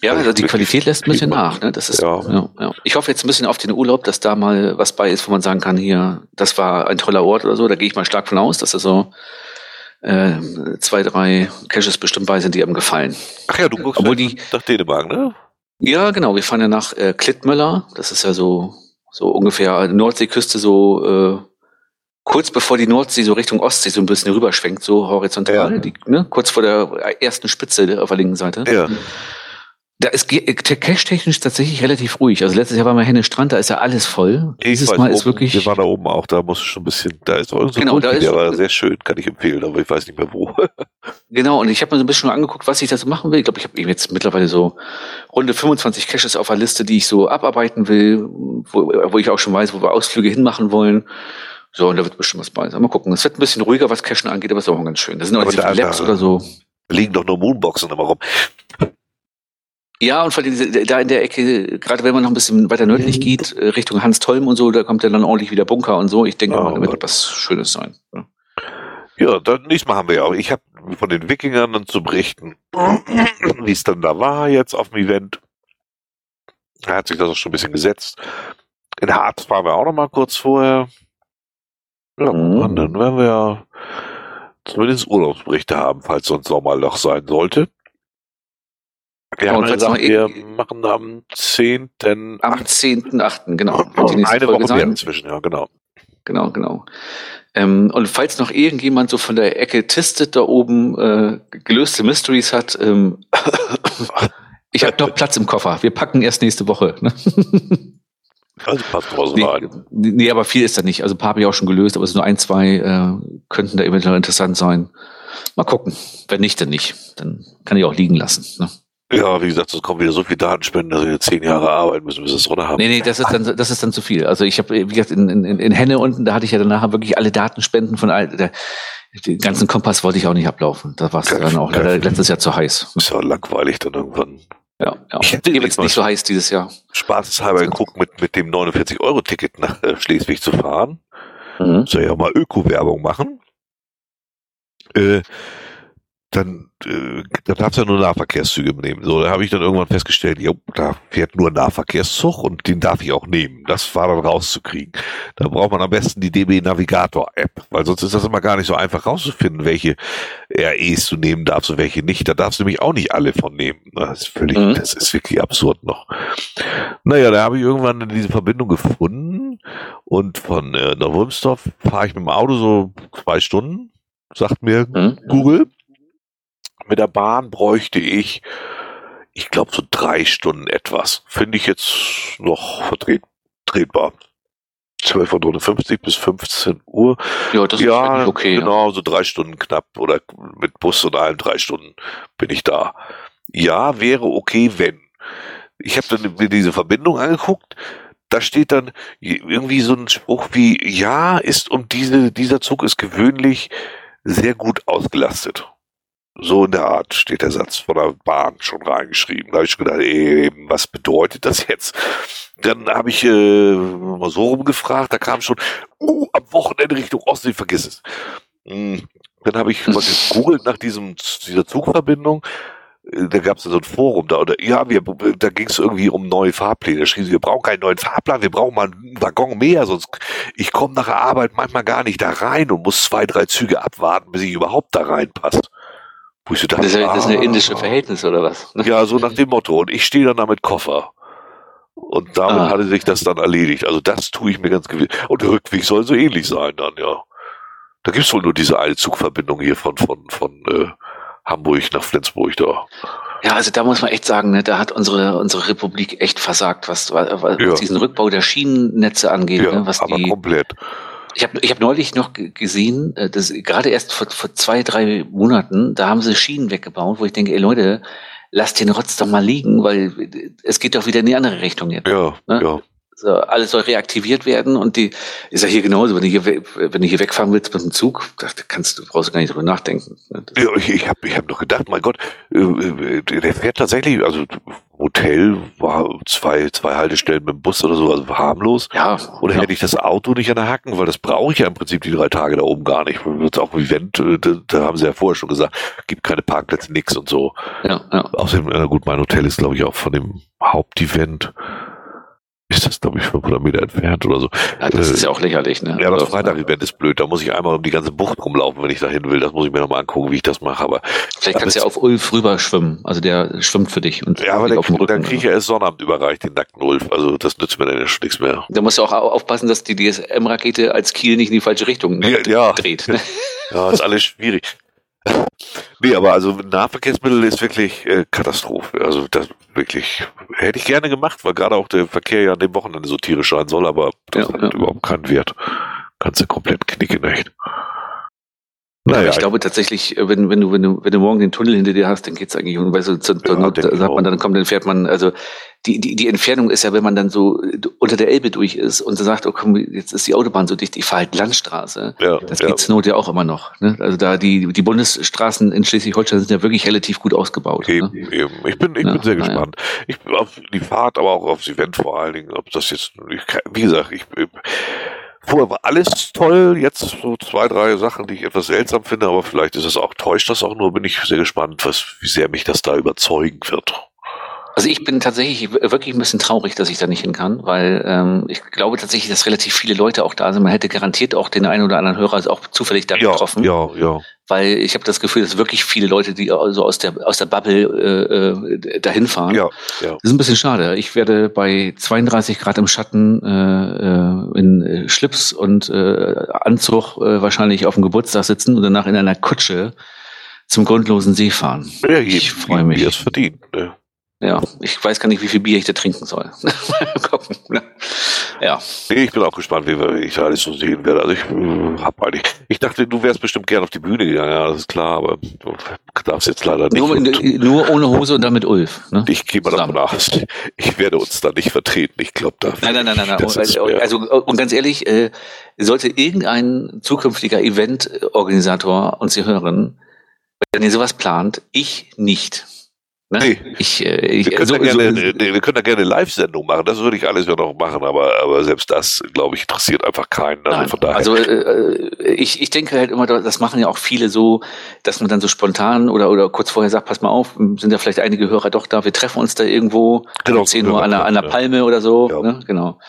Ja, also die Qualität lässt ein bisschen nach. Ne? Das ist, ja. Ja, ja. Ich hoffe jetzt ein bisschen auf den Urlaub, dass da mal was bei ist, wo man sagen kann, hier, das war ein toller Ort oder so. Da gehe ich mal stark von aus, dass das so äh, zwei, drei Caches bestimmt bei sind, die einem gefallen. Ach ja, du guckst Obwohl die, nach Dänemark, ne? Ja, genau. Wir fahren ja nach äh, Klittmöller. Das ist ja so, so ungefähr Nordseeküste, so äh, kurz bevor die Nordsee so Richtung Ostsee so ein bisschen rüberschwenkt, so horizontal, ja. die, ne? kurz vor der ersten Spitze auf der linken Seite. Ja. Da ist cache-technisch tatsächlich relativ ruhig. Also letztes Jahr war mal Henne Strand, da ist ja alles voll. Dieses Mal oben, ist wirklich. Wir waren da oben auch, da muss schon ein bisschen, da ist auch so genau, da ist, der war sehr schön, kann ich empfehlen, aber ich weiß nicht mehr wo. genau, und ich habe mir so ein bisschen angeguckt, was ich dazu machen will. Ich glaube, ich habe jetzt mittlerweile so runde 25 Caches auf der Liste, die ich so abarbeiten will, wo, wo ich auch schon weiß, wo wir Ausflüge hinmachen wollen. So, und da wird bestimmt was bei sein. Mal gucken. Es wird ein bisschen ruhiger, was Cachen angeht, aber es ist auch ganz schön. Das sind auch diese Labs oder so. Liegen doch nur Moonboxen immer rum. Ja, und vor allem da in der Ecke, gerade wenn man noch ein bisschen weiter nördlich geht, äh, Richtung Hans Tolm und so, da kommt ja dann ordentlich wieder Bunker und so. Ich denke oh, mal, da wird was Schönes sein. Ja, ja dann nächstes Mal haben wir ja auch. Ich habe von den Wikingern dann zu berichten, wie es dann da war jetzt auf dem Event. Da hat sich das auch schon ein bisschen gesetzt. In Harz waren wir auch noch mal kurz vorher. Ja, mhm. dann werden wir ja zumindest Urlaubsberichte haben, falls sonst Sommerloch sein sollte. Wir, haben gesagt, wir machen am 10. Am 10.8., genau. Eine Woche sein. mehr inzwischen, ja, genau. Genau, genau. Ähm, und falls noch irgendjemand so von der Ecke tistet da oben äh, gelöste Mysteries hat, ähm, ich habe doch Platz im Koffer. Wir packen erst nächste Woche. Ne? Also passt draußen nee, rein. Nee, aber viel ist da nicht. Also ein paar habe ich auch schon gelöst, aber es sind nur ein, zwei äh, könnten da eventuell interessant sein. Mal gucken. Wenn nicht, dann nicht. Dann kann ich auch liegen lassen. Ne? Ja, wie gesagt, es kommen wieder so viel Datenspenden, dass wir zehn Jahre arbeiten müssen, bis wir es runter haben. Nee, nee, das ist dann, das ist dann zu viel. Also ich habe, wie gesagt, in, in, in Henne unten, da hatte ich ja danach wirklich alle Datenspenden von all, der, den ganzen Kompass wollte ich auch nicht ablaufen. Da war es dann auch leider letztes Jahr zu heiß. Ist ja langweilig dann irgendwann. Ja, ja. Ich hätte jetzt nicht so heiß dieses Jahr. Spaßeshalber geguckt, mit, mit dem 49-Euro-Ticket nach äh, Schleswig zu fahren. Mhm. Soll ja mal Öko-Werbung machen. Äh, dann, äh, da darfst du ja nur Nahverkehrszüge nehmen. So, da habe ich dann irgendwann festgestellt, jo, da fährt nur Nahverkehrszug und den darf ich auch nehmen. Das war dann rauszukriegen. Da braucht man am besten die DB Navigator App, weil sonst ist das immer gar nicht so einfach rauszufinden, welche REs du nehmen darfst und welche nicht. Da darfst du nämlich auch nicht alle von nehmen. Das ist völlig, mhm. das ist wirklich absurd noch. Naja, da habe ich irgendwann diese Verbindung gefunden und von äh, Neuwulmsdorf fahre ich mit dem Auto so zwei Stunden, sagt mir mhm. Google. Mit der Bahn bräuchte ich, ich glaube, so drei Stunden etwas. Finde ich jetzt noch vertretbar. 12.50 Uhr bis 15 Uhr. Ja, das ja, ist okay. Genau, ja. so drei Stunden knapp oder mit Bus und allem drei Stunden bin ich da. Ja, wäre okay, wenn. Ich habe dann mir diese Verbindung angeguckt. Da steht dann irgendwie so ein Spruch wie, ja, ist und diese, dieser Zug ist gewöhnlich sehr gut ausgelastet. So in der Art steht der Satz von der Bahn schon reingeschrieben. Da habe ich gedacht, ey, was bedeutet das jetzt? Dann habe ich äh, mal so rumgefragt, da kam schon, uh, am Wochenende Richtung Ostsee, vergiss es. Hm. Dann habe ich mal gegoogelt nach diesem, dieser Zugverbindung. Äh, da gab es so ein Forum da, oder ja, wir, da ging es irgendwie um neue Fahrpläne. Da schrieben sie, wir brauchen keinen neuen Fahrplan, wir brauchen mal einen Waggon mehr, sonst ich komme nach der Arbeit manchmal gar nicht da rein und muss zwei, drei Züge abwarten, bis ich überhaupt da reinpasse. Wo ich so dachte, das, ist, das ist eine ah. indische Verhältnis oder was? Ja, so nach dem Motto. Und ich stehe dann da mit Koffer. Und damit ah. hatte sich das dann erledigt. Also das tue ich mir ganz gewiss. Und der Rückweg soll so ähnlich sein dann, ja. Da gibt's wohl nur diese eine Zugverbindung hier von, von, von äh, Hamburg nach Flensburg da. Ja, also da muss man echt sagen, ne, da hat unsere, unsere Republik echt versagt, was, was ja. diesen Rückbau der Schienennetze angeht. Ja, ne, was aber die, komplett Ich habe ich hab neulich noch gesehen, äh, das gerade erst vor, vor zwei, drei Monaten, da haben sie Schienen weggebaut, wo ich denke, ey Leute, lasst den Rotz doch mal liegen, weil es geht doch wieder in die andere Richtung jetzt. Ja, ne? ja. So, alles soll reaktiviert werden und die ist ja hier genauso. Wenn du hier, wenn du hier wegfahren willst mit dem Zug, da kannst du brauchst du gar nicht drüber nachdenken. Ne? Ja, ich, ich habe ich hab noch gedacht, mein Gott, äh, äh, der fährt tatsächlich, also Hotel war zwei, zwei Haltestellen mit dem Bus oder so, also harmlos. Ja. Oder ja. hätte ich das Auto nicht an der Hacken, weil das brauche ich ja im Prinzip die drei Tage da oben gar nicht. Wird auch im Event, äh, da, da, haben sie ja vorher schon gesagt, gibt keine Parkplätze, nix und so. Ja, ja. Außerdem, na gut, mein Hotel ist, glaube ich, auch von dem Hauptevent ist das, glaube ich, 500 Meter entfernt oder so. Ja, das äh, ist ja auch lächerlich, ne? Ja, das also, Freitag-Event ist blöd. Da muss ich einmal um die ganze Bucht rumlaufen, wenn ich da hin will. Das muss ich mir nochmal angucken, wie ich das mache. Aber Vielleicht kannst du ja auf Ulf rüber schwimmen. Also der schwimmt für dich. Und ja, aber der, Rücken, dann kriege ich ja erst Sonnabend überreicht, den nackten Ulf. Also das nützt mir dann ja schon nichts mehr. Da musst du auch aufpassen, dass die DSM-Rakete als Kiel nicht in die falsche Richtung ja, ja. dreht. Ne? Ja, ist alles schwierig. Nee, aber also Nahverkehrsmittel ist wirklich äh, Katastrophe. Also das wirklich hätte ich gerne gemacht, weil gerade auch der Verkehr ja an dem Wochenende so tierisch sein soll, aber das ja, hat ja. überhaupt keinen Wert. Kannst du komplett knicken, echt. Naja, ich glaube tatsächlich, äh, wenn, wenn du, wenn du, wenn du morgen den Tunnel hinter dir hast, dann geht's eigentlich um, weißt du, zu, ja, Not, sagt man, dann kommt, dann fährt man, also die, die, die Entfernung ist ja, wenn man dann so unter der Elbe durch ist und so sagt, oh komm, jetzt ist die Autobahn so dicht, ich fahre halt Landstraße. Ja, das ja. geht zur Not ja auch immer noch. Ne? Also da die, die Bundesstraßen in Schleswig-Holstein sind ja wirklich relativ gut ausgebaut. Eben, ne? eben. Ich bin, ich ja, bin sehr gespannt. Ich auf die Fahrt, aber auch aufs Event vor allen Dingen, ob das jetzt, ich, wie gesagt, ich, ich Vorher war alles toll, jetzt so zwei, drei Sachen, die ich etwas seltsam finde, aber vielleicht ist es auch, täuscht das auch nur, bin ich sehr gespannt, was, wie sehr mich das da überzeugen wird. Also ich bin tatsächlich wirklich ein bisschen traurig, dass ich da nicht hin kann, weil ähm, ich glaube tatsächlich, dass relativ viele Leute auch da sind. Man hätte garantiert auch den einen oder anderen Hörer auch zufällig da ja, getroffen. Ja, ja. Weil ich habe das Gefühl, dass wirklich viele Leute, die also aus der aus der Bubble äh, äh dahin fahren. Ja, ja. Das ist ein bisschen schade. Ich werde bei 32 Grad im Schatten äh, äh in äh, Schlips und äh, Anzug äh, wahrscheinlich auf dem Geburtstag sitzen und danach in einer Kutsche zum grundlosen See fahren. Ja, ich freue mich. Wie es verdient. Ne? Ja, ich weiß gar nicht, wie viel Bier ich da trinken soll. Ne? Ja. Nee, ich bin auch gespannt, wie ich alles so sehen werde. Also ich äh, hab eigentlich, ich dachte, du wärst bestimmt gern auf die Bühne gegangen, ja, das ist klar, aber du darfst jetzt leider nicht. Nur, nur ohne Hose und dann mit Ulf. Ne? Ich gehe mal davon aus, ich werde uns da nicht vertreten. Ich glaube da. Nein, nein, nein, nein. nein. Also, also, und ganz ehrlich, äh, sollte irgendein zukünftiger Eventorganisator uns hier hören, wenn ihr sowas plant, ich nicht. Ne? Nee. Ich, äh, ich, wir, können so, gerne, so, nee, wir können da gerne Live-Sendung machen, das würde ich alles ja noch machen, aber, aber selbst das, glaube ich, interessiert einfach keinen. Also, von daher. also äh, ich, ich denke halt immer, das machen ja auch viele so, dass man dann so spontan oder, oder kurz vorher sagt, pass mal auf, sind ja vielleicht einige Hörer doch da, wir treffen uns da irgendwo, genau, 10 Uhr an einer, an einer Palme oder so. Ja. Ne? Genau.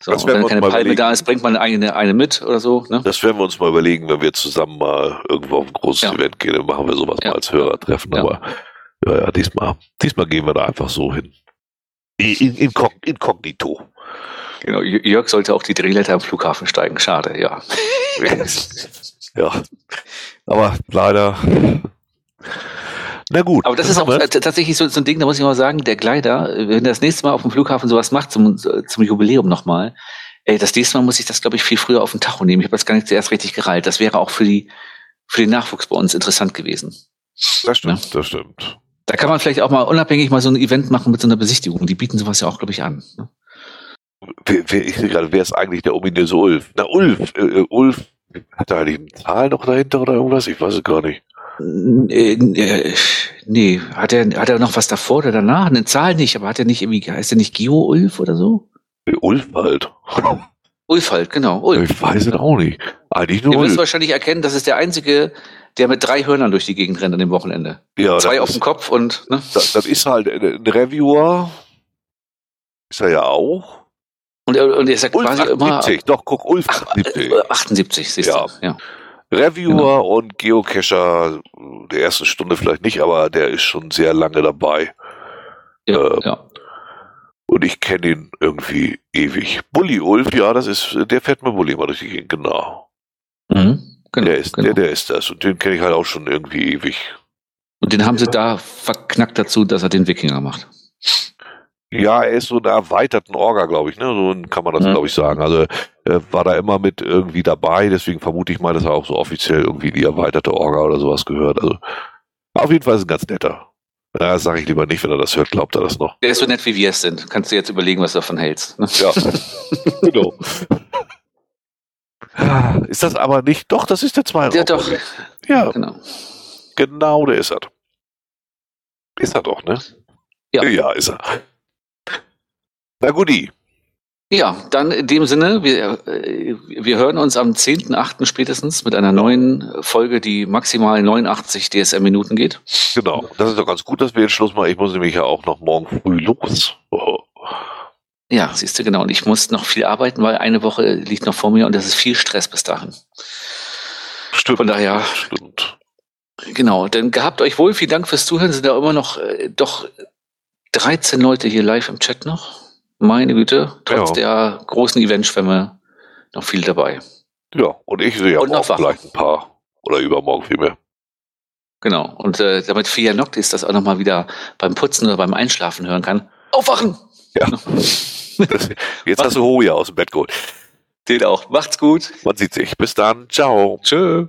So, und wenn keine Palme überlegen. da ist, bringt man eine, eine mit oder so. Ne? Das werden wir uns mal überlegen, wenn wir zusammen mal irgendwo auf ein großes ja. Event gehen, dann machen wir sowas ja. mal als Hörertreffen. Ja. Aber ja, ja, diesmal, diesmal gehen wir da einfach so hin. In, in, inkognito. Genau, Jörg sollte auch die Drehleiter am Flughafen steigen. Schade, ja. ja. Aber leider. Na gut. Aber das ist auch tatsächlich so, so, ein Ding, da muss ich mal sagen, der Gleiter, wenn er das nächste Mal auf dem Flughafen sowas macht, zum, zum Jubiläum nochmal, ey, das nächste Mal muss ich das, glaube ich, viel früher auf den Tacho nehmen. Ich habe das gar nicht zuerst richtig gereilt. Das wäre auch für die, für den Nachwuchs bei uns interessant gewesen. Das stimmt, ja? das stimmt. Da kann man vielleicht auch mal unabhängig mal so ein Event machen mit so einer Besichtigung. Die bieten sowas ja auch, glaube ich, an. Ne? Wer, wer, ich sehe gerade, wer ist eigentlich der ominöse Ulf? Na, Ulf, äh, äh Ulf, hat er eigentlich eine Zahl noch dahinter oder irgendwas? Ich weiß es gar nicht. Äh, äh, nee, hat er, hat er noch was davor oder danach? Eine Zahl nicht, aber hat er nicht irgendwie, heißt er nicht Geo Ulf oder so? Ulf halt. Ulf halt, genau. Ulf. Ich weiß es auch nicht. Eigentlich nur Ihr müsst wahrscheinlich erkennen, das ist der einzige der mit drei Hörnern durch die Gegend rennt an dem Wochenende. Ja, Zwei auf dem Kopf und, ne? Das, das ist halt ein Reviewer. Ist er ja auch. Und er, und er sagt Ulf quasi 78, immer. Doch, guck, Ulf 78. 78, siehst ja. du. Ja. Reviewer genau. und Geocacher der ersten Stunde vielleicht nicht, aber der ist schon sehr lange dabei. Ja, äh, ja. Und ich kenne ihn irgendwie ewig. Bully Ulf, ja, das ist, der fährt mit Bulli mal durch die Gegend, genau. Mhm. Genau, der, ist, genau. der, der ist das. Und den kenne ich halt auch schon irgendwie ewig. Und den haben sie da verknackt dazu, dass er den Wikinger macht. Ja, er ist so eine erweiterten Orga, glaube ich, ne? So kann man das, mhm. glaube ich, sagen. Also äh, war da immer mit irgendwie dabei, deswegen vermute ich mal, dass er auch so offiziell irgendwie die erweiterte Orga oder sowas gehört. Also auf jeden Fall ist ein ganz netter. Ja, das sage ich lieber nicht, wenn er das hört, glaubt er das noch. Der ist so nett, wie wir es sind. Kannst du jetzt überlegen, was du davon hältst. Ne? Ja, genau. Ist das aber nicht? Doch, das ist der zweite. Ja, doch. Ja, genau. Genau, der ist er. Ist er doch, ne? Ja. Ja, ist er. Na guti. Ja, dann in dem Sinne, wir, äh, wir hören uns am 10.8. spätestens mit einer neuen Folge, die maximal 89 DSM-Minuten geht. Genau, das ist doch ganz gut, dass wir jetzt Schluss machen. Ich muss nämlich ja auch noch morgen früh los. Oh. Ja, siehst du, genau. Und ich muss noch viel arbeiten, weil eine Woche liegt noch vor mir und das ist viel Stress bis dahin. Stimmt. Von daher. Stimmt. Genau, dann gehabt euch wohl. Vielen Dank fürs Zuhören. Sind da immer noch äh, doch 13 Leute hier live im Chat noch. Meine Güte, trotz ja. der großen Eventschwemme noch viel dabei. Ja, und ich sehe und auch vielleicht ein paar oder übermorgen viel mehr. Genau, und äh, damit Fia Noctis das auch nochmal wieder beim Putzen oder beim Einschlafen hören kann. Aufwachen! Ja. Jetzt hast du Hoja aus dem Bett geholt. Den auch. Macht's gut. Man sieht sich. Bis dann. Ciao. Tschö.